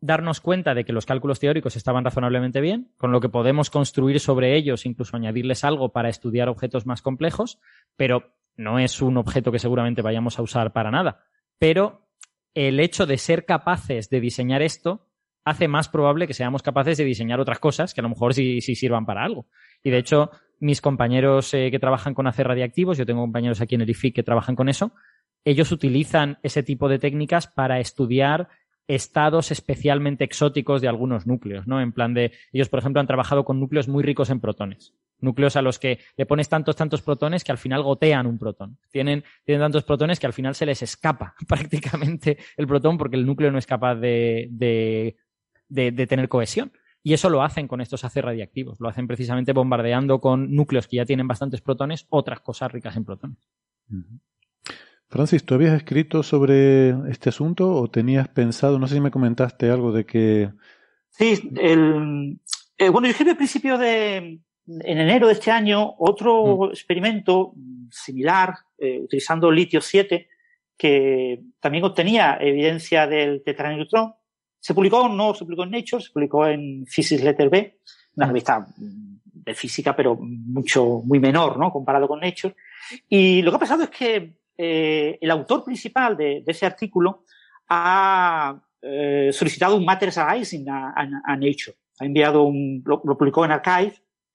Speaker 8: darnos cuenta de que los cálculos teóricos estaban razonablemente bien, con lo que podemos construir sobre ellos, incluso añadirles algo para estudiar objetos más complejos, pero no es un objeto que seguramente vayamos a usar para nada. Pero el hecho de ser capaces de diseñar esto hace más probable que seamos capaces de diseñar otras cosas que a lo mejor sí, sí sirvan para algo. Y de hecho, mis compañeros eh, que trabajan con hacer radiactivos, yo tengo compañeros aquí en el IFIC que trabajan con eso, ellos utilizan ese tipo de técnicas para estudiar estados especialmente exóticos de algunos núcleos, ¿no? En plan de, ellos, por ejemplo, han trabajado con núcleos muy ricos en protones. Núcleos a los que le pones tantos, tantos protones que al final gotean un protón. Tienen, tienen tantos protones que al final se les escapa <laughs> prácticamente el protón porque el núcleo no es capaz de, de, de tener cohesión. Y eso lo hacen con estos haces radiactivos. Lo hacen precisamente bombardeando con núcleos que ya tienen bastantes protones otras cosas ricas en protones.
Speaker 7: Francis, ¿tú habías escrito sobre este asunto o tenías pensado, no sé si me comentaste algo de que...
Speaker 6: Sí, el, eh, bueno, yo escribí al principio de, en enero de este año, otro mm. experimento similar, eh, utilizando litio 7, que también obtenía evidencia del tetraneutrón. Se publicó, no se publicó en Nature, se publicó en Physics Letter B, una revista de física, pero mucho, muy menor, ¿no? Comparado con Nature. Y lo que ha pasado es que eh, el autor principal de, ese artículo ha eh, solicitado un Matters Arising a, Nature. Ha enviado un, lo, publicó en Archive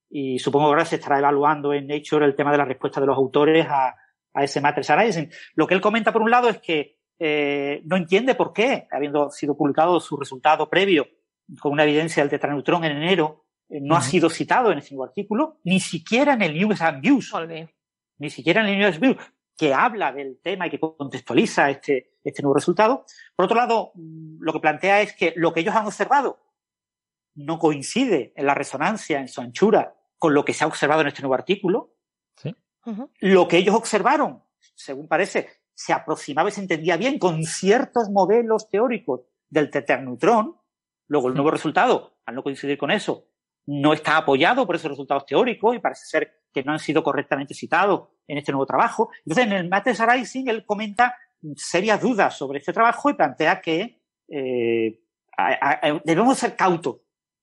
Speaker 6: y supongo que ahora se estará evaluando en Nature el tema de la respuesta de los autores a, ese Matters Arising. Lo que él comenta, por un lado, es que eh, no entiende por qué, habiendo sido publicado su resultado previo con una evidencia del tetraneutrón en enero, no ha sido citado en ese nuevo artículo, ni siquiera en el News and Views. Ni siquiera en el News and Views que habla del tema y que contextualiza este, este nuevo resultado. Por otro lado, mm, lo que plantea es que lo que ellos han observado no coincide en la resonancia, en su anchura, con lo que se ha observado en este nuevo artículo. Lo que ellos observaron, según parece, se aproximaba y se entendía bien con ciertos modelos teóricos del teterneutrón. Luego, el nuevo resultado, al no coincidir con eso, no está apoyado por esos resultados teóricos y parece ser que no han sido correctamente citados en este nuevo trabajo. Entonces, en el Matters Rising, él comenta serias dudas sobre este trabajo y plantea que eh, debemos ser cautos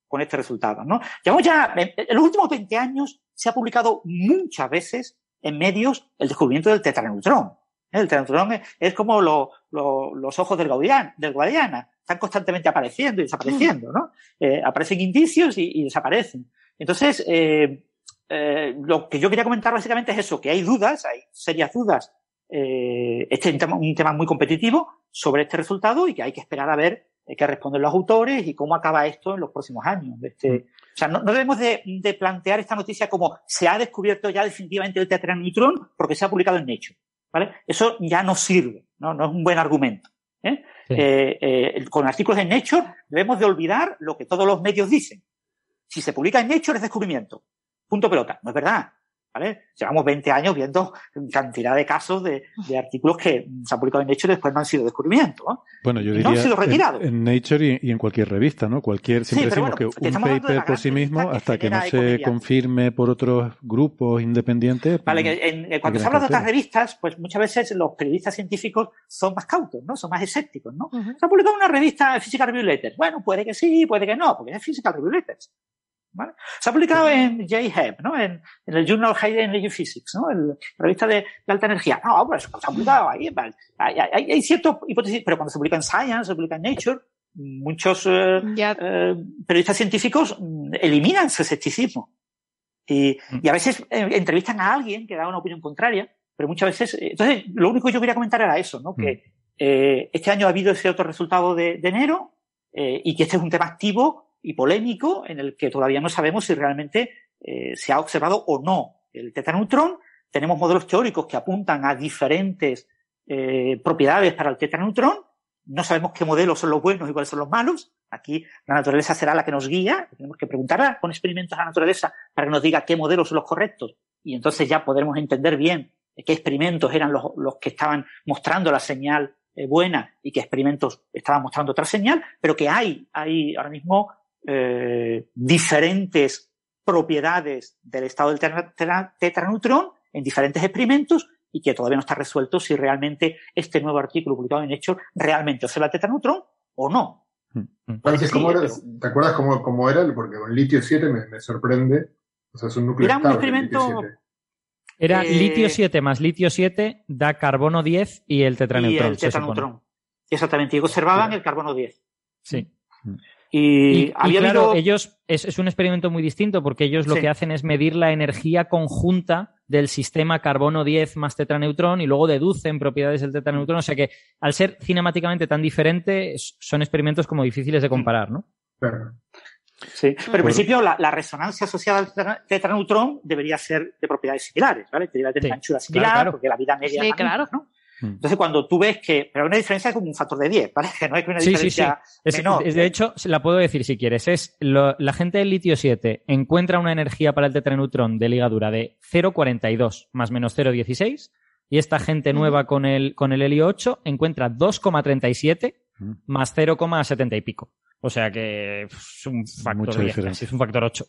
Speaker 6: con este resultado. ¿no? Llevamos ya, en los últimos 20 años se ha publicado muchas veces en medios el descubrimiento del tetraneutrón. El tetraneutrón es, como los ojos del, Guadiana, del Guadiana están constantemente apareciendo y desapareciendo, ¿no? Eh, aparecen indicios y, desaparecen. Entonces, eh, eh, lo que yo quería comentar básicamente es eso, que hay dudas, hay serias dudas. este es un tema, muy competitivo sobre este resultado y que hay que esperar a ver qué responden los autores y cómo acaba esto en los próximos años. Este, mm. o sea, no, debemos de, plantear esta noticia como se ha descubierto ya definitivamente el tetraneutrón porque se ha publicado en Nature. ¿Vale? Eso ya no sirve, ¿no? No es un buen argumento. ¿eh? Eh, eh, con artículos en Nature debemos de olvidar lo que todos los medios dicen. Si se publica en Nature es descubrimiento. Punto pelota. No es verdad. ¿Vale? Llevamos 20 años viendo cantidad de casos de, artículos que se han publicado en Nature y después no han sido descubrimientos.
Speaker 7: Bueno, yo diría.
Speaker 6: No han sido retirados.
Speaker 7: En, Nature y, en cualquier revista, ¿no? Cualquier, siempre decimos que un paper por sí mismo, hasta que no se confirme por otros grupos independientes.
Speaker 6: Vale, que cuando se habla de otras revistas, pues muchas veces los periodistas científicos son más cautos, ¿no? Son más escépticos, ¿no? Se ha publicado una revista Physical Review Letters. Bueno, puede que sí, puede que no, porque es Physical Review Letters. Se ha publicado en JHEP, ¿no? En, el Journal of High Energy Physics, ¿no? En la revista de, alta energía. No, pues se ha publicado ahí. Hay, hay, hipótesis, pero cuando se publica en Science, se publica en Nature, muchos eh, eh, periodistas científicos mm, eliminan su escepticismo. Y, mm. y a veces eh, entrevistan a alguien que da una opinión contraria, pero muchas veces. entonces, lo único que yo quería comentar era eso, ¿no? Que mm. este año ha habido ese otro resultado de, de enero y que este es un tema activo y polémico en el que todavía no sabemos si realmente eh, se ha observado o no el tetaneutrón. Tenemos modelos teóricos que apuntan a diferentes eh, propiedades para el tetaneutrón. No sabemos qué modelos son los buenos y cuáles son los malos. Aquí la naturaleza será la que nos guía. Tenemos que preguntar con experimentos a la naturaleza para que nos diga qué modelos son los correctos. Y entonces ya podremos entender bien qué experimentos eran los, los que estaban mostrando la señal eh, buena y qué experimentos estaban mostrando otra señal, pero que hay, hay ahora mismo eh, diferentes propiedades del estado del tetraneutrón en diferentes experimentos y que todavía no está resuelto si realmente este nuevo artículo publicado en Nature realmente observa el tetraneutrón o no.
Speaker 11: Mm, mm. ¿Te acuerdas cómo, era? Porque con litio 7 me, sorprende. O sea, es un núcleo
Speaker 6: Era un experimento.
Speaker 8: Era eh, litio 7 más litio 7 da carbono 10 y el tetraneutrón.
Speaker 6: Y el tetraneutrón. Exactamente. Y observaban el carbono 10.
Speaker 8: Sí.
Speaker 6: Mm. Y,
Speaker 8: claro, ellos es, un experimento muy distinto porque ellos lo que hacen es medir la energía conjunta del sistema carbono 10 más tetraneutrón y luego deducen propiedades del tetraneutrón. O sea que al ser cinemáticamente tan diferente, son experimentos como difíciles de comparar, ¿no?
Speaker 11: Claro.
Speaker 6: Sí, pero en principio la, resonancia asociada al tetraneutrón debería ser de propiedades similares, ¿vale? Debería tener una anchura similar, porque la vida media es claro. ¿no? Mm. Entonces, cuando tú ves que, pero hay una diferencia como un factor de 10, ¿vale? <laughs> Que no hay una diferencia
Speaker 8: sí, sí, Es, de hecho, la puedo decir si quieres, es la gente del litio 7 encuentra una energía para el tetraneutrón de ligadura de 0,42 más menos 0,16, y esta gente mm. nueva con el, con el Helio 8 encuentra 2,37 mm. más 0,70 y pico. O sea que es un factor 10, es un factor 8.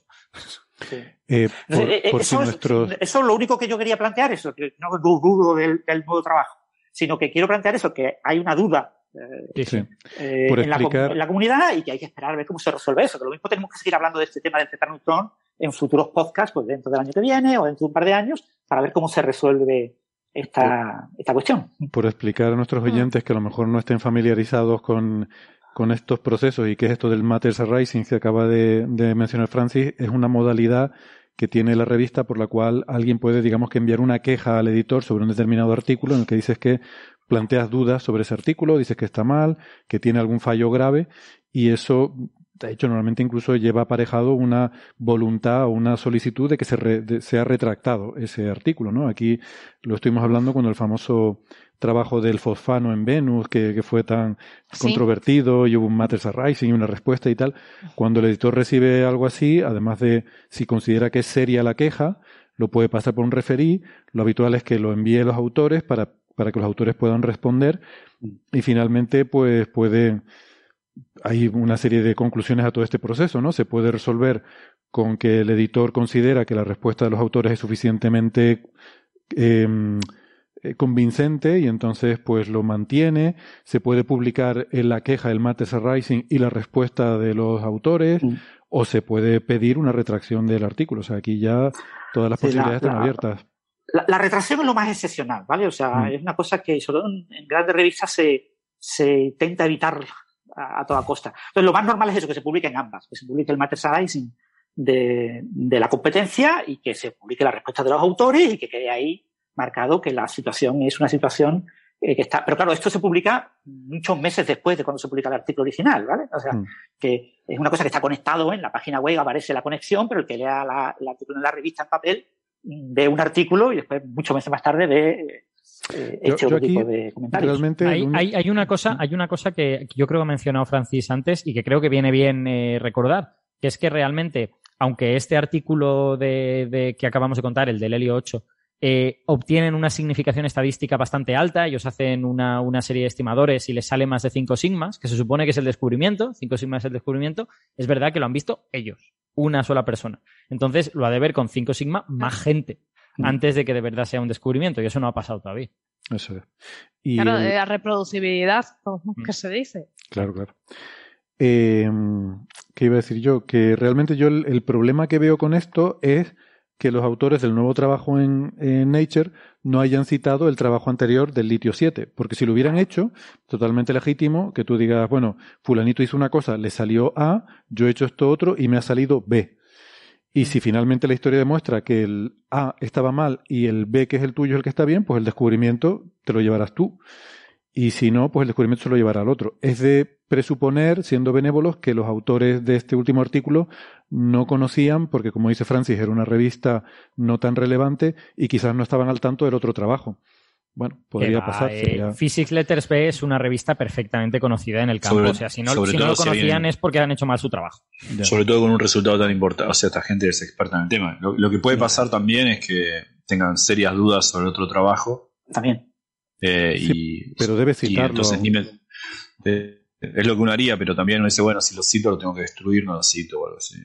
Speaker 6: Eh, eh, eso, es, lo único que yo quería plantear, eso, que no dudo del, del modo de trabajo, sino que quiero plantear eso, que hay una duda eh, en, la, comunidad y que hay que esperar a ver cómo se resuelve eso. Que lo mismo tenemos que seguir hablando de este tema del Zeta Neutron en futuros podcasts, pues dentro del año que viene o dentro de un par de años, para ver cómo se resuelve esta, esta cuestión.
Speaker 7: Por explicar a nuestros oyentes que a lo mejor no estén familiarizados con, con estos procesos y qué es esto del Matters Arising que acaba de, de mencionar Francis, es una modalidad que tiene la revista por la cual alguien puede, digamos, que enviar una queja al editor sobre un determinado artículo en el que dices que planteas dudas sobre ese artículo, dices que está mal, que tiene algún fallo grave y eso de hecho, normalmente incluso lleva aparejado una voluntad o una solicitud de que se sea retractado ese artículo, ¿no? Aquí lo estuvimos hablando con el famoso trabajo del fosfano en Venus, que, fue tan controvertido, y hubo un Matters Arising y una respuesta y tal. Cuando el editor recibe algo así, además de si considera que es seria la queja, lo puede pasar por un referí. Lo habitual es que lo envíe a los autores para, para que los autores puedan responder. Y finalmente, pues puede hay una serie de conclusiones a todo este proceso, ¿no? Se puede resolver con que el editor considera que la respuesta de los autores es suficientemente em, eh, convincente y entonces pues lo mantiene. Se puede publicar en la queja del Matters Rising y la respuesta de los autores. Mm. O se puede pedir una retracción del artículo. O sea, aquí ya todas las posibilidades están abiertas.
Speaker 6: La, retracción es lo más excepcional, ¿vale? O sea, mm. es una cosa que sobre todo en, grandes revistas se, se intenta evitar a, toda costa. Entonces, lo más normal es eso, que se publique en ambas, que se publique el matter de, de la competencia y que se publique la respuesta de los autores y que quede ahí marcado que la situación es una situación eh, que está. Pero claro, esto se publica muchos meses después de cuando se publica el artículo original, ¿vale? O sea, mm. que es una cosa que está conectado en la página web, aparece la conexión, pero el que lea la, en la revista en papel ve un artículo y después, muchos meses más tarde, ve eh, de
Speaker 8: comentarios. hay, una cosa, hay una cosa que yo creo que ha mencionado Francis antes y que creo que viene bien eh, recordar, que es que realmente, aunque este artículo de, que acabamos de contar, el del Helio 8, eh, obtienen una significación estadística bastante alta, ellos hacen una, una, serie de estimadores y les sale más de 5 sigmas, que se supone que es el descubrimiento, 5 sigmas es el descubrimiento, es verdad que lo han visto ellos, una sola persona. Entonces lo ha de ver con 5 sigma más gente. Mm. antes de que de verdad sea un descubrimiento, y eso no ha pasado todavía.
Speaker 7: Eso es.
Speaker 9: claro, de la reproducibilidad, como mm. que se dice.
Speaker 7: Claro, claro. Eh, ¿Qué iba a decir yo? Que realmente yo el, problema que veo con esto es que los autores del nuevo trabajo en, Nature no hayan citado el trabajo anterior del litio 7, porque si lo hubieran hecho, totalmente legítimo que tú digas, bueno, fulanito hizo una cosa, le salió A, yo he hecho esto otro y me ha salido B. Y si finalmente la historia demuestra que el A estaba mal y el B, que es el tuyo, es el que está bien, pues el descubrimiento te lo llevarás tú. Y si no, pues el descubrimiento se lo llevará al otro. Es de presuponer, siendo benévolos, que los autores de este último artículo no conocían, porque como dice Francis, era una revista no tan relevante y quizás no estaban al tanto del otro trabajo. Bueno, podría pasar.
Speaker 8: Eh, Physics Letters P es una revista perfectamente conocida en el campo. o sea, si no, lo conocían es porque han hecho mal su trabajo.
Speaker 10: Sobre todo con un resultado tan importante. O sea, esta gente es experta en el tema. Lo, que puede pasar también es que tengan serias dudas sobre otro trabajo.
Speaker 6: También.
Speaker 10: Eh, y,
Speaker 7: pero debe citarlo.
Speaker 10: entonces, eh, es lo que uno haría, pero también uno dice, bueno, si lo cito lo tengo que destruir, no lo cito o algo así.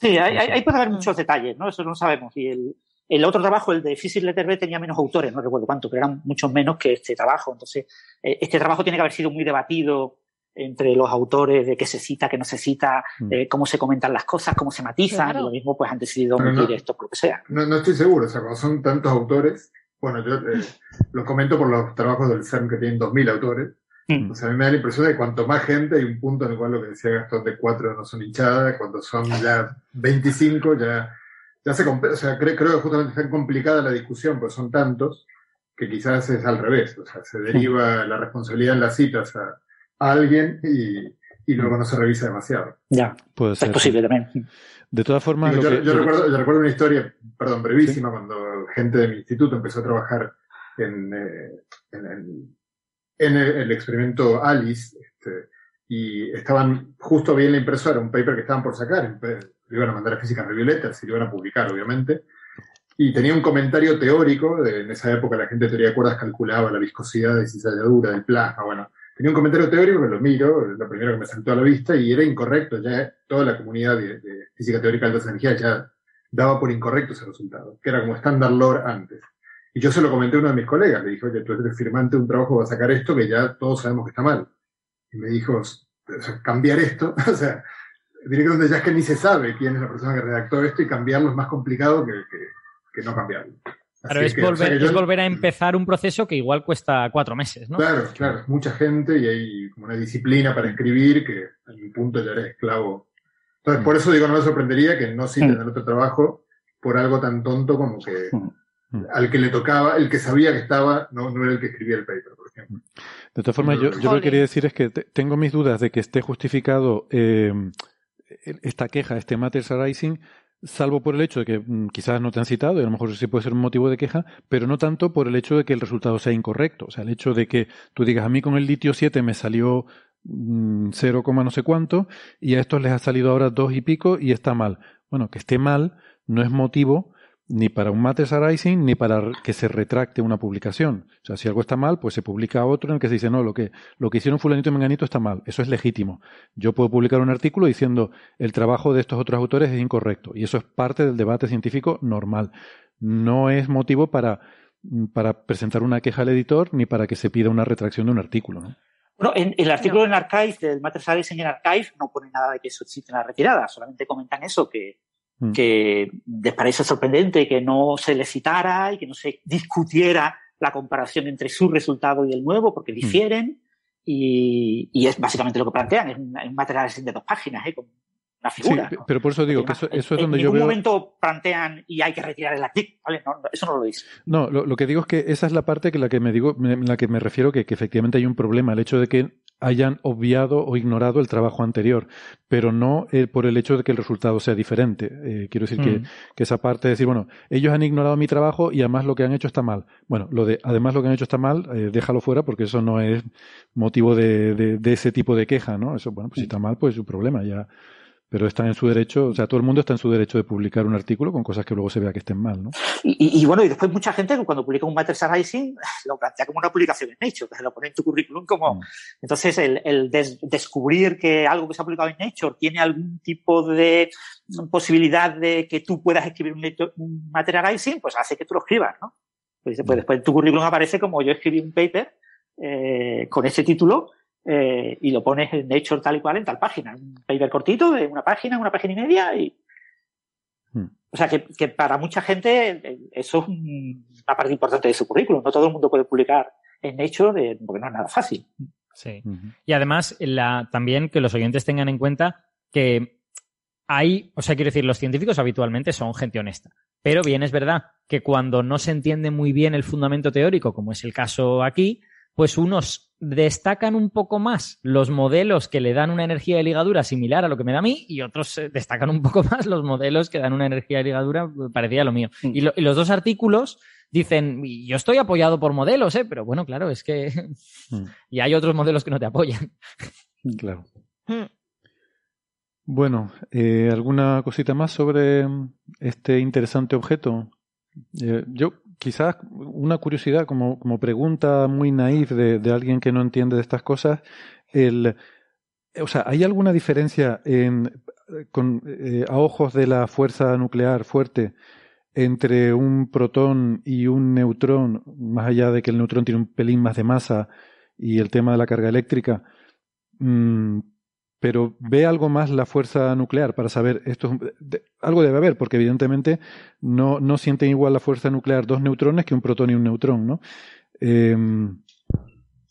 Speaker 6: Sí, ahí, puede haber muchos detalles, ¿no? Eso no sabemos. Y el, el otro trabajo, el de Physics Letter B, tenía menos autores, no recuerdo cuánto, pero eran muchos menos que este trabajo. Entonces, eh, este trabajo tiene que haber sido muy debatido entre los autores de qué se cita, qué no se cita, mm. eh, cómo se comentan las cosas, cómo se matizan, y lo mismo pues han decidido omitir esto por lo que sea.
Speaker 11: No, estoy seguro, o sea, cuando son tantos autores, bueno, yo eh, lo comento por los trabajos del CERN que tienen 2.000 autores, mm. o sea, a mí me da la impresión de que cuanto más gente hay un punto en el cual lo que decía Gastón de cuatro no son hinchadas, cuando son ya 25 ya ya se o sea, creo, creo que justamente está complicada la discusión, porque son tantos, que quizás es al revés, o sea, se deriva la responsabilidad en las citas a, alguien y, luego no se revisa demasiado.
Speaker 6: Ya, puede ser. Es posible también.
Speaker 7: De todas formas...
Speaker 11: yo, recuerdo, yo, recuerdo, una historia, perdón, brevísima, cuando gente de mi instituto empezó a trabajar en, eh, en, en, el, experimento ALICE, este, y estaban justo bien la impresora, un paper que estaban por sacar, lo iban a mandar a Física Revioleta, si lo iban a publicar, obviamente. y tenía un comentario teórico, en esa época la gente de teoría de cuerdas calculaba la viscosidad de cizalladura del plasma, bueno, tenía un comentario teórico que lo miro, lo primero que me saltó a la vista, y era incorrecto, ya toda la comunidad de, física teórica de altas energías ya daba por incorrecto ese resultado, que era como estándar lore antes. Y yo se lo comenté a uno de mis colegas, le dije, oye, tú eres firmante de un trabajo, va a sacar esto que ya todos sabemos que está mal. Y me dijo, o sea, cambiar esto, <laughs> o sea, directamente ya es que ni se sabe quién es la persona que redactó esto y cambiarlo es más complicado que, que, no cambiarlo.
Speaker 8: Pero es, volver, volver a empezar un proceso que igual cuesta cuatro meses, ¿no?
Speaker 11: Claro, claro, mucha gente y hay como una disciplina para escribir que a mi punto ya eres esclavo. Entonces, por eso digo, no me sorprendería que no sigan mm. el otro trabajo por algo tan tonto como que mm. Mm. al que le tocaba, el que sabía que estaba, no, no era el que escribía el paper, por ejemplo.
Speaker 7: De todas formas, yo, lo que quería decir es que tengo mis dudas de que esté justificado eh, esta queja, este Matters Arising, salvo por el hecho de que mm, quizás no te han citado, y a lo mejor sí puede ser un motivo de queja, pero no tanto por el hecho de que el resultado sea incorrecto. O sea, el hecho de que tú digas, a mí con el litio 7 me salió 0, mm, no sé cuánto, y a estos les ha salido ahora 2 y pico y está mal. Bueno, que esté mal no es motivo ni para un Matters Arising ni para que se retracte una publicación. O sea, si algo está mal, pues se publica otro en el que se dice, no, lo que, lo que hicieron fulanito y menganito está mal. Eso es legítimo. Yo puedo publicar un artículo diciendo, el trabajo de estos otros autores es incorrecto. Y eso es parte del debate científico normal. No es motivo para, para presentar una queja al editor ni para que se pida una retracción de un artículo.
Speaker 6: Bueno, en el artículo en Archive del Matters Arising en Archive no pone nada de que eso existe en la retirada, solamente comentan eso, que Mm. que les parece sorprendente que no se le citara y que no se discutiera la comparación entre su resultado y el nuevo, porque mm. difieren, y, y, es básicamente lo que plantean, es un, material de dos páginas, ¿eh? con una figura.
Speaker 7: Sí, pero por eso digo que eso, eso es donde
Speaker 6: yo
Speaker 7: veo...
Speaker 6: En ningún momento plantean y hay que retirar el artículo, ¿vale? No, eso no lo dice.
Speaker 7: No, lo, lo, que digo es que esa es la parte que la que me digo, la que me refiero que, que efectivamente hay un problema, el hecho de que hayan obviado o ignorado el trabajo anterior, pero no eh, por el hecho de que el resultado sea diferente. Eh, quiero decir que, mm. que, esa parte de decir, bueno, ellos han ignorado mi trabajo y además lo que han hecho está mal. Bueno, lo de además lo que han hecho está mal, eh, déjalo fuera porque eso no es motivo de, de, de, ese tipo de queja, ¿no? Eso, bueno, pues si está mal, pues es su problema, ya pero están en su derecho, o sea, todo el mundo está en su derecho de publicar un artículo con cosas que luego se vea que estén mal, ¿no?
Speaker 6: Y, bueno, y después mucha gente cuando publica un Matters Arising <laughs> lo plantea como una publicación en Nature, que se lo pone en tu currículum como... Mm. Entonces, el, descubrir que algo que se ha publicado en Nature tiene algún tipo de posibilidad de que tú puedas escribir un, un Matters Arising, pues hace que tú lo escribas, ¿no? Pues, después, después en tu currículum aparece como yo escribí un paper eh, con ese título eh, y lo pones en Nature tal y cual en tal página. Un paper cortito de una página, una página y media y... Hmm. O sea que, que, para mucha gente eh, eso es una parte importante de su currículum. No todo el mundo puede publicar en Nature porque no es nada fácil.
Speaker 8: Sí. Y además, la, también que los oyentes tengan en cuenta que hay, o sea, quiero decir, los científicos habitualmente son gente honesta. Pero bien es verdad que cuando no se entiende muy bien el fundamento teórico, como es el caso aquí, pues unos destacan un poco más los modelos que le dan una energía de ligadura similar a lo que me da a mí y otros eh, destacan un <laughs> poco más los modelos que dan una energía de ligadura parecida a lo mío. Mm. Y, los dos artículos dicen, yo estoy apoyado por modelos, ¿eh? pero bueno, claro, es que... Mm. <laughs> y hay otros modelos que no te apoyan.
Speaker 7: Claro. Mm. Bueno, eh, ¿alguna cosita más sobre este interesante objeto? Eh, yo quizás una curiosidad como, como pregunta muy naif de, alguien que no entiende de estas cosas, el, o sea, ¿hay alguna diferencia en, con, eh, a ojos de la fuerza nuclear fuerte entre un protón y un neutrón, más allá de que el neutrón tiene un pelín más de masa y el tema de la carga eléctrica? Mm, pero ve algo más la fuerza nuclear para saber esto algo debe haber porque evidentemente no, no sienten igual la fuerza nuclear dos neutrones que un protón y un neutrón no
Speaker 10: em,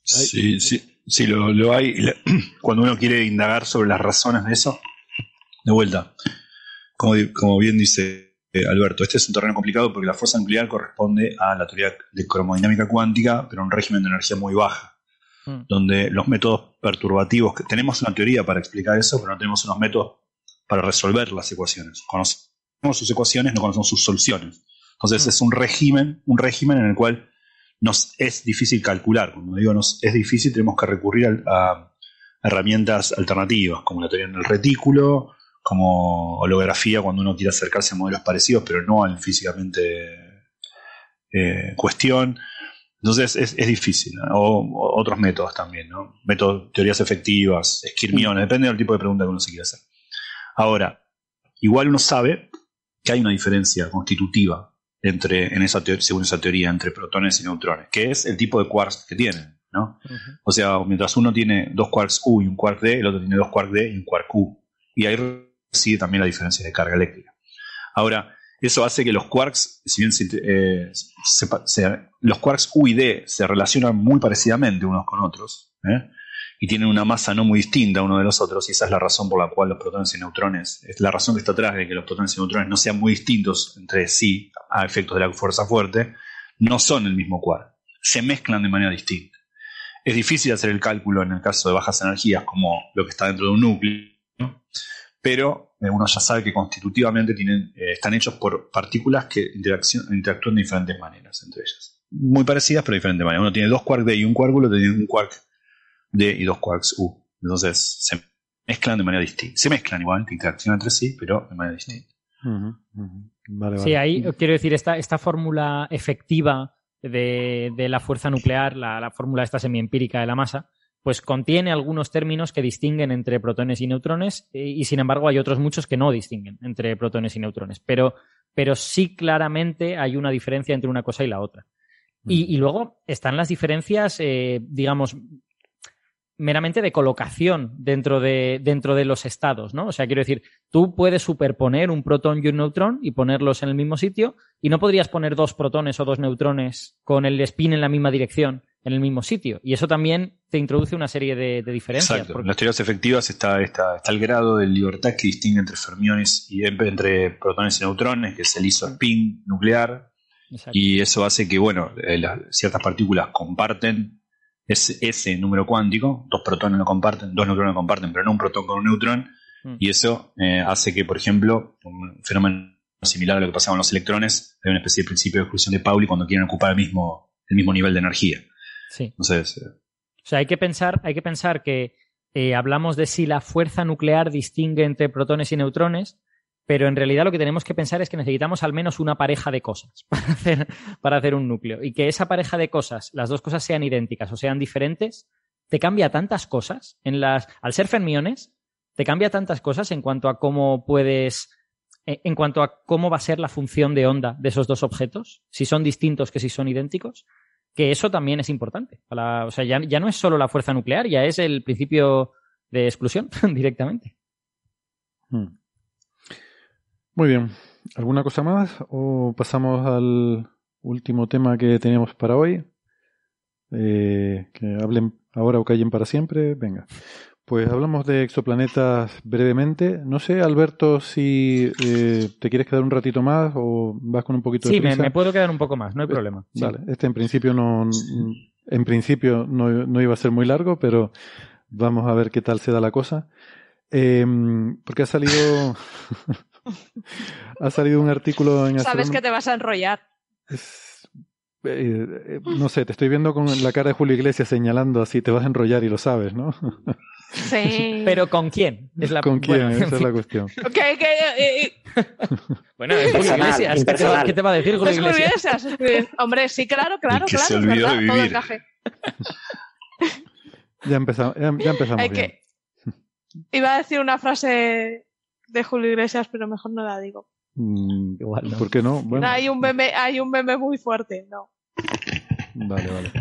Speaker 10: sí sí sí lo, lo hay. <clears throat> Cuando uno quiere indagar sobre las razones de eso de vuelta. Como, como bien dice eh, Alberto este es un terreno complicado porque la fuerza nuclear corresponde a la teoría de cromodinámica cuántica pero un régimen de energía muy baja Mm. donde los métodos perturbativos, que tenemos una teoría para explicar eso, pero no tenemos unos métodos para resolver las ecuaciones. Conocemos sus ecuaciones, no conocemos sus soluciones. Entonces mm. es un régimen, un régimen en el cual nos es difícil calcular. Cuando digo nos es difícil, tenemos que recurrir a, herramientas alternativas, como la teoría en el retículo, como holografía cuando uno quiere acercarse a modelos parecidos, pero no al físicamente eh, cuestión. Entonces es, difícil. O, otros métodos también, ¿no? Métodos, teorías efectivas, esquirmiones, depende del tipo de pregunta que uno se quiera hacer. Ahora, igual uno sabe que hay una diferencia constitutiva entre, en esa según esa teoría, entre protones y neutrones, que es el tipo de quarks que tienen. ¿no? O sea, mientras uno tiene dos quarks U y un quark D, el otro tiene dos quark D y un quark U. Y ahí reside también la diferencia de carga eléctrica. Ahora, eso hace que los quarks, si bien eh, los quarks U y D se relacionan muy parecidamente unos con otros, ¿eh? y tienen una masa no muy distinta uno de los otros, y esa es la razón por la cual los protones y neutrones, es la razón que está atrás de que los protones y neutrones no sean muy distintos entre sí a efectos de la fuerza fuerte, no son el mismo quark, se mezclan de manera distinta. Es difícil hacer el cálculo en el caso de bajas energías como lo que está dentro de un núcleo, pero uno ya sabe que constitutivamente tienen, eh, están hechos por partículas que interactúan de diferentes maneras entre ellas. Muy parecidas, pero de diferentes maneras. Uno tiene dos quarks D y un quark U, otro tiene un quark D y dos quarks U. Entonces se mezclan de manera distinta. Se mezclan igual, interaccionan entre sí, pero de manera distinta.
Speaker 8: Sí, ahí quiero decir, esta, esta fórmula efectiva de, la fuerza nuclear, la, la fórmula esta semiempírica de la masa, pues contiene algunos términos que distinguen entre protones y neutrones eh, y, sin embargo hay otros muchos que no distinguen entre protones y neutrones. Pero, pero sí claramente hay una diferencia entre una cosa y la otra. Y, mm. luego están las diferencias, eh, digamos, meramente de colocación dentro de, dentro de los estados, ¿no? O sea, quiero decir, tú puedes superponer un protón y un neutrón y ponerlos en el mismo sitio y no podrías poner dos protones o dos neutrones con el spin en la misma dirección en el mismo sitio. Y eso también te introduce una serie de, diferencias.
Speaker 10: Exacto. En las teorías efectivas está, está, está, el grado de libertad que distingue entre fermiones y entre protones y neutrones, que es el isospin nuclear. Y eso hace que, bueno, eh, ciertas partículas comparten ese, ese, número cuántico, dos protones lo comparten, dos neutrones lo comparten, pero no un protón con un neutrón. Mm. Y eso eh, hace que, por ejemplo, un fenómeno similar a lo que pasaba con los electrones, hay una especie de principio de exclusión de Pauli cuando quieren ocupar el mismo, el mismo nivel de energía.
Speaker 8: Sí. Entonces, eh, o sea, hay que pensar, hay que, pensar que eh, hablamos de si la fuerza nuclear distingue entre protones y neutrones, pero en realidad lo que tenemos que pensar es que necesitamos al menos una pareja de cosas <laughs> para hacer, para hacer un núcleo. Y que esa pareja de cosas, las dos cosas sean idénticas o sean diferentes, te cambia tantas cosas. En las, al ser fermiones, te cambia tantas cosas en cuanto a cómo puedes eh, en cuanto a cómo va a ser la función de onda de esos dos objetos, si son distintos que si son idénticos, que eso también es importante. o sea, ya, no es solo la fuerza nuclear, ya es el principio de exclusión <laughs> directamente. Hmm.
Speaker 7: Muy bien. ¿Alguna cosa más o pasamos al último tema que teníamos para hoy? Eh, que hablen ahora o callen para siempre. Venga. Pues hablamos de exoplanetas brevemente. No sé, Alberto, si eh, te quieres quedar un ratito más o vas con un poquito
Speaker 8: de
Speaker 7: Sí,
Speaker 8: me, puedo quedar un poco más, no hay problema.
Speaker 7: Vale, este en principio no, en principio no, iba a ser muy largo, pero vamos a ver qué tal se da la cosa. Em, porque ha salido, <laughs> ha salido un artículo en.
Speaker 9: Sabes que te vas a enrollar.
Speaker 7: Eh, eh, no sé, te estoy viendo con la cara de Julio Iglesias señalando así, te vas a enrollar y lo sabes, ¿no? <laughs>
Speaker 9: Sí.
Speaker 8: Pero ¿con quién?
Speaker 7: Es la, ¿Con <laughs> quién? Esa es la cuestión. <laughs>
Speaker 9: Okay, eh,
Speaker 8: bueno, Julio Iglesias. ¿Qué te, va, a decir Julio Iglesias?
Speaker 9: Hombre, sí, claro, claro,
Speaker 10: que
Speaker 9: claro.
Speaker 10: Se olvidó de vivir.
Speaker 7: ya empezamos, ya, empezamos bien.
Speaker 9: Iba a decir una frase de Julio Iglesias, pero mejor no la digo.
Speaker 7: Mm, Igual, ¿Por qué no?
Speaker 9: Bueno. Hay un meme, hay un meme muy fuerte, no.
Speaker 7: Vale, vale.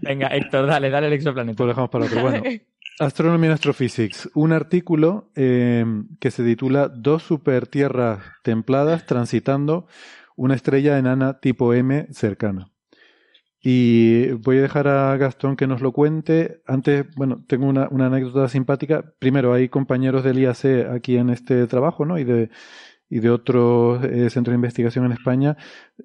Speaker 8: Venga, Héctor, dale, dale el exoplaneta.
Speaker 7: Lo dejamos para otro. Bueno, <laughs> Astronomy and Astrophysics, un artículo eh, que se titula Dos supertierras templadas transitando una estrella enana tipo M cercana. Y voy a dejar a Gastón que nos lo cuente. Antes, bueno, tengo una, anécdota simpática. Primero, hay compañeros del IAC aquí en este trabajo, ¿no? Y de, y de otros eh, centros de investigación en España.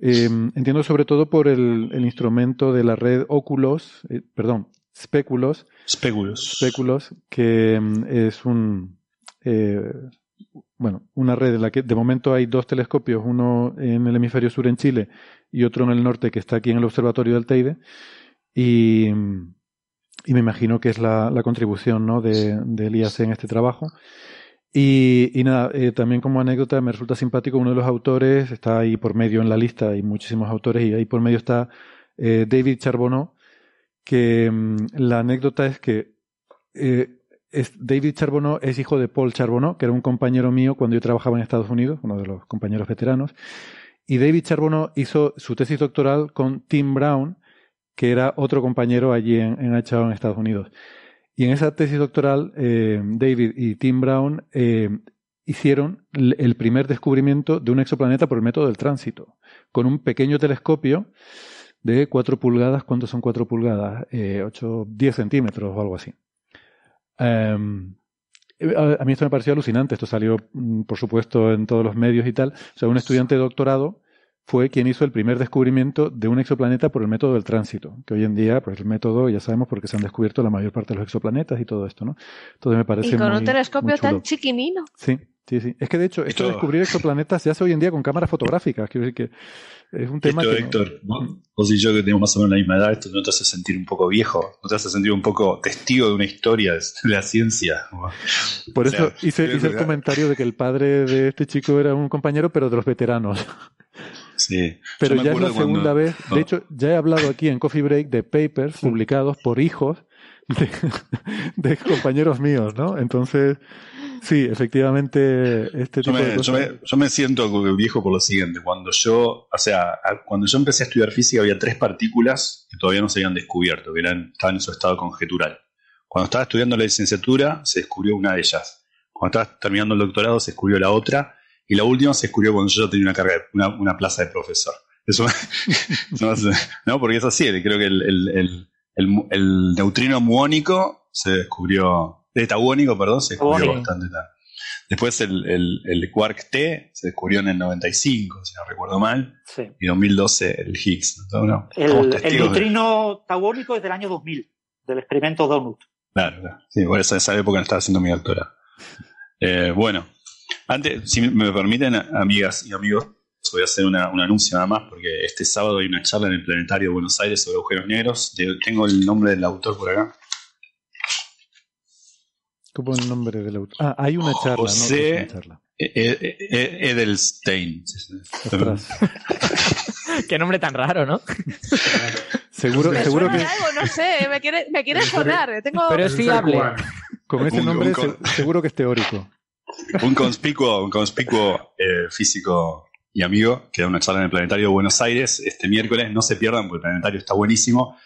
Speaker 7: Eh, entiendo sobre todo por el, instrumento de la red Oculos, eh, perdón, Speculos.
Speaker 10: Speculos.
Speaker 7: Speculos, que mm, es un, eh, bueno, una red en la que de momento hay dos telescopios, uno en el hemisferio sur en Chile y otro en el norte que está aquí en el observatorio del Teide. Y, y me imagino que es la, la contribución ¿no? de, del IAC en este trabajo. Y, y nada, eh, también como anécdota me resulta simpático, uno de los autores está ahí por medio en la lista, hay muchísimos autores y ahí por medio está eh, David Charbonneau, que mm, la anécdota es que eh, David Charbonneau es hijo de Paul Charbonneau, que era un compañero mío cuando yo trabajaba en Estados Unidos, uno de los compañeros veteranos, y David Charbonneau hizo su tesis doctoral con Tim Brown, que era otro compañero allí en, en en Estados Unidos. Y en esa tesis doctoral, eh, David y Tim Brown eh, hicieron el primer descubrimiento de un exoplaneta por el método del tránsito, con un pequeño telescopio de 4 pulgadas. ¿Cuántos son 4 pulgadas? Eh, 8, 10 centímetros o algo así. Em, a mí esto me pareció alucinante. Esto salió, mm, por supuesto, en todos los medios y tal. O sea, un estudiante de doctorado fue quien hizo el primer descubrimiento de un exoplaneta por el método del tránsito, que hoy en día, pues el método ya sabemos porque se han descubierto la mayor parte de los exoplanetas y todo esto, ¿no? Entonces me parece
Speaker 9: Y con un telescopio tan chiquinino.
Speaker 7: Sí, sí, sí. Es que de hecho, esto, de descubrir exoplanetas se hace hoy en día con cámaras fotográficas. Quiero decir que es un tema
Speaker 10: esto,
Speaker 7: que
Speaker 10: Héctor, vos y yo que tenemos más o menos la misma edad, esto no te hace sentir un poco viejo, no te hace sentir un poco testigo de una historia de la ciencia.
Speaker 7: Por eso hice, hice el comentario de que el padre de este chico era un compañero, pero de los veteranos.
Speaker 10: Sí.
Speaker 7: Pero ya es la segunda vez. De hecho, ya he hablado aquí en Coffee Break de papers publicados por hijos <laughs> de, compañeros míos, ¿no? Entonces, sí, efectivamente, este tipo
Speaker 10: yo me,
Speaker 7: de cosas...
Speaker 10: yo, me, siento viejo por lo siguiente. Cuando yo, o sea, cuando yo empecé a estudiar física había tres partículas que todavía no se habían descubierto, que eran, estaban en su estado conjetural. Cuando estaba estudiando la licenciatura se descubrió una de ellas. Cuando estaba terminando el doctorado se descubrió la otra y la última se descubrió cuando yo tenía una carga, una, una plaza de profesor. Eso, <laughs> no, porque es así, creo que el, el, el, el, neutrino muónico se descubrió, etagónico, perdón, se descubrió bastante tarde. Después el, el, el, quark T se descubrió en el 95, si no recuerdo mal. Sí. Y 2012 el Higgs.
Speaker 6: ¿no? el, el, neutrino tauónico es del año 2000, del experimento Donut.
Speaker 10: Claro, claro. Sí, por esa, esa época estaba haciendo mi doctora. <laughs> Eh, bueno, antes, si me permiten, amigas y amigos, voy a hacer una, un anuncio nada más, porque este sábado hay una charla en el Planetario de Buenos Aires sobre agujeros negros. Tengo el nombre del autor por acá.
Speaker 7: ¿Cómo el nombre del autor? Ah, hay una charla,
Speaker 10: José
Speaker 7: ¿no? Una charla.
Speaker 10: E-, e-, e-, Edelstein. <laughs>
Speaker 8: Qué nombre tan raro, ¿no?
Speaker 7: seguro,
Speaker 9: me
Speaker 7: seguro que.
Speaker 9: Algo, no sé, me quiere, me quiere sonar. Tengo...
Speaker 8: Pero es fiable.
Speaker 7: Con ese
Speaker 10: Un-
Speaker 7: nombre
Speaker 10: un con-
Speaker 7: se- seguro que es teórico.
Speaker 10: un conspicuo, un conspicuo eh, físico y amigo que da una charla en el Planetario de Buenos Aires este miércoles. No se pierdan porque el Planetario está buenísimo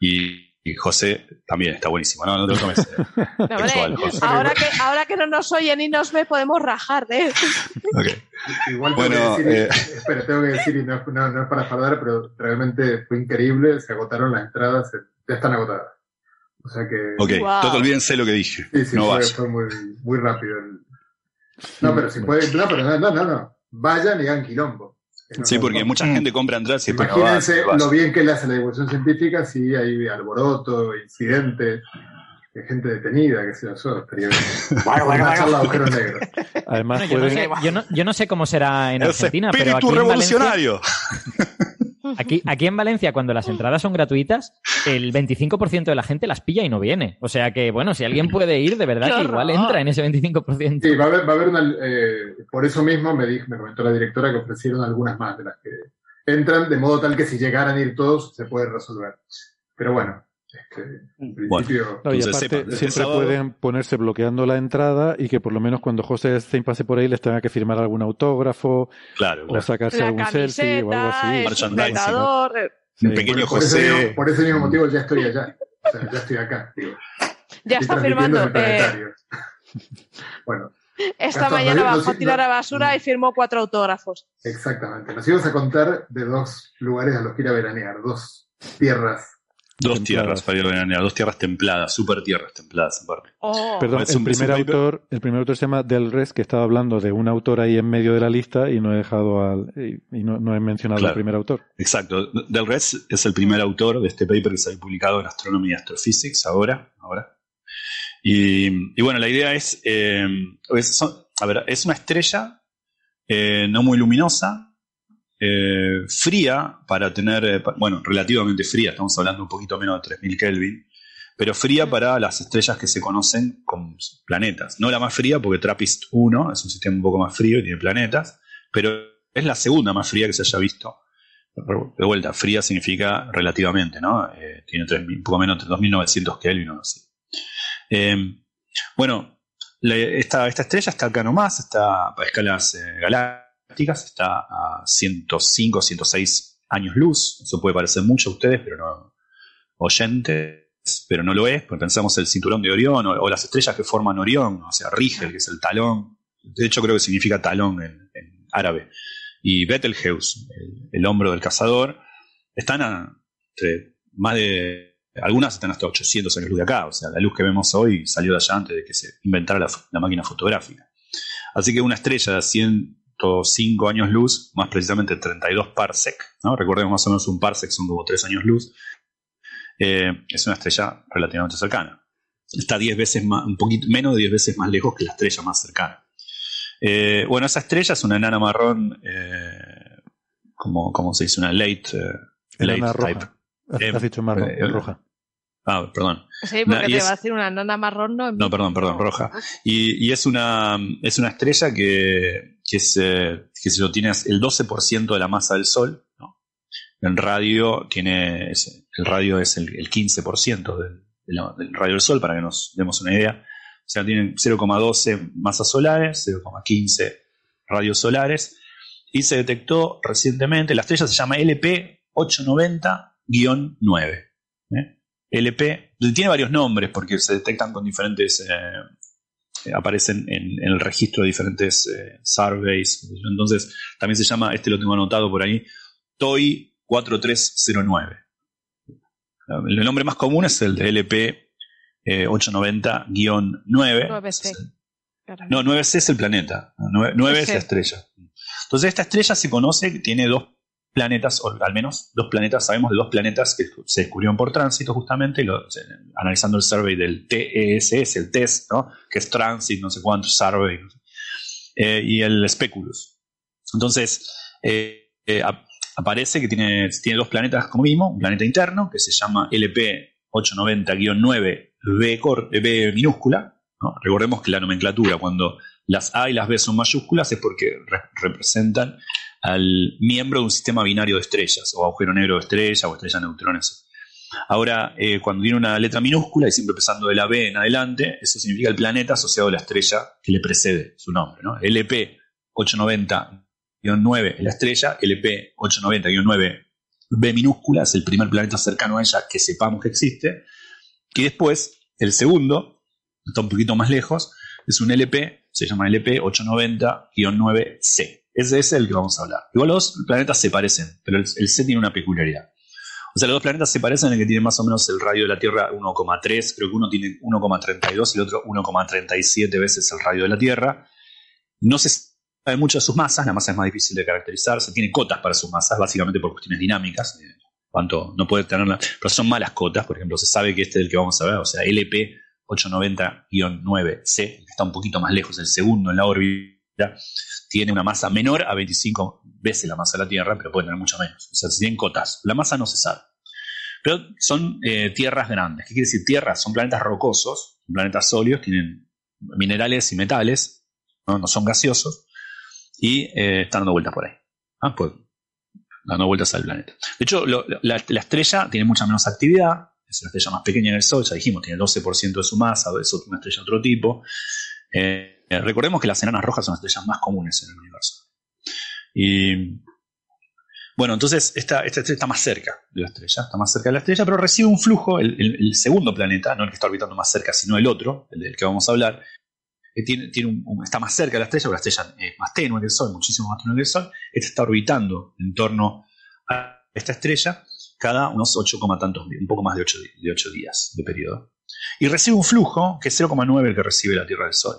Speaker 10: y, y José también está buenísimo. No, no te lo tomes. eh, <laughs>
Speaker 9: No, hombre,
Speaker 10: textual, José.
Speaker 9: ahora, que, ahora que no nos oye ni nos ve, podemos rajar de él. <laughs>
Speaker 10: Ok.
Speaker 11: Igual tengo
Speaker 10: Bueno,
Speaker 11: que decir,
Speaker 10: eh.
Speaker 11: espera, tengo que decir, y no, no, no es para fardar, pero realmente fue increíble, se agotaron las entradas, se- ya están agotadas. O sea que...
Speaker 10: Ok,
Speaker 9: Wow.
Speaker 10: Olvídense lo que dije.
Speaker 11: Sí, sí,
Speaker 10: no
Speaker 11: fue,
Speaker 10: vaya.
Speaker 11: fue muy, muy rápido. el- No, pero si pueden, no, pero no, no, no, no. Vayan y hagan quilombo.
Speaker 10: Sí, porque mucha gente compra entradas y
Speaker 11: Imagínense
Speaker 10: va.
Speaker 11: lo bien que le hace la divulgación científica si hay alboroto, incidentes, de gente detenida, que se yo, estaría bien.
Speaker 6: Bueno, bueno, bueno.
Speaker 11: negros.
Speaker 7: Además,
Speaker 8: yo, no sé, yo, no, yo no sé cómo será en Argentina, pero aquí
Speaker 10: espíritu
Speaker 8: en, Valencia,
Speaker 10: revolucionario. <laughs>
Speaker 8: aquí, aquí en Valencia, cuando las entradas son gratuitas, el 25% de la gente las pilla y no viene. O sea que, bueno, si alguien puede ir, de verdad
Speaker 9: ¡Qué
Speaker 8: que igual entra en ese 25%.
Speaker 11: Sí, va a haber, va a haber una, eh, por eso mismo me, dijo, me comentó la directora que ofrecieron algunas más de las que entran, de modo tal que si llegaran a ir todos se puede resolver. Pero bueno, este, en principio...
Speaker 7: No, y aparte, siempre
Speaker 10: sábado-
Speaker 7: pueden ponerse bloqueando la entrada y que por lo menos cuando José Stein pase por ahí les tenga que firmar algún autógrafo
Speaker 10: Claro,
Speaker 7: o
Speaker 10: claro.
Speaker 7: sacarse
Speaker 9: La
Speaker 7: algún selfie o algo así.
Speaker 9: el eh,
Speaker 10: Un
Speaker 7: Sí.
Speaker 10: pequeño
Speaker 11: por, ese
Speaker 10: José.
Speaker 11: mismo, por ese mismo motivo ya estoy allá. O sea, ya estoy acá. Digo,
Speaker 9: Ya
Speaker 11: Estoy
Speaker 9: está firmando. eh,
Speaker 11: bueno,
Speaker 9: esta mañana bajó a tirar a basura y firmó cuatro autógrafos.
Speaker 11: exactamente. Nos íbamos a contar de dos lugares a los que ir a veranear, dos tierras.
Speaker 10: Dos
Speaker 7: Templadas.
Speaker 10: tierras para ir a veranear, dos tierras templadas, super tierras templadas aparte.
Speaker 9: Oh.
Speaker 7: Perdón,
Speaker 10: Es
Speaker 7: el
Speaker 10: un-
Speaker 7: primer autor, el primer autor se llama Del Res, que estaba hablando de un autor ahí en medio de la lista y no he dejado al, y y no, no he mencionado
Speaker 10: Claro.
Speaker 7: al primer autor.
Speaker 10: Exacto. Del Res es el primer autor de este paper que se ha publicado en Astronomy y Astrophysics ahora. ahora. Y, y bueno, la idea es, eh, es, son- a ver, es una estrella eh, no muy luminosa, eh, fría para tener, eh, bueno, relativamente fría, estamos hablando un poquito menos de 3000 Kelvin, pero fría para las estrellas que se conocen como planetas. No la más fría porque TRAPPIST 1 es un sistema un poco más frío y tiene planetas, pero es la segunda más fría que se haya visto. De vuelta, fría significa relativamente, ¿no? Eh, tiene un poco menos de 2900 Kelvin o así. Eh, bueno, esta, estrella está acá nomás, está a escalas eh, galácticas, está a 105, 106 años luz. Eso puede parecer mucho a ustedes, pero no oyentes, pero no lo es, porque pensamos el cinturón de Orión o, las estrellas que forman Orión, o sea, Rigel, que es el talón. De hecho, creo que significa talón en, árabe. Y Betelgeuse, el, hombro del cazador, están a, más de algunas están hasta 800 años luz de acá, o sea, la luz que vemos hoy salió de allá antes de que se inventara la, máquina fotográfica. Así que una estrella de 105 años luz, más precisamente 32 parsec, ¿no? recordemos más o menos un parsec son como 3 años luz, eh, es una estrella relativamente cercana. Está 10 veces más, un poquito menos de 10 veces más lejos que la estrella más cercana. Eh, bueno, esa estrella es una enana marrón, eh, como, se dice, una late, late
Speaker 7: type. <laughs> Has dicho marrón, roja.
Speaker 10: Ah, perdón.
Speaker 9: Sí, porque te va a decir una nana marrón, no.
Speaker 10: No, perdón, perdón, roja. Y, es, una, es una estrella que, que, es, eh, que si lo tienes el 12% de la masa del Sol. ¿no? En radio tiene, el radio es el, 15% del, del, radio del Sol, para que nos demos una idea. O sea, tienen 0,12 masas solares, 0,15 radios solares. Y se detectó recientemente, la estrella se llama LP890-9. LP, tiene varios nombres porque se detectan con diferentes, eh, aparecen en, el registro de diferentes eh, surveys. Entonces, también se llama, este lo tengo anotado por ahí, TOI 4309. El nombre más común es el de LP 890-9. 9C. No, 9C es el planeta. 9, es la estrella. Entonces, esta estrella se conoce que tiene dos planetas, o al menos dos planetas, sabemos de dos planetas que se descubrieron por tránsito justamente, analizando el survey del TESS, el TESS, ¿no? que es Transit, no sé cuánto, Survey, eh, y el Speculus. Entonces, eh, eh, aparece que tiene, tiene dos planetas como mismo, un planeta interno que se llama LP890-9B minúscula. Recordemos que la nomenclatura, cuando las A y las B son mayúsculas, es porque representan al miembro de un sistema binario de estrellas, o agujero negro de estrellas, o estrella de neutrones. Ahora, eh, cuando tiene una letra minúscula y siempre empezando de la B en adelante, eso significa el planeta asociado a la estrella que le precede su nombre. ¿no? LP 890-9 es la estrella, LP 890-9 B minúscula es el primer planeta cercano a ella que sepamos que existe. Y después, el segundo, está un poquito más lejos, es un LP, se llama LP 890-9C. Ese es el que vamos a hablar. Igual los dos planetas se parecen, pero el, C tiene una peculiaridad. O sea, los dos planetas se parecen en el que tienen más o menos el radio de la Tierra 1,3, creo que uno tiene 1,32 y el otro 1,37 veces el radio de la Tierra. No se sabe mucho de sus masas, la masa es más difícil de caracterizar, se tiene cotas para sus masas, básicamente por cuestiones dinámicas, cuánto no puede tenerla, pero son malas cotas, por ejemplo, se sabe que este es el que vamos a ver, o sea, LP 890-9C, que está un poquito más lejos, el segundo en la órbita, tiene una masa menor a 25 veces la masa de la Tierra, pero puede tener mucho menos. O sea, si tienen cotas. La masa no se sabe. Pero son eh, tierras grandes. ¿Qué quiere decir? Tierras son planetas rocosos, planetas sólidos, tienen minerales y metales, no, son gaseosos, y eh, están dando vueltas por ahí. Ah, pues, dando vueltas al planeta. De hecho, la, estrella tiene mucha menos actividad, es una estrella más pequeña en el Sol, ya dijimos, tiene 12% de su masa, es una estrella de otro tipo. Eh, recordemos que las enanas rojas son las estrellas más comunes en el universo. Y bueno, entonces esta, estrella está más cerca de la estrella, está más cerca de la estrella, pero recibe un flujo, el, segundo planeta, no el que está orbitando más cerca, sino el otro, el del que vamos a hablar, que tiene, está más cerca de la estrella, porque la estrella es más tenue que el Sol, muchísimo más tenue que el Sol, este está orbitando en torno a esta estrella cada unos 8, tantos, un poco más de 8, de 8 días de periodo. Y recibe un flujo que es 0,9 el que recibe la Tierra del Sol.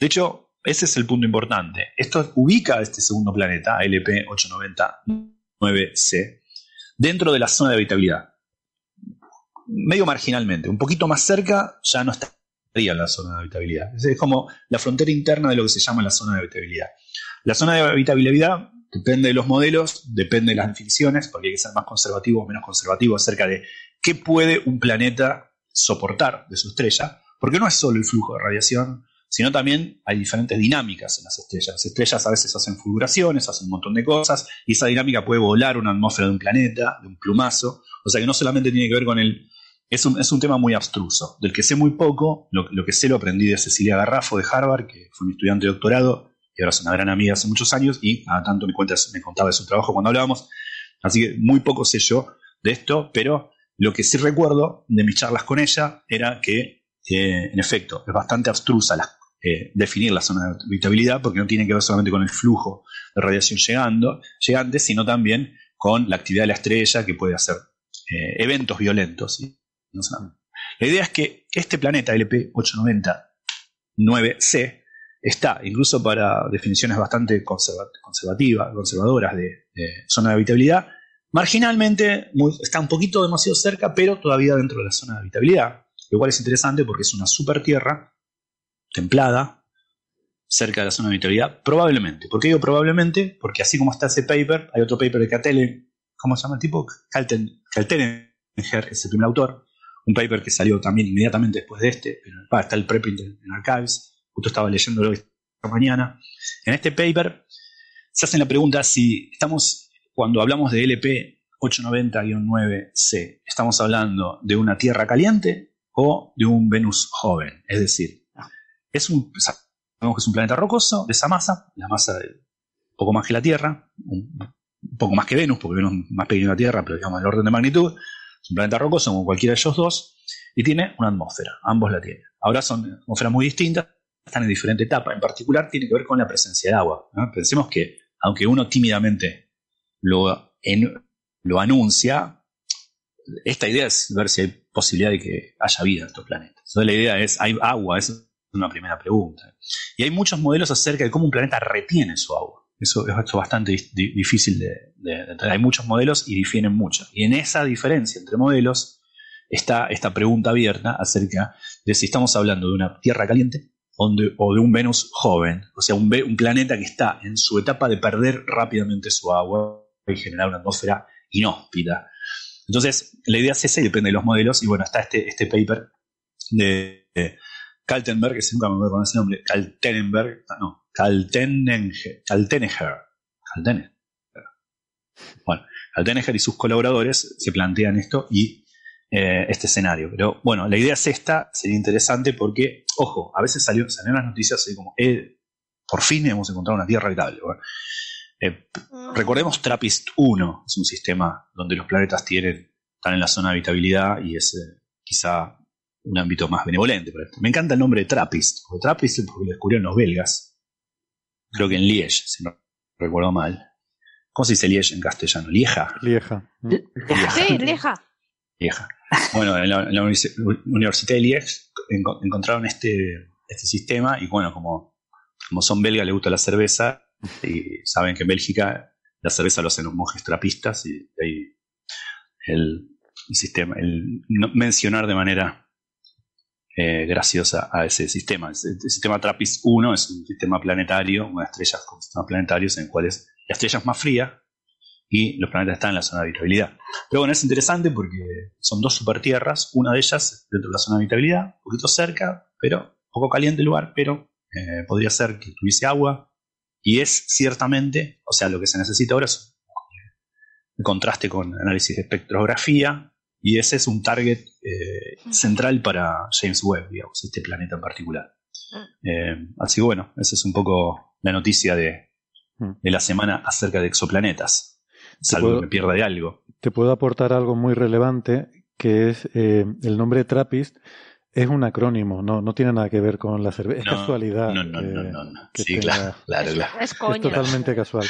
Speaker 10: De hecho, ese es el punto importante. Esto ubica a este segundo planeta, LP890-9C, dentro de la zona de habitabilidad. Medio marginalmente, un poquito más cerca ya no estaría en la zona de habitabilidad. Es como la frontera interna de lo que se llama la zona de habitabilidad. La zona de habitabilidad depende de los modelos, depende de las definiciones, porque hay que ser más conservativo o menos conservativo acerca de qué puede un planeta soportar de su estrella, porque no es solo el flujo de radiación, sino también hay diferentes dinámicas en las estrellas. Las estrellas a veces hacen fulguraciones, hacen un montón de cosas, y esa dinámica puede volar una atmósfera de un planeta, de un plumazo, o sea que no solamente tiene que ver con el... Es un, es un tema muy abstruso, del que sé muy poco, lo, lo que sé lo aprendí de Cecilia Garrafo de Harvard, que fue mi estudiante de doctorado, y ahora es una gran amiga hace muchos años, y a tanto me, cuentas, me contaba de su trabajo cuando hablábamos, así que muy poco sé yo de esto, pero lo que sí recuerdo de mis charlas con ella era que, eh, en efecto, es bastante abstrusa eh, definir la zona de habitabilidad porque no tiene que ver solamente con el flujo de radiación llegando, llegante, sino también con la actividad de la estrella que puede hacer eh, eventos violentos. La idea es que este planeta LP890-9C está, incluso para definiciones bastante conservativas, conservadoras de, zona de habitabilidad, marginalmente está un poquito demasiado cerca, pero todavía dentro de la zona de habitabilidad, lo cual es interesante porque es una super tierra templada, cerca de la zona de habitabilidad, probablemente. ¿Por qué digo probablemente? Porque así como está ese paper, hay otro paper de Catelen, ¿cómo se llama el tipo? Calten, Kaltenenger, es el primer autor, un paper que salió también inmediatamente después de este, pero está el preprint en Archives, justo estaba leyéndolo esta mañana. En este paper se hace la pregunta si estamos, cuando hablamos de LP 890-9C, ¿estamos hablando de una Tierra caliente o de un Venus joven? Es decir, es un, sabemos que es un planeta rocoso de esa masa, la masa poco más que la Tierra, un, poco más que Venus, porque Venus es más pequeño que la Tierra, pero digamos el orden de magnitud. Es un planeta rocoso como cualquiera de ellos dos y tiene una atmósfera, ambos la tienen. Ahora son atmósferas muy distintas, están en diferente etapa. En particular tiene que ver con la presencia de agua. Pensemos que, aunque uno tímidamente lo, lo anuncia, esta idea es ver si hay posibilidad de que haya vida en estos planetas. Entonces la idea es, ¿hay agua? Esa es una primera pregunta. Y hay muchos modelos acerca de cómo un planeta retiene su agua. Eso es bastante difícil de, de, Hay muchos modelos y difieren mucho. Y en esa diferencia entre modelos está esta pregunta abierta acerca de si estamos hablando de una Tierra caliente o de, un Venus joven, o sea, un, planeta que está en su etapa de perder rápidamente su agua y generar una atmósfera inhóspita. Entonces, la idea es esa y depende de los modelos. Y bueno, está este, este paper de, Kaltenberg, que nunca me acuerdo con ese nombre, Kaltenberg, ah, no, Kalteneger. Bueno, Kalteneger y sus colaboradores se plantean esto y eh, este escenario. Pero bueno, la idea es esta, sería interesante porque, ojo, a veces salió, salieron las noticias así como, eh, por fin hemos encontrado una Tierra habitable. Eh, recordemos TRAPPIST 1, es un sistema donde los planetas tienen, están en la zona de habitabilidad y es quizá un ámbito más benevolente. Me encanta el nombre de TRAPPIST, porque TRAPPIST es porque lo descubrieron los belgas, creo que en Liege, si no recuerdo mal. ¿Cómo se dice Liege en castellano? ¿Lieja?
Speaker 7: Lieja.
Speaker 9: Sí, Lieja.
Speaker 10: Lieja. Bueno, en la, Universidad de Liege encontraron este, este sistema y bueno, como, como son belgas, les gusta la cerveza y saben que en Bélgica la cerveza lo hacen los monjes trapistas y ahí el, sistema, el mencionar de manera eh, graciosa a ese sistema. El, sistema Trappist 1 es un sistema planetario, una estrella con sistemas planetarios en el cual la estrella es más fría y los planetas están en la zona de habitabilidad. Pero bueno, es interesante porque son dos supertierras, una de ellas dentro de la zona de habitabilidad, un poquito cerca, pero poco caliente el lugar, pero eh, podría ser que tuviese agua. Y es ciertamente, o sea, lo que se necesita ahora es un contraste con análisis de espectrografía, y ese es un target eh, central para James Webb, digamos, este planeta en particular. Mm. Eh, así que bueno, esa es un poco la noticia de, mm. de la semana acerca de exoplanetas salvo que me pierda de algo.
Speaker 7: Te puedo aportar algo muy relevante, que es eh, el nombre Trappist es un acrónimo, no, no tiene nada que ver con la cerveza. Es casualidad.
Speaker 10: No, no, no, no, no. Sí, claro, claro,
Speaker 9: Es,
Speaker 7: totalmente casual.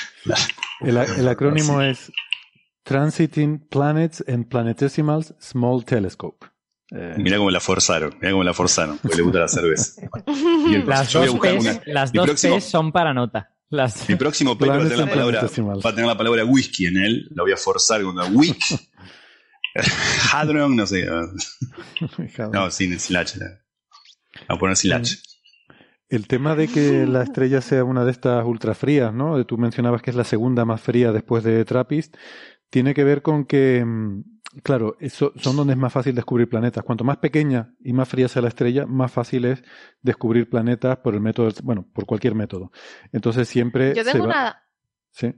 Speaker 7: El, acrónimo es Transiting Planets and Planetesimals Small Telescope.
Speaker 10: Eh, mira cómo la forzaron, mira cómo la forzaron, porque le gusta la cerveza. <laughs>
Speaker 8: las dos, P's, las dos son para nota.
Speaker 10: Mi próximo <laughs> paper va a, tener la palabra, va a tener la palabra whisky en él. Lo voy a forzar con la wick. <laughs> Hadron, no sé. no, sin slash. a poner slash.
Speaker 7: El tema de que la estrella sea una de estas ultrafrías, ¿no? Tú mencionabas que es la segunda más fría después de Trappist, tiene que ver con que mm, Claro, eso son donde es más fácil descubrir planetas. Cuanto más pequeña y más fría sea la estrella, más fácil es descubrir planetas por el método, bueno, por cualquier método. Entonces siempre.
Speaker 9: Yo tengo una.
Speaker 7: Sí.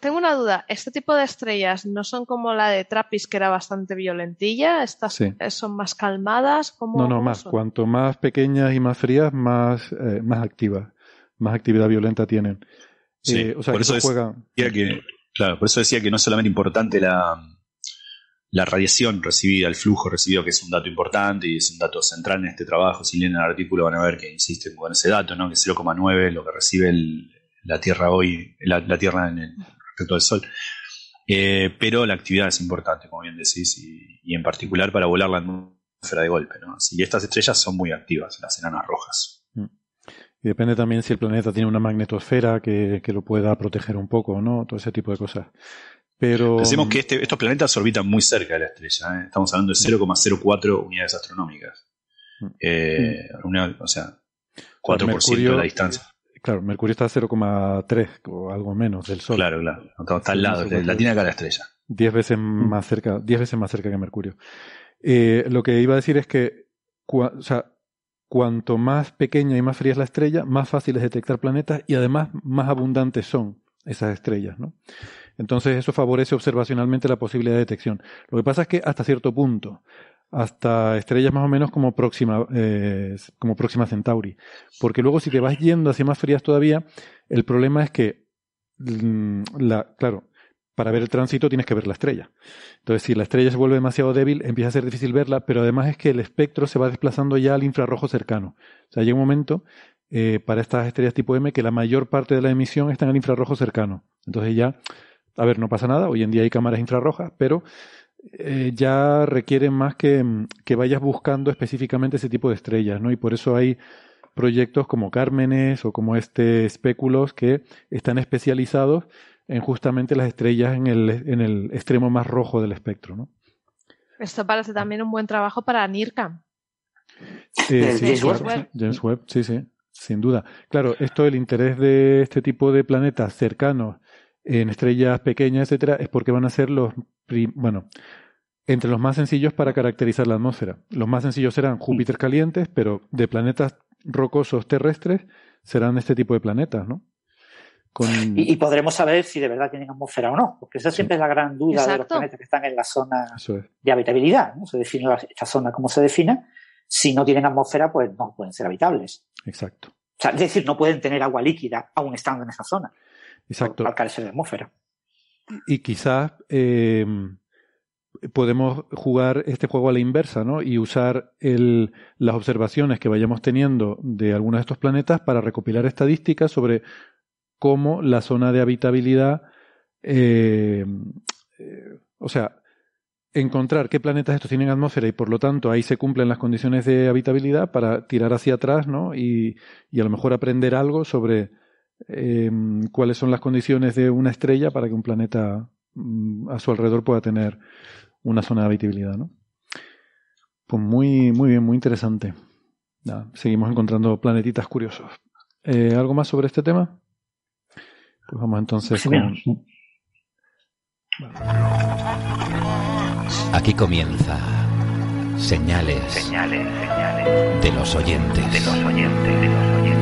Speaker 9: Tengo una duda. ¿Este tipo de estrellas no son como la de Trappist, que era bastante violentilla? ¿Estas son más calmadas?
Speaker 7: no, no, más. Cuanto más pequeñas y más frías, más, eh, más activas, más actividad violenta tienen.
Speaker 10: Sí, eh, o sea, por eso decía que, claro, por eso decía que no es solamente importante la, la radiación recibida, el flujo recibido, que es un dato importante y es un dato central en este trabajo. Si leen el artículo van a ver que insisten con ese dato, ¿no? que 0,9 lo que recibe la Tierra hoy, la, Tierra en el, respecto al Sol. Eh, pero la actividad es importante, como bien decís, y, en particular para volar la atmósfera de golpe. ¿no? Así estas estrellas son muy activas, las enanas rojas. Mm.
Speaker 7: Y depende también si el planeta tiene una magnetosfera que, que, lo pueda proteger un poco, ¿no? Todo ese tipo de cosas. Pero...
Speaker 10: Pensemos que este, estos planetas orbitan muy cerca de la estrella. ¿eh? Estamos hablando de 0,04 unidades astronómicas. Mm. Eh, o sea, 4% de la distancia.
Speaker 7: Claro, Mercurio está a 0,3 o algo menos del Sol.
Speaker 10: Claro, claro. Está, al lado, la tiene acá la estrella.
Speaker 7: 10 veces mm. más cerca, 10 veces más cerca que Mercurio. Eh, lo que iba a decir es que o sea, cuanto más pequeña y más fría es la estrella, más fácil es detectar planetas y además más abundantes son esas estrellas, ¿no? Entonces eso favorece observacionalmente la posibilidad de detección. Lo que pasa es que hasta cierto punto, hasta estrellas más o menos como Próxima, eh, como Próxima Centauri. Porque luego si te vas yendo hacia más frías todavía, el problema es que, mm, la, claro, para ver el tránsito tienes que ver la estrella. Entonces, si la estrella se vuelve demasiado débil, empieza a ser difícil verla, pero además es que el espectro se va desplazando ya al infrarrojo cercano. O sea, llega un momento eh, para estas estrellas tipo M que la mayor parte de la emisión está en el infrarrojo cercano. Entonces ya a ver, no pasa nada, hoy en día hay cámaras infrarrojas, pero eh, ya requieren más que, que, vayas buscando específicamente ese tipo de estrellas, ¿no? Y por eso hay proyectos como Cármenes o como este Espéculos que están especializados en justamente las estrellas en el, en el extremo más rojo del espectro, ¿no?
Speaker 9: Esto parece también un buen trabajo para NIRCAM.
Speaker 7: Eh, sí, James, Webb. James Webb, sí, sí, sin duda. Claro, esto, el interés de este tipo de planetas cercanos en estrellas pequeñas, etcétera, es porque van a ser los, bueno, entre los más sencillos para caracterizar la atmósfera. Los más sencillos serán Júpiter calientes, pero de planetas rocosos terrestres serán este tipo de planetas, ¿no?
Speaker 6: Y, podremos saber si de verdad tienen atmósfera o no, porque esa siempre es la gran duda de los planetas que están en la zona de habitabilidad. ¿no? Se define esta zona como se define. Si no tienen atmósfera, pues no pueden ser habitables.
Speaker 7: Exacto.
Speaker 6: O sea, es decir, no pueden tener agua líquida aún estando en esa zona.
Speaker 7: Exacto.
Speaker 6: Al carecer de atmósfera.
Speaker 7: Y quizás eh, podemos jugar este juego a la inversa, ¿no? Y usar el, las observaciones que vayamos teniendo de algunos de estos planetas para recopilar estadísticas sobre cómo la zona de habitabilidad, eh, eh, o sea, encontrar qué planetas estos tienen atmósfera y por lo tanto ahí se cumplen las condiciones de habitabilidad para tirar hacia atrás, ¿no? Y, y a lo mejor aprender algo sobre eh, cuáles son las condiciones de una estrella para que un planeta mm, a su alrededor pueda tener una zona de habitabilidad, ¿no? Pues muy, muy bien, muy interesante. seguimos encontrando planetitas curiosos. Eh, ¿Algo más sobre este tema? Pues vamos entonces con...
Speaker 4: Aquí comienza señales, señales, señales de los oyentes. De los oyentes, de los oyentes.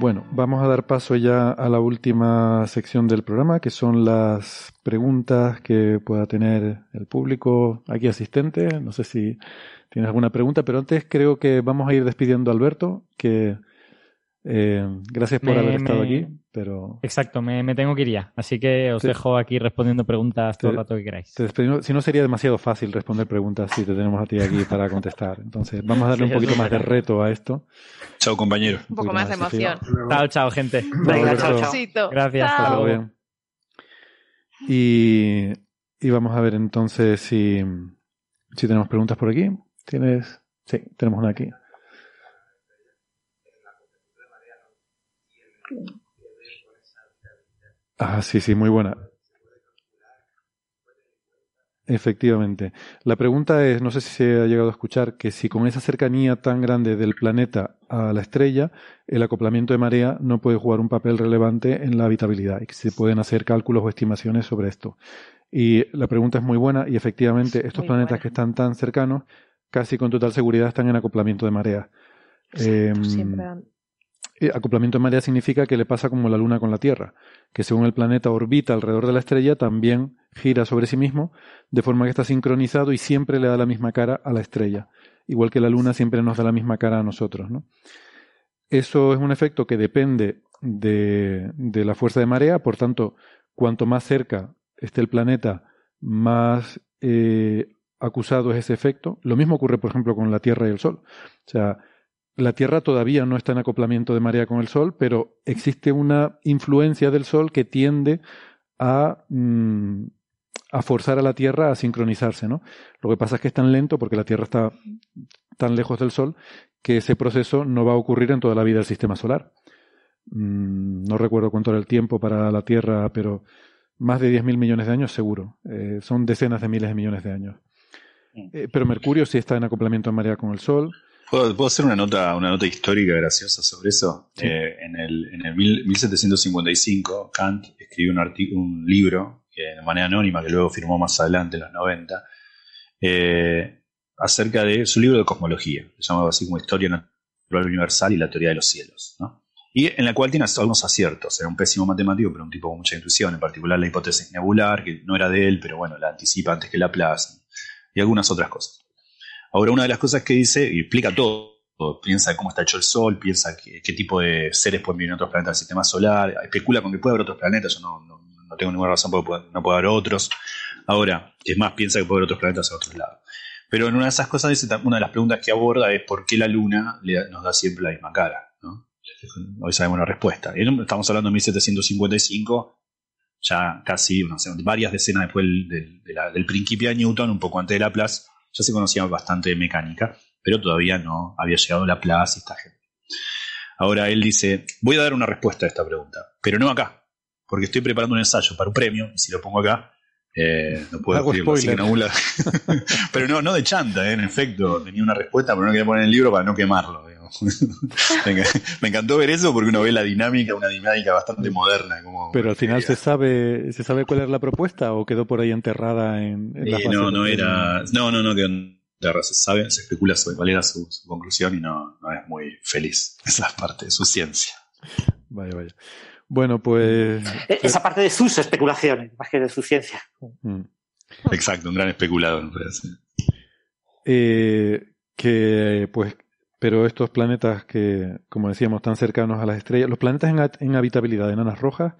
Speaker 7: Bueno, vamos a dar paso ya a la última sección del programa, que son las preguntas que pueda tener el público aquí asistente. No sé si tienes alguna pregunta, pero antes creo que vamos a ir despidiendo a Alberto, que eh, gracias por haber estado aquí. Pero...
Speaker 8: Exacto, me, tengo que ir ya. Así que os dejo aquí respondiendo preguntas todo el rato que queráis.
Speaker 7: si no, sería demasiado fácil responder preguntas si te tenemos a ti aquí para contestar. Entonces, vamos a darle un poquito más de reto a esto.
Speaker 10: Chao, compañero.
Speaker 9: Un, poco más de emoción.
Speaker 8: Chao, chao, gente. Gracias.
Speaker 7: Todo bien. Y, y vamos a ver entonces si, si tenemos preguntas por aquí. ¿Tienes? Sí, tenemos una aquí. Ah, sí, sí, muy buena. Efectivamente. La pregunta es, no sé si se ha llegado a escuchar, que si con esa cercanía tan grande del planeta a la estrella, el acoplamiento de marea no puede jugar un papel relevante en la habitabilidad y que se pueden hacer cálculos o estimaciones sobre esto. Y la pregunta es muy buena y efectivamente estos planetas que están tan cercanos, casi con total seguridad están en acoplamiento de marea. Em, siempre eh, acoplamiento de marea significa que le pasa como la Luna con la Tierra, que según el planeta orbita alrededor de la estrella, también gira sobre sí mismo, de forma que está sincronizado y siempre le da la misma cara a la estrella, igual que la Luna siempre nos da la misma cara a nosotros. ¿no? Eso es un efecto que depende de, de la fuerza de marea, por tanto, cuanto más cerca esté el planeta, más eh, acusado es ese efecto. Lo mismo ocurre, por ejemplo, con la Tierra y el Sol. O sea, la Tierra todavía no está en acoplamiento de marea con el Sol, pero existe una influencia del Sol que tiende a, mm, a forzar a la Tierra a sincronizarse, ¿no? Lo que pasa es que es tan lento porque la Tierra está tan lejos del Sol que ese proceso no va a ocurrir en toda la vida del sistema solar. Mm, no recuerdo cuánto era el tiempo para la Tierra, pero más de 10.000 millones de años seguro. Eh, son decenas de miles de millones de años. Mm. Eh, pero Mercurio sí está en acoplamiento de marea con el Sol.
Speaker 10: ¿Puedo, hacer una nota, una nota histórica graciosa sobre eso? Eh, en el, en el 1755, Kant escribió un, un libro, de manera anónima, que luego firmó más adelante, en los 90, eh, acerca de su libro de cosmología, se llamaba así como Historia Natural Universal y la Teoría de los Cielos. Y en la cual tiene algunos aciertos. Era un pésimo matemático, pero un tipo con mucha intuición, en particular la hipótesis nebular, que no era de él, pero bueno, la anticipa antes que la plaza, y algunas otras cosas. Ahora, una de las cosas que dice, y explica todo, piensa cómo está hecho el Sol, piensa qué, tipo de seres pueden vivir en otros planetas del sistema solar, especula con que puede haber otros planetas, yo no, no, tengo ninguna razón porque no puede haber otros. Ahora, es más, piensa que puede haber otros planetas a otros lados. Pero en una de esas cosas, dice, una de las preguntas que aborda es por qué la Luna nos da siempre la misma cara. ¿no? Hoy sabemos la respuesta. Estamos hablando de 1755, ya casi no varias decenas después del, del principio de Newton, un poco antes de Laplace, ya se conocía bastante de mecánica, pero todavía no había llegado la Laplace y esta gente. Ahora él dice, voy a dar una respuesta a esta pregunta, pero no acá, porque estoy preparando un ensayo para un premio, y si lo pongo acá, eh, no puedo escribirlo, así que no <laughs> pero no, no de chanta, eh, en efecto, tenía una respuesta, pero no quería poner en el libro para no quemarlo. <laughs> me encantó ver eso porque uno ve la dinámica, una dinámica bastante moderna. Como
Speaker 7: Pero al final se sabe, se sabe cuál es la propuesta o quedó por ahí enterrada en, la
Speaker 10: fase No, no era, no, no, no quedó enterrada. Se sabe, se especula sobre cuál era su, conclusión y no, no, es muy feliz <laughs> esa parte de su ciencia.
Speaker 7: Vaya, vaya. Bueno, pues.
Speaker 6: E-, esa parte de sus especulaciones, más que de su ciencia. Mm.
Speaker 10: Exacto, un gran especulador, me parece.
Speaker 7: Eh, que pues pero estos planetas que, como decíamos, están cercanos a las estrellas, los planetas en, habitabilidad de enanas rojas,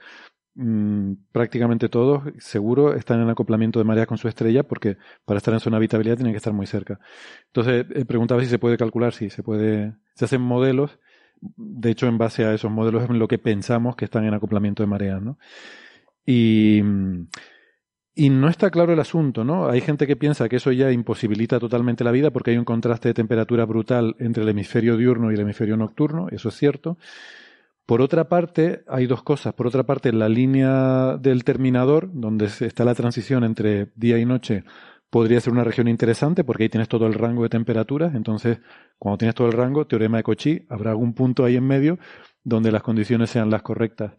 Speaker 7: mm, prácticamente todos, seguro, están en acoplamiento de marea con su estrella, porque para estar en zona habitabilidad tienen que estar muy cerca. Entonces, eh, preguntaba si se puede calcular, si se puede, se hacen modelos, de hecho, en base a esos modelos es lo que pensamos que están en acoplamiento de marea, ¿no? Y mm, y no está claro el asunto, ¿no? Hay gente que piensa que eso ya imposibilita totalmente la vida porque hay un contraste de temperatura brutal entre el hemisferio diurno y el hemisferio nocturno, eso es cierto. Por otra parte, hay dos cosas. Por otra parte, la línea del terminador, donde está la transición entre día y noche, podría ser una región interesante porque ahí tienes todo el rango de temperaturas. Entonces, cuando tienes todo el rango, teorema de Cauchy, habrá algún punto ahí en medio donde las condiciones sean las correctas.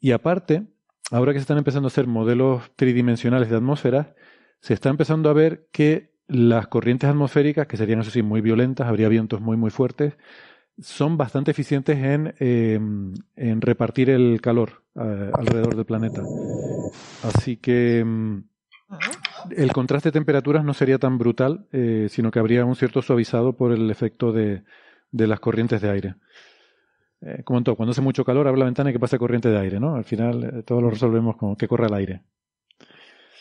Speaker 7: Y aparte, ahora que se están empezando a hacer modelos tridimensionales de atmósferas, se está empezando a ver que las corrientes atmosféricas, que serían eso sí muy violentas, habría vientos muy muy fuertes, son bastante eficientes en, em, en repartir el calor eh, alrededor del planeta. Así que em, el contraste de temperaturas no sería tan brutal, eh, sino que habría un cierto suavizado por el efecto de, de las corrientes de aire. Eh, como en todo, cuando hace mucho calor, abre la ventana y que pase corriente de aire, ¿no? Al final eh, todo lo resolvemos con que corra el aire.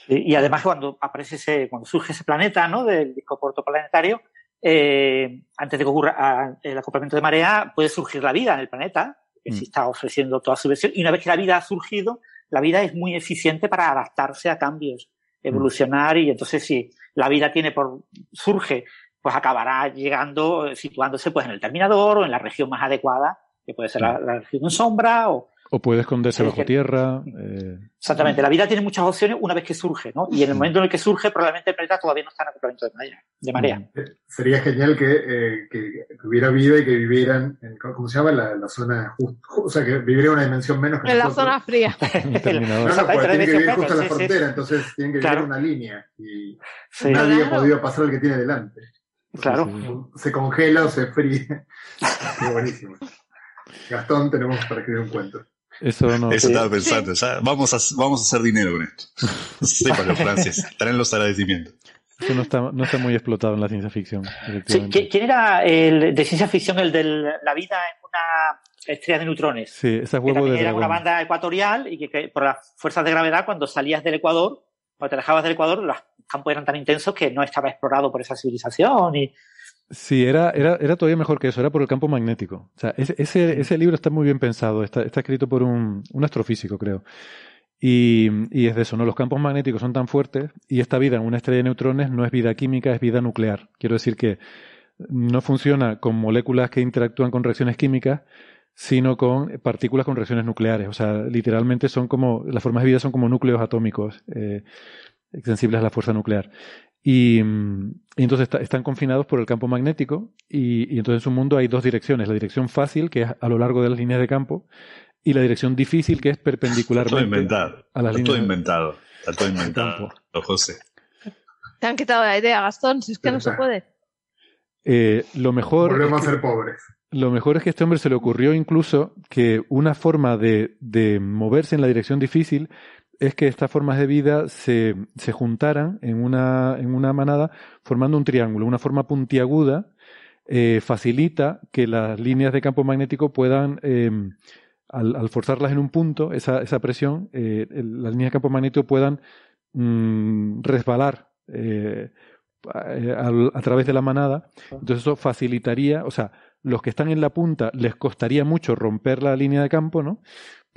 Speaker 6: Y, además cuando aparece ese, cuando surge ese planeta, ¿no? Del disco protoplanetario, eh, antes de que ocurra el acoplamiento de marea, puede surgir la vida en el planeta, que se mm. está ofreciendo toda su versión. Y una vez que la vida ha surgido, la vida es muy eficiente para adaptarse a cambios, mm. evolucionar, y entonces si la vida tiene por, surge, pues acabará llegando, situándose pues en el terminador o en la región más adecuada que puede ser la, región en sombra o,
Speaker 7: O puede esconderse bajo tierra. Eh,
Speaker 6: Exactamente. La vida tiene muchas opciones una vez que surge, ¿no? Y en el momento en el que surge, probablemente el planeta todavía no está en acoplamiento de marea. De marea.
Speaker 11: Eh, sería genial eh, que, hubiera vida y que vivieran, en, ¿cómo se llama? La, la zona justo, o sea, que viviera una dimensión menos que
Speaker 9: En la zona fría. <laughs>
Speaker 11: no, no, porque tiene que vivir justo en la frontera, entonces tienen que vivir en una línea. Y nadie ha podido pasar el que tiene delante.
Speaker 6: Claro.
Speaker 11: Se congela o se fríe. <laughs> Qué buenísimo. Gastón, tenemos para escribir un cuento.
Speaker 7: Eso no.
Speaker 10: Eso estaba pensando. vamos, a, vamos a hacer dinero con esto. para los franceses. Traen los agradecimientos.
Speaker 7: Eso no está, no está muy explotado en la ciencia ficción.
Speaker 6: ¿Quién era el de ciencia ficción el de la vida en una estrella de neutrones?
Speaker 7: Sí, esa huevo
Speaker 6: de Era una banda ecuatorial y que, por las fuerzas de gravedad, cuando salías del Ecuador, cuando te alejabas del Ecuador, los campos eran tan intensos que no estaba explorado por esa civilización y
Speaker 7: Sí, era, era, era todavía mejor que eso, era por el campo magnético. O sea, ese, ese, ese libro está muy bien pensado, está, está escrito por un, un astrofísico, creo. Y, y, es de eso, ¿no? Los campos magnéticos son tan fuertes y esta vida en una estrella de neutrones no es vida química, es vida nuclear. Quiero decir que no funciona con moléculas que interactúan con reacciones químicas, sino con partículas con reacciones nucleares. O sea, literalmente son como, las formas de vida son como núcleos atómicos eh, sensibles a la fuerza nuclear. Y, entonces están confinados por el campo magnético y, entonces en su mundo hay dos direcciones. La dirección fácil, que es a lo largo de las líneas de campo, y la dirección difícil, que es perpendicularmente
Speaker 10: todo inventado. a las líneas todo inventado. Está todo <laughs> inventado, José.
Speaker 9: Te han quitado la idea, Gastón, si es que no se puede.
Speaker 7: Eh, lo mejor...
Speaker 11: Volvemos a ser pobres.
Speaker 7: Lo mejor es que a este hombre se le ocurrió incluso que una forma de, de moverse en la dirección difícil es que estas formas de vida se, se juntaran en una, en una manada formando un triángulo. Una forma puntiaguda eh, facilita que las líneas de campo magnético puedan, eh, al, al, forzarlas en un punto, esa, esa presión, eh, las líneas de campo magnético puedan mm, resbalar eh, a, a, través de la manada. Entonces eso facilitaría, o sea, los que están en la punta les costaría mucho romper la línea de campo, ¿no?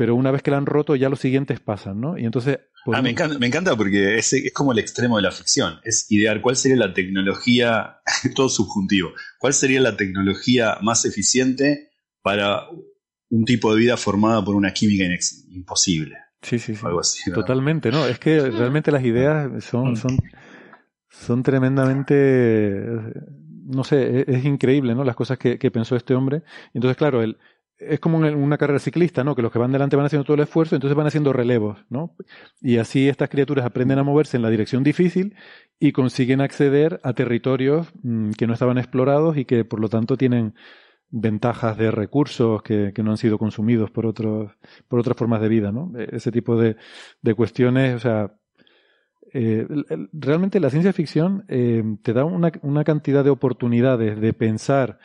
Speaker 7: Pero una vez que la han roto ya los siguientes pasan, ¿no? Y entonces...
Speaker 10: Ah, me, encanta, me encanta porque es, es, como el extremo de la ficción, es idear cuál sería la tecnología, <laughs> todo subjuntivo, cuál sería la tecnología más eficiente para un tipo de vida formada por una química imposible.
Speaker 7: Sí, sí, sí. Algo así, Totalmente, ¿no? Es que realmente las ideas son, son, son tremendamente, no sé, es, es increíble, ¿no? Las cosas que, que pensó este hombre. Entonces, claro, el, es como una carrera ciclista, ¿no? Que los que van delante van haciendo todo el esfuerzo, entonces van haciendo relevos, ¿no? Y así estas criaturas aprenden a moverse en la dirección difícil y consiguen acceder a territorios mm, que no estaban explorados y que por lo tanto tienen ventajas de recursos que, que no han sido consumidos por otros, por otras formas de vida, ¿no? E, ese tipo de, de cuestiones, o sea, eh, realmente la ciencia ficción eh, te da una, una cantidad de oportunidades de pensar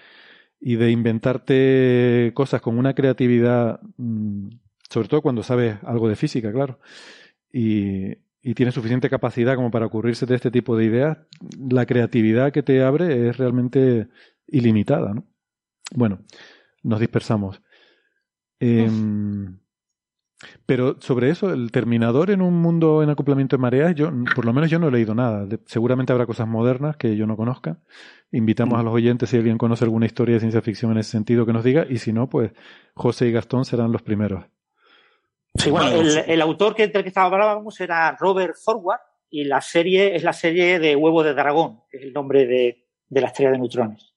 Speaker 7: y de inventarte cosas con una creatividad, mm, sobre todo cuando sabes algo de física, claro, y, y tienes suficiente capacidad como para ocurrirse de este tipo de ideas, la creatividad que te abre es realmente ilimitada, ¿no? Bueno, nos dispersamos. Eh, pero sobre eso, el Terminador en un mundo en acoplamiento de mareas, yo, por lo menos yo no he leído nada. seguramente habrá cosas modernas que yo no conozca. Invitamos a los oyentes, si alguien conoce alguna historia de ciencia ficción en ese sentido, que nos diga. Y si no, pues José y Gastón serán los primeros.
Speaker 6: Sí, bueno, el, autor que, del que hablábamos era Robert Forward y la serie es la serie de Huevo de Dragón, que es el nombre de, la estrella de neutrones.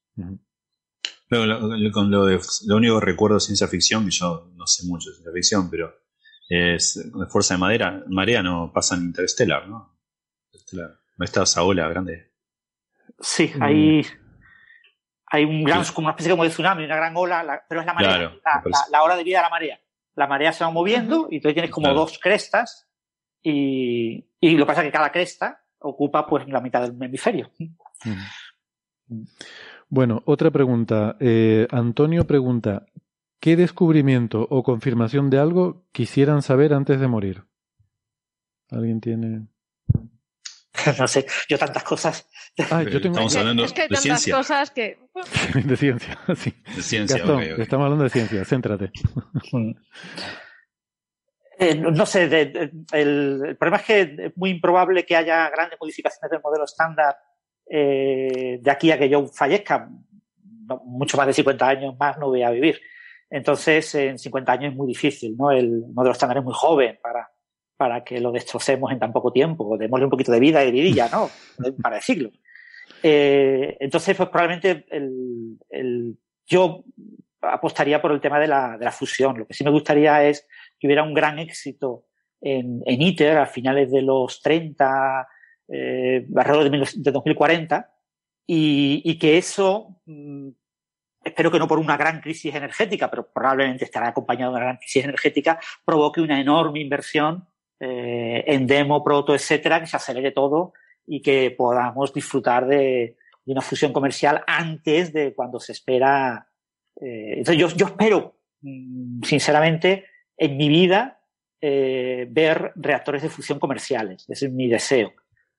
Speaker 10: lo, lo, único que recuerdo de ciencia ficción, que yo no sé mucho de ciencia ficción, pero es de fuerza de madera, marea no pasa en Interstellar, ¿no? No está esa ola grande.
Speaker 6: Sí, mm. hay, hay un gran, como una especie como de tsunami, una gran ola, pero es la marea, la, ola de vida de la marea. La marea se va moviendo y tú tienes como dos crestas y, y, lo que pasa es que cada cresta ocupa pues la mitad del hemisferio.
Speaker 7: Bueno, otra pregunta. Eh, Antonio pregunta, ¿Qué descubrimiento o confirmación de algo quisieran saber antes de morir? ¿Alguien tiene...? <laughs>
Speaker 6: No sé, yo tantas cosas.
Speaker 7: Ah, yo tengo...
Speaker 10: Estamos hablando
Speaker 9: es que hay
Speaker 10: de
Speaker 9: tantas
Speaker 10: ciencia.
Speaker 9: cosas que... <laughs>
Speaker 7: de ciencia, sí.
Speaker 10: De ciencia,
Speaker 7: Gastón, Estamos hablando de ciencia, céntrate. <laughs>
Speaker 6: Eh, no sé, el, problema es que es muy improbable que haya grandes modificaciones del modelo estándar eh, de aquí a que yo fallezca. mucho más de 50 años más no voy a vivir. Entonces, en 50 años es muy difícil, ¿no? El modelo estándar es muy joven para, para que lo destrocemos en tan poco tiempo. Démosle un poquito de vida y vidilla, ¿no? <laughs> para decirlo. Eh, entonces, pues probablemente el, el, yo apostaría por el tema de la, de la fusión. Lo que sí me gustaría es que hubiera un gran éxito en, en ITER a finales de los 30, eh, alrededor de, de 2040, y, y que eso mm, espero que no por una gran crisis energética, pero probablemente estará acompañado de una gran crisis energética, provoque una enorme inversión eh, en demo, proto, etcétera, que se acelere todo y que podamos disfrutar de, de una fusión comercial antes de cuando se espera. Eh, entonces yo, yo espero, mm, sinceramente, en mi vida, eh, ver reactores de fusión comerciales. Ese es mi deseo.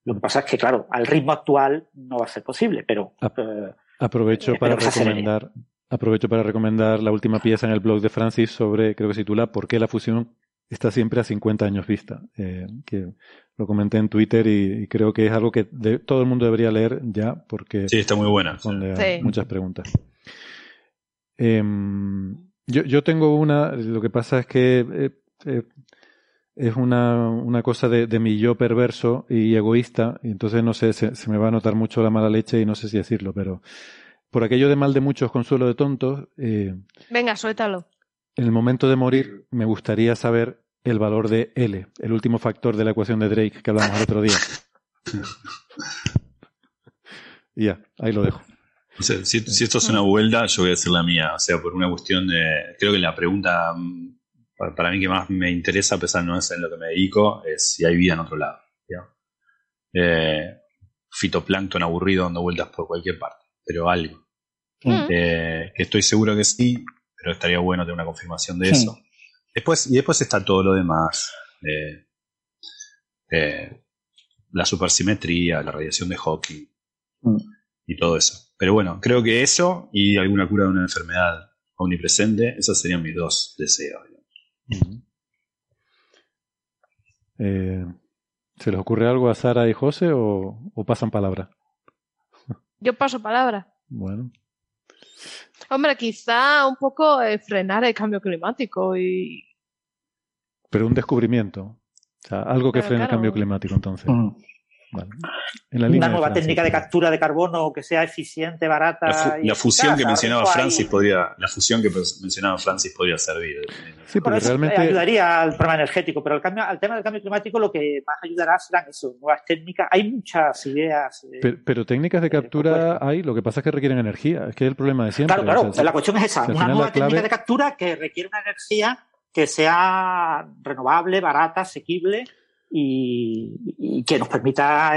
Speaker 6: Lo que pasa es que, claro, al ritmo actual no va a ser posible, pero.
Speaker 7: Eh, Aprovecho para recomendar, aprovecho para recomendar la última pieza en el blog de Francis sobre, creo que se titula ¿Por qué la fusión está siempre a 50 años vista? Eh, que lo comenté en Twitter y, creo que es algo que todo el mundo debería leer ya porque
Speaker 10: sí, está muy buena.
Speaker 7: Responde muchas preguntas. Em, yo, yo, tengo una, lo que pasa es que eh, eh, es una, una cosa de, de, mi yo perverso y egoísta, y entonces no sé, se, se, me va a notar mucho la mala leche y no sé si decirlo, pero por aquello de mal de muchos, consuelo de tontos. Eh,
Speaker 9: Venga, suéltalo.
Speaker 7: En el momento de morir, me gustaría saber el valor de L, el último factor de la ecuación de Drake que hablamos el otro día. y <laughs> ya, ahí lo dejo.
Speaker 10: si, si, esto es una vuelta, yo voy a decir la mía. O sea, por una cuestión de. Creo que la pregunta para mí que más me interesa, a pesar de no es en lo que me dedico, es si hay vida en otro lado. Eh, fitoplancton aburrido dando vueltas por cualquier parte, pero algo. Mm. Eh, que estoy seguro que sí, pero estaría bueno tener una confirmación de eso. Después, y después está todo lo demás. Eh, la supersimetría, la radiación de Hawking mm. y todo eso. Pero bueno, creo que eso y alguna cura de una enfermedad omnipresente, esos serían mis dos deseos.
Speaker 7: Eh, ¿Se les ocurre algo a Sara y José o, pasan palabra?
Speaker 9: Yo paso palabra.
Speaker 7: Bueno.
Speaker 9: Hombre, quizá un poco eh, frenar el cambio climático y.
Speaker 7: Pero un descubrimiento. O sea, algo que frene el cambio climático, entonces. Mm.
Speaker 6: Una nueva técnica de captura de carbono que sea eficiente, barata.
Speaker 10: La, fusión que mencionaba Francis podría, la fusión que mencionaba Francis podría servir.
Speaker 7: Sí, porque realmente
Speaker 6: ayudaría al problema energético, pero al, cambio, al tema del cambio climático lo que más ayudará serán eso, nuevas técnicas. Hay muchas ideas.
Speaker 7: Eh, pero, técnicas de eh, captura hay, lo que pasa es que requieren energía, es que es el problema de siempre.
Speaker 6: Claro, claro, la cuestión es esa, una nueva técnica de captura que requiere una energía que sea renovable, barata, asequible y, que nos permita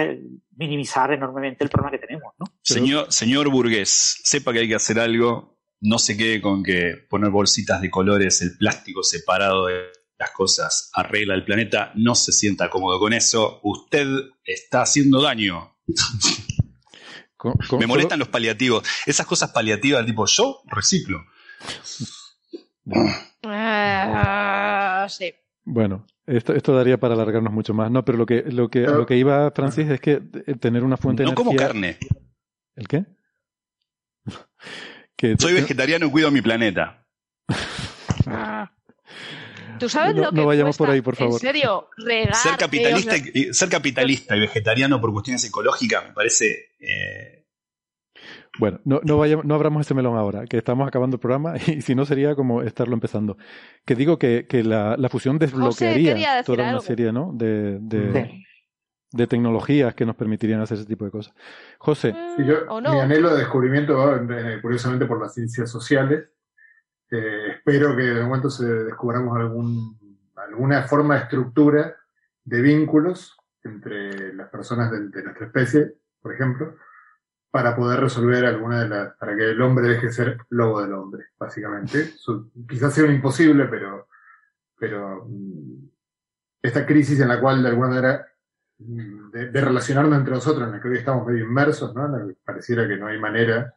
Speaker 6: minimizar enormemente el problema que tenemos. ¿no?
Speaker 10: Señor, señor Burgués, sepa que hay que hacer algo, no se quede con que poner bolsitas de colores, el plástico separado de las cosas arregla el planeta, no se sienta cómodo con eso, usted está haciendo daño. Me molestan los paliativos, esas cosas paliativas tipo yo reciclo.
Speaker 9: Ah, sí.
Speaker 7: Bueno, esto, esto daría para alargarnos mucho más, ¿no? Pero lo que, lo que, lo que iba, Francis, es que eh, tener una fuente de
Speaker 10: no como carne.
Speaker 7: ¿El qué? <laughs>
Speaker 10: Soy vegetariano y cuido mi planeta. <laughs>
Speaker 9: ¿Tú sabes
Speaker 7: no,
Speaker 9: lo que
Speaker 7: no vayamos por ahí, por favor.
Speaker 9: En serio, regar
Speaker 10: ser capitalista, y, ser capitalista y vegetariano por cuestiones ecológicas me parece eh,
Speaker 7: bueno, no, no, vayamos, no abramos ese melón ahora, que estamos acabando el programa <laughs> y si no sería como estarlo empezando. Que digo que, que la, la, fusión desbloquearía toda una serie ¿no? de, de, de, tecnologías que nos permitirían hacer ese tipo de cosas. José.
Speaker 11: Mm, mi anhelo de descubrimiento curiosamente por las ciencias sociales. Eh, espero que de momento se descubramos algún, alguna forma de estructura de vínculos entre las personas de, de nuestra especie, por ejemplo, para poder resolver alguna de las, para que el hombre deje de ser lobo del hombre, básicamente. quizás sea un imposible, pero, pero mm, esta crisis en la cual de alguna manera mm, de, relacionarnos entre nosotros, en la que hoy estamos medio inmersos, ¿no? pareciera que no hay manera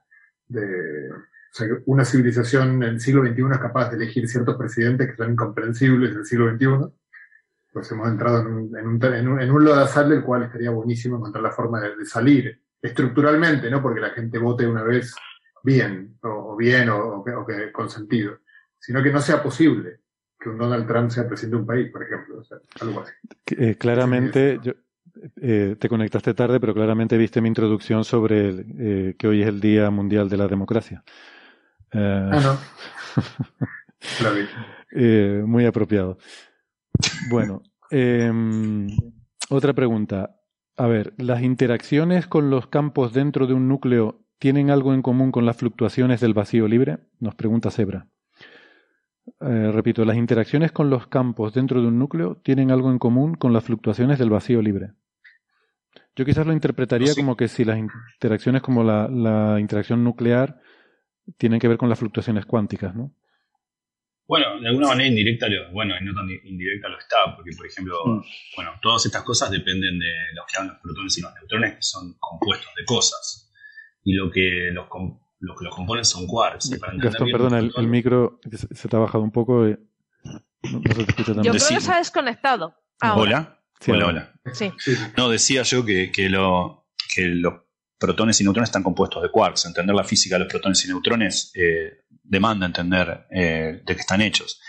Speaker 11: de, o sea, que una civilización en el siglo XXI es capaz de elegir ciertos presidentes que son incomprensibles en el siglo XXI, pues hemos entrado en un, en un, en un, en un lodazal del cual estaría buenísimo encontrar la forma de salir estructuralmente, no porque la gente vote una vez bien, o, bien, o, que con sentido, sino que no sea posible que un Donald Trump sea presidente de un país, por ejemplo. algo así.
Speaker 7: Eh, claramente, yo, eh, te conectaste tarde, pero claramente viste mi introducción sobre eh, que hoy es el Día Mundial de la Democracia.
Speaker 11: ah, no. <laughs>
Speaker 7: muy apropiado. Bueno, em, otra pregunta. A ver, ¿las interacciones con los campos dentro de un núcleo tienen algo en común con las fluctuaciones del vacío libre? Nos pregunta Zebra. Eh, repito, ¿las interacciones con los campos dentro de un núcleo tienen algo en común con las fluctuaciones del vacío libre? Yo quizás lo interpretaría como que si las interacciones como la, la interacción nuclear tienen que ver con las fluctuaciones cuánticas, ¿no?
Speaker 10: Bueno, de alguna manera indirecta, lo, bueno, y no tan indirecta lo está, porque por ejemplo, mm. bueno, todas estas cosas dependen de los que hablan los protones y los neutrones, que son compuestos de cosas. Y lo que los, que los componen son quarks. Y
Speaker 7: Gastón, perdona, el, micro se, te ha bajado un poco. no,
Speaker 9: se te escucha tan Yo creo que se ha desconectado.
Speaker 10: Hola. hola,
Speaker 9: hola. Sí.
Speaker 10: No, decía yo que, que, lo, que los protones y neutrones están compuestos de quarks. Entender la física de los protones y neutrones eh, demanda entender eh, de qué están hechos.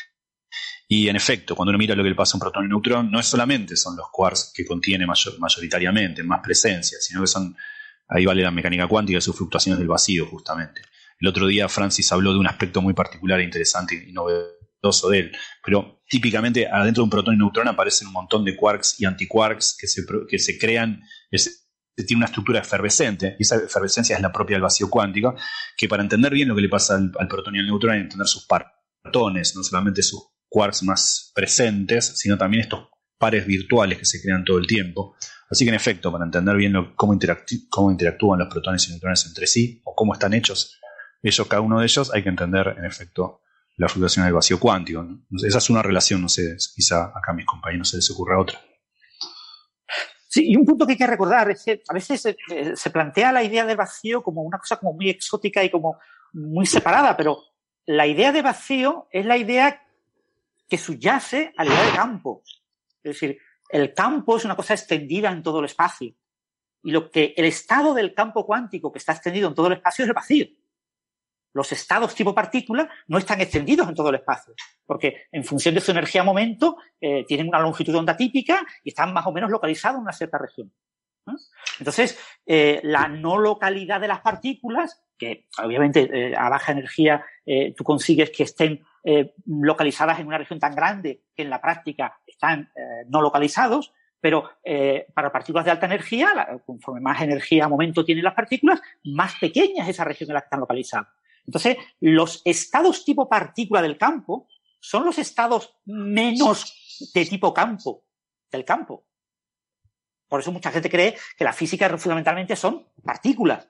Speaker 10: Y en efecto, cuando uno mira lo que le pasa a un protón y neutrón, no es solamente son los quarks que contiene mayor, mayoritariamente, más presencia, sino que son, ahí vale la mecánica cuántica y sus fluctuaciones del vacío, justamente. El otro día Francis habló de un aspecto muy particular, e interesante y novedoso de él, pero típicamente adentro de un protón y neutrón aparecen un montón de quarks y antiquarks que se, que se crean, tiene una estructura efervescente, y esa efervescencia es la propia del vacío cuántico, que para entender bien lo que le pasa al, protón y al neutrón hay que entender sus partones, no solamente sus quarks más presentes, sino también estos pares virtuales que se crean todo el tiempo. Así que en efecto, para entender bien cómo, cómo interactúan los protones y neutrones entre sí, o cómo están hechos ellos, cada uno de ellos, hay que entender en efecto la fluctuación del vacío cuántico. Esa es una relación, no sé, quizá acá mis compañeros se les ocurra otra.
Speaker 6: Sí, y un punto que hay que recordar es que a veces eh, se, plantea la idea de vacío como una cosa como muy exótica y como muy separada, pero la idea de vacío es la idea que subyace a la idea de campo. Es decir, el campo es una cosa extendida en todo el espacio. Y lo que el estado del campo cuántico que está extendido en todo el espacio es el vacío los estados tipo partícula no están extendidos en todo el espacio, porque en función de su energía momento eh, tienen una longitud de onda típica y están más o menos localizados en una cierta región. Entonces, eh, la no localidad de las partículas, que obviamente eh, a baja energía tú consigues que estén localizadas en una región tan grande que en la práctica están no localizados, pero para partículas de alta energía, conforme más energía a momento tienen las partículas, más pequeña es esa región en la que están localizadas. Entonces, los estados tipo partícula del campo son los estados menos de tipo campo del campo. Por eso mucha gente cree que la física fundamentalmente son partículas,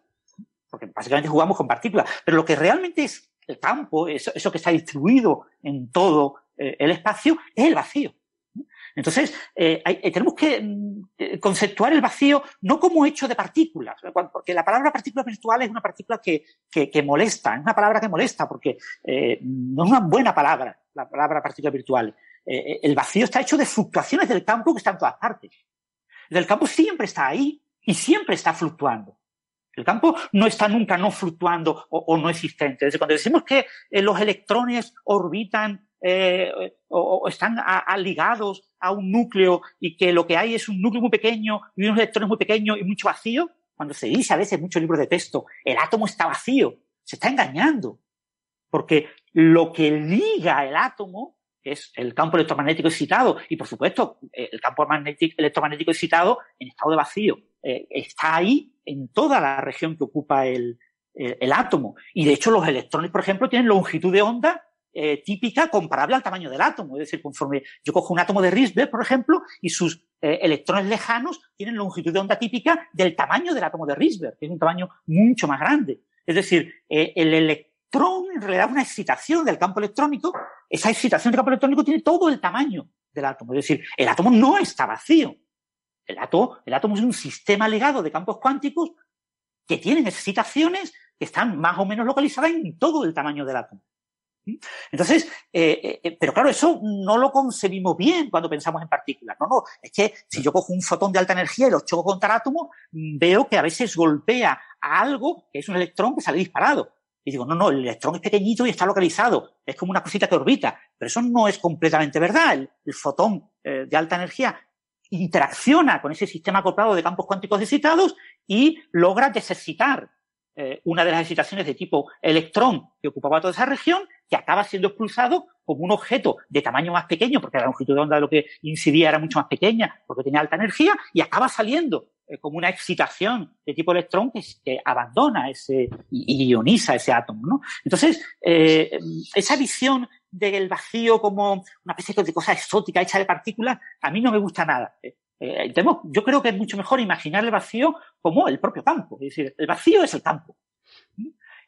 Speaker 6: porque básicamente jugamos con partículas. Pero lo que realmente es el campo, eso, que está distribuido en todo eh, el espacio, es el vacío. Entonces, eh, eh, tenemos que mm, eh, conceptuar el vacío no como hecho de partículas, porque la palabra partícula virtual es una partícula que, que, molesta, es una palabra que molesta, porque no es una buena palabra, la palabra partícula virtual. el vacío está hecho de fluctuaciones del campo que están en todas partes. El campo siempre está ahí y siempre está fluctuando. El campo no está nunca no fluctuando o, o no existente. Desde cuando decimos que los electrones orbitan eh, o, están ligados a un núcleo y que lo que hay es un núcleo muy pequeño y unos electrones muy pequeños y mucho vacío, cuando se dice a veces en muchos libros de texto, el átomo está vacío, se está engañando. Porque lo que liga el átomo es el campo electromagnético excitado y, por supuesto, el campo electromagnético excitado en estado de vacío. Eh, está ahí en toda la región que ocupa el, el, átomo. Y, de hecho, los electrones, por ejemplo, tienen longitud de onda eh, típica comparable al tamaño del átomo. Es decir, conforme yo cojo un átomo de Rysberg, por ejemplo, y sus eh, electrones lejanos tienen longitud de onda típica del tamaño del átomo de Rysberg, que es un tamaño mucho más grande. Es decir, eh, el electrón en realidad una excitación del campo electrónico. Esa excitación del campo electrónico tiene todo el tamaño del átomo. Es decir, el átomo no está vacío. El átomo, el átomo es un sistema legado de campos cuánticos que tienen excitaciones que están más o menos localizadas en todo el tamaño del átomo. Entonces, eh, eh, eh, pero claro, eso no lo concebimos bien cuando pensamos en partículas. No, no, es que si yo cojo un fotón de alta energía y lo choco contra el átomo, veo que a veces golpea a algo que es un electrón que sale disparado. Y digo, no, no, el electrón es pequeñito y está localizado, es como una cosita que orbita, pero eso no es completamente verdad. El, fotón eh, de alta energía interacciona con ese sistema acoplado de campos cuánticos excitados y logra desexcitar eh, una de las excitaciones de tipo electrón que ocupaba toda esa región, que acaba siendo expulsado como un objeto de tamaño más pequeño, porque la longitud de onda de lo que incidía era mucho más pequeña, porque tenía alta energía, y acaba saliendo eh, como una excitación de tipo electrón que, abandona ese y, ioniza ese átomo. ¿no? Entonces, eh, esa visión del vacío como una especie de cosa exótica hecha de partículas, a mí no me gusta nada. Eh, yo creo que es mucho mejor imaginar el vacío como el propio campo. Es decir, el vacío es el campo.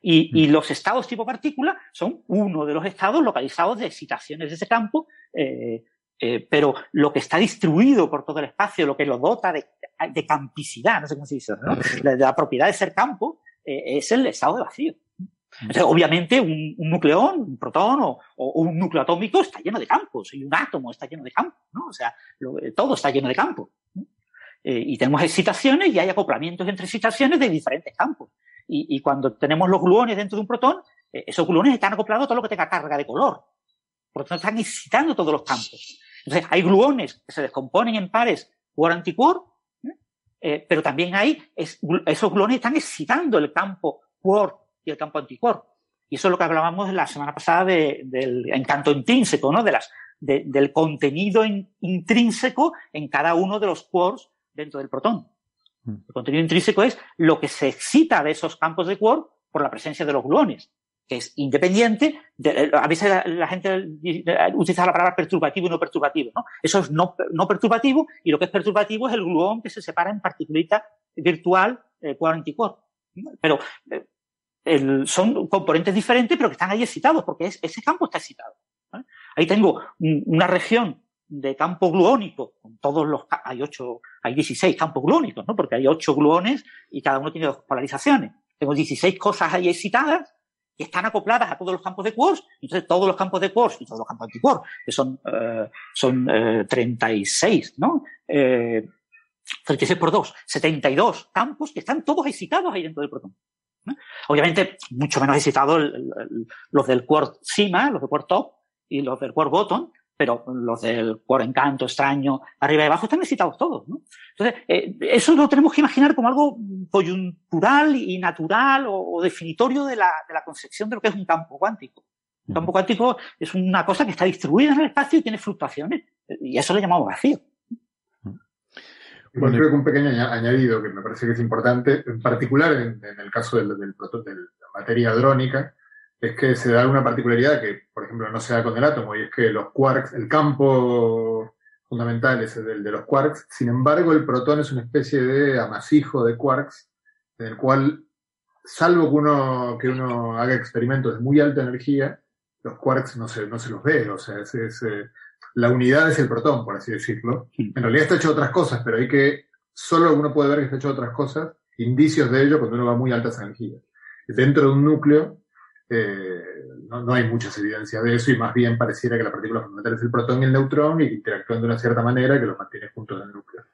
Speaker 6: Y, mm. los estados tipo partícula son uno de los estados localizados de excitaciones de ese campo, pero lo que está distribuido por todo el espacio, lo que lo dota de de campicidad, no sé cómo se dice, ¿no? La, propiedad de ser campo eh, es el estado de vacío. obviamente, un, nucleón, un protón o, un núcleo atómico está lleno de campos y un átomo está lleno de campos, ¿no? O sea, eh, todo está lleno de campos. Eh, y tenemos excitaciones y hay acoplamientos entre excitaciones de diferentes campos. Y, cuando tenemos los gluones dentro de un protón, esos gluones están acoplados a todo lo que tenga carga de color. Por lo tanto, están excitando todos los campos. Entonces, hay gluones que se descomponen en pares quark-antiquark eh, pero también hay, esos gluones están excitando el campo quark y el campo antiquark. Y eso es lo que hablábamos la semana pasada del encanto intrínseco, ¿no? De las, del contenido intrínseco en cada uno de los quarks dentro del protón. Mm. El contenido intrínseco es lo que se excita de esos campos de quark por la presencia de los gluones que es independiente. De, a veces la, gente utiliza la palabra perturbativo y no perturbativo. ¿no? Eso es no, perturbativo y lo que es perturbativo es el gluón que se separa en particulita virtual eh, anticuerpo. Pero eh, son componentes diferentes pero que están ahí excitados porque ese campo está excitado. Ahí tengo una región de campo gluónico, con todos los, hay ocho, hay 16 campos gluónicos, ¿no? Porque hay ocho gluones y cada uno tiene dos polarizaciones. Tengo 16 cosas ahí excitadas que están acopladas a todos los campos de quarks, entonces todos los campos de quarks y todos los campos antiquarks, que son, eh, son eh, 36, ¿no? Eh, 36 por 2, 72 campos que están todos excitados ahí dentro del protón. Obviamente, mucho menos excitados los del quark cima, los del quark top y los del quark bottom, pero los del cuore encanto, extraño, arriba y abajo están excitados todos, ¿no? Entonces, eh, eso lo tenemos que imaginar como algo coyuntural y natural o, definitorio de la, de la, concepción de lo que es un campo cuántico. Un campo cuántico es una cosa que está distribuida en el espacio y tiene fluctuaciones, y eso le llamamos vacío.
Speaker 11: Bueno, creo que un pequeño añadido que me parece que es importante, en particular en, el caso del, del, de la materia hadrónica, es que se da una particularidad que, por ejemplo, no se da con el átomo, y es que los quarks, el campo fundamental es el de los quarks, sin embargo, el protón es una especie de amasijo de quarks, en el cual, salvo que uno, que uno haga experimentos de muy alta energía, los quarks no se, no se los ve, o sea, es, eh, la unidad es el protón, por así decirlo. En realidad está hecho otras cosas, pero hay que, solo uno puede ver que está hecho otras cosas, indicios de ello cuando uno va a muy altas energías. Dentro de un núcleo, eh, no, hay muchas evidencias de eso y más bien pareciera que la partícula fundamental es el protón y el neutrón y interactúan de una cierta manera que los mantiene juntos en el núcleo.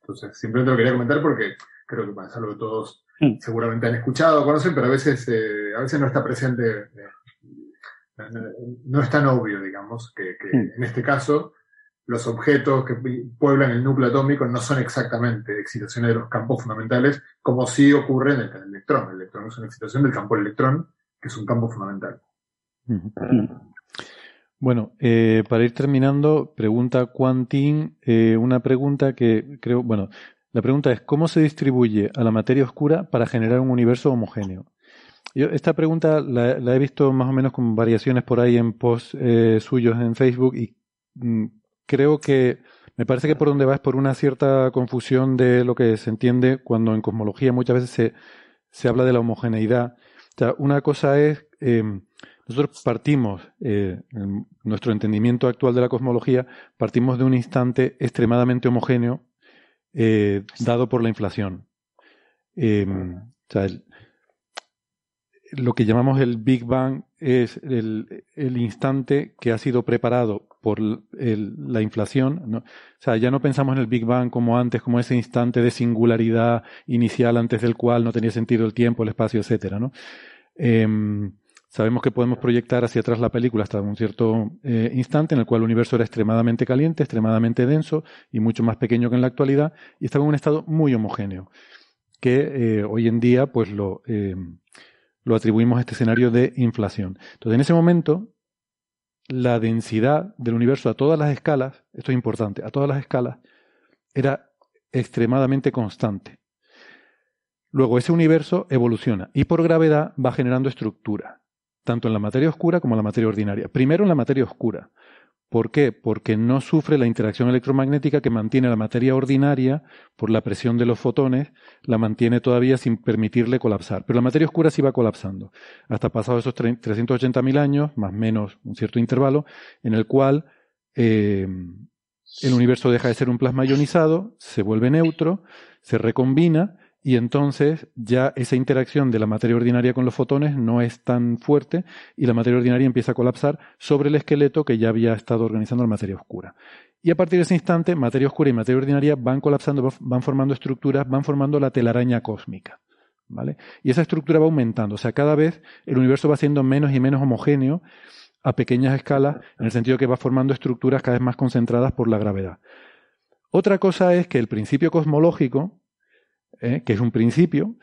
Speaker 11: Entonces, simplemente lo quería comentar porque creo que es algo que todos mm. seguramente han escuchado o conocen, pero a veces, eh, a veces no está presente, eh, no es tan obvio, digamos, que, mm. en este caso los objetos que pueblan el núcleo atómico no son exactamente excitaciones de los campos fundamentales, como sí ocurre en el, electrón. El electrón es una excitación del campo del electrón, que es un campo fundamental.
Speaker 7: Bueno, eh, para ir terminando, pregunta Quantin, eh, una pregunta que creo, bueno, la pregunta es, ¿cómo se distribuye a la materia oscura para generar un universo homogéneo? Yo esta pregunta la, he visto más o menos con variaciones por ahí en posts eh, suyos en Facebook y mm, creo que me parece que por donde va es por una cierta confusión de lo que se entiende cuando en cosmología muchas veces se, se habla de la homogeneidad una cosa es, em, nosotros partimos, eh, en nuestro entendimiento actual de la cosmología, partimos de un instante extremadamente homogéneo eh, dado por la inflación. Em, lo que llamamos el Big Bang es el, instante que ha sido preparado por la inflación. O sea, ya no pensamos en el Big Bang como antes, como ese instante de singularidad inicial antes del cual no tenía sentido el tiempo, el espacio, etcétera. Em, sabemos que podemos proyectar hacia atrás la película hasta un cierto eh, instante en el cual el universo era extremadamente caliente, extremadamente denso y mucho más pequeño que en la actualidad y estaba en un estado muy homogéneo, que eh, hoy en día pues lo, em, lo atribuimos a este escenario de inflación. Entonces, en ese momento, la densidad del universo a todas las escalas, esto es importante, a todas las escalas, era extremadamente constante. Luego ese universo evoluciona y por gravedad va generando estructura, tanto en la materia oscura como en la materia ordinaria. Primero en la materia oscura. ¿Por qué? Porque no sufre la interacción electromagnética que mantiene la materia ordinaria por la presión de los fotones, la mantiene todavía sin permitirle colapsar. Pero la materia oscura sí va colapsando, hasta pasados esos 380.000 años, más o menos un cierto intervalo, en el cual eh, el universo deja de ser un plasma ionizado, se vuelve neutro, se recombina y entonces ya esa interacción de la materia ordinaria con los fotones no es tan fuerte y la materia ordinaria empieza a colapsar sobre el esqueleto que ya había estado organizando la materia oscura. Y a partir de ese instante, materia oscura y materia ordinaria van colapsando, van formando estructuras, van formando la telaraña cósmica. ¿Vale? Y esa estructura va aumentando, o sea, cada vez el universo va siendo menos y menos homogéneo a pequeñas escalas, en el sentido que va formando estructuras cada vez más concentradas por la gravedad. Otra cosa es que el principio cosmológico, ¿eh? que es un principio,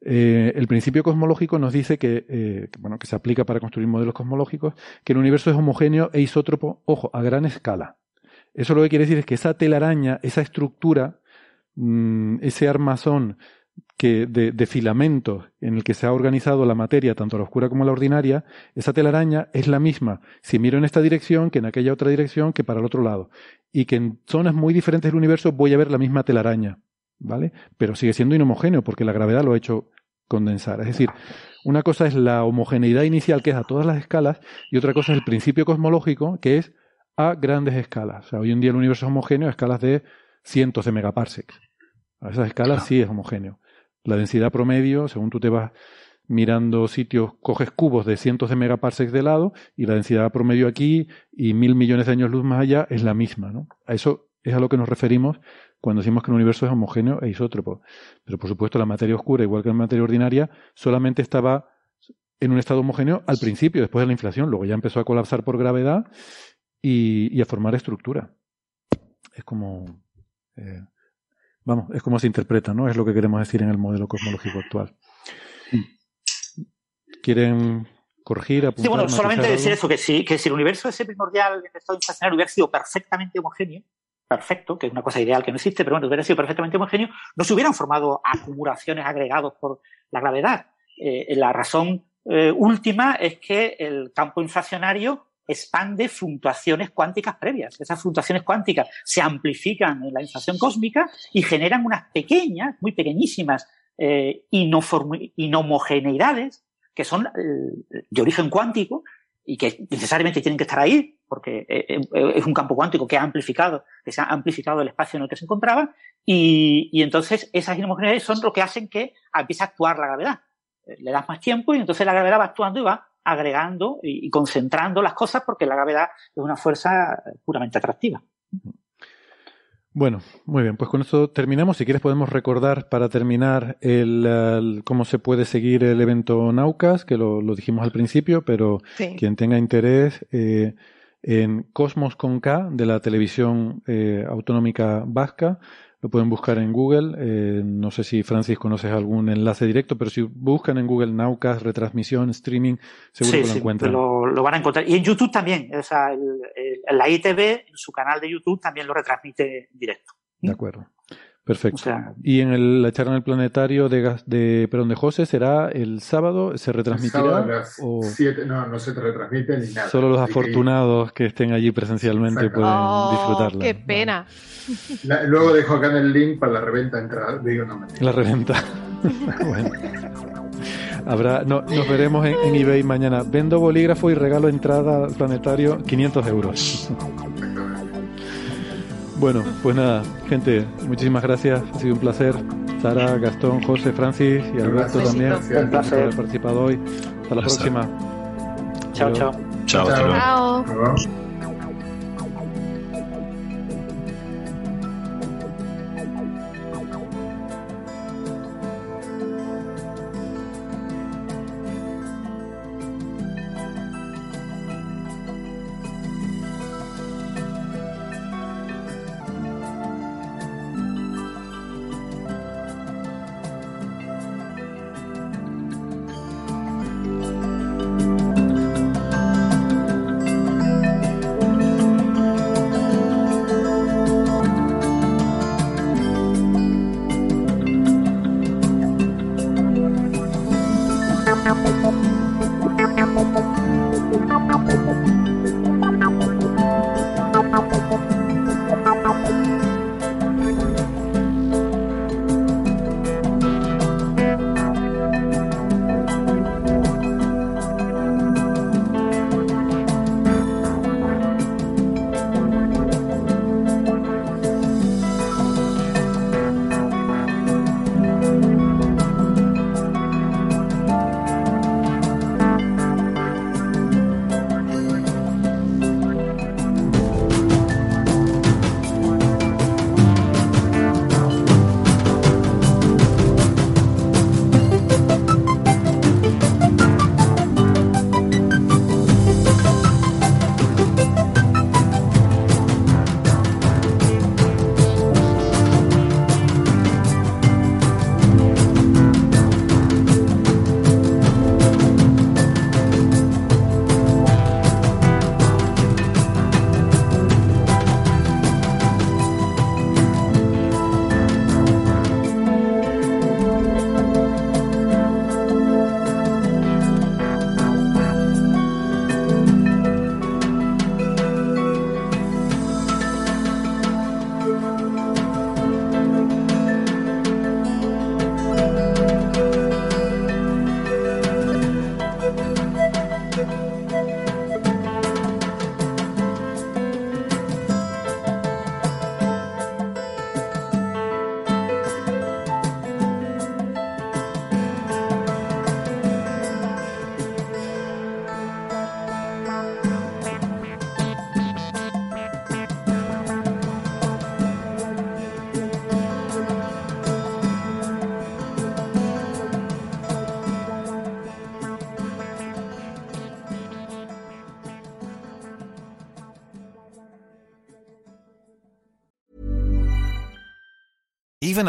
Speaker 7: eh, el principio cosmológico nos dice que, eh, bueno, que se aplica para construir modelos cosmológicos, que el universo es homogéneo e isótropo, ojo, a gran escala. Eso lo que quiere decir es que esa telaraña, esa estructura, mm, ese armazón que de, de, filamentos en el que se ha organizado la materia, tanto la oscura como la ordinaria, esa telaraña es la misma si miro en esta dirección que en aquella otra dirección que para el otro lado. Y que en zonas muy diferentes del universo voy a ver la misma telaraña, ¿vale? Pero sigue siendo inhomogéneo porque la gravedad lo ha hecho condensar. Es decir, una cosa es la homogeneidad inicial que es a todas las escalas y otra cosa es el principio cosmológico que es a grandes escalas. Hoy en día el universo es homogéneo a escalas de cientos de megaparsecs. A esas escalas sí es homogéneo. La densidad promedio, según tú te vas mirando sitios, coges cubos de cientos de megaparsecs de lado y la densidad promedio aquí y mil millones de años luz más allá es la misma. ¿no? A eso es a lo que nos referimos cuando decimos que el universo es homogéneo e isótropo. Pero por supuesto la materia oscura, igual que la materia ordinaria, solamente estaba en un estado homogéneo al principio, después de la inflación. Luego ya empezó a colapsar por gravedad y, a formar estructura. Es como... Eh, Vamos, es como se interpreta, ¿no? Es lo que queremos decir en el modelo cosmológico actual. ¿Quieren corregir, apuntar?
Speaker 6: Sí, bueno, solamente decir eso, que si, que si el universo ese primordial en estado inflacionario hubiera sido perfectamente homogéneo, perfecto, que es una cosa ideal que no existe, pero bueno, hubiera sido perfectamente homogéneo, no se hubieran formado acumulaciones agregados por la gravedad. Eh, la razón eh, última es que el campo inflacionario expande fluctuaciones cuánticas previas. Esas fluctuaciones cuánticas se amplifican en la inflación cósmica y generan unas pequeñas, muy pequeñísimas eh, inhomogeneidades que son de origen cuántico y que necesariamente tienen que estar ahí porque eh, eh, es un campo cuántico que ha amplificado, que se ha amplificado el espacio en el que se encontraba y, y entonces esas inhomogeneidades son lo que hacen que empiece a actuar la gravedad. Le das más tiempo y entonces la gravedad va actuando y va agregando y, concentrando las cosas porque la gravedad es una fuerza puramente atractiva.
Speaker 7: Bueno, muy bien, pues con esto terminamos. Si quieres podemos recordar para terminar el, cómo se puede seguir el evento Naucas, que lo, dijimos al principio, pero quien tenga interés eh, en Cosmos con K de la televisión eh, autonómica vasca, lo pueden buscar en Google. Eh, no sé si Francis conoces algún enlace directo, pero si buscan en Google Naucas, retransmisión, streaming, seguro que lo encuentran.
Speaker 6: Lo, lo, van a encontrar. Y en YouTube también. O sea, la ITV, en su canal de YouTube, también lo retransmite en directo.
Speaker 7: De acuerdo. Perfecto. y en el, la charla en el planetario de, de, perdón, de José será el sábado, ¿se retransmitirá?
Speaker 11: no, no se retransmite ni nada.
Speaker 7: Solo los afortunados que... estén allí presencialmente pueden oh, disfrutarla.
Speaker 9: ¡Qué pena!
Speaker 11: luego dejo acá en el link para la reventa entrada. Digo, no,
Speaker 7: la reventa. <laughs> bueno. Habrá, no, nos veremos en, en, eBay mañana. Vendo bolígrafo y regalo entrada al planetario 500 euros. <laughs> Bueno, pues nada, gente, muchísimas gracias, ha sido un placer. Sara, Gastón, José, Francis y Alberto también. Un placer. Por haber participado hoy. Hasta la próxima.
Speaker 6: Chao, chao.
Speaker 10: Chao, chao.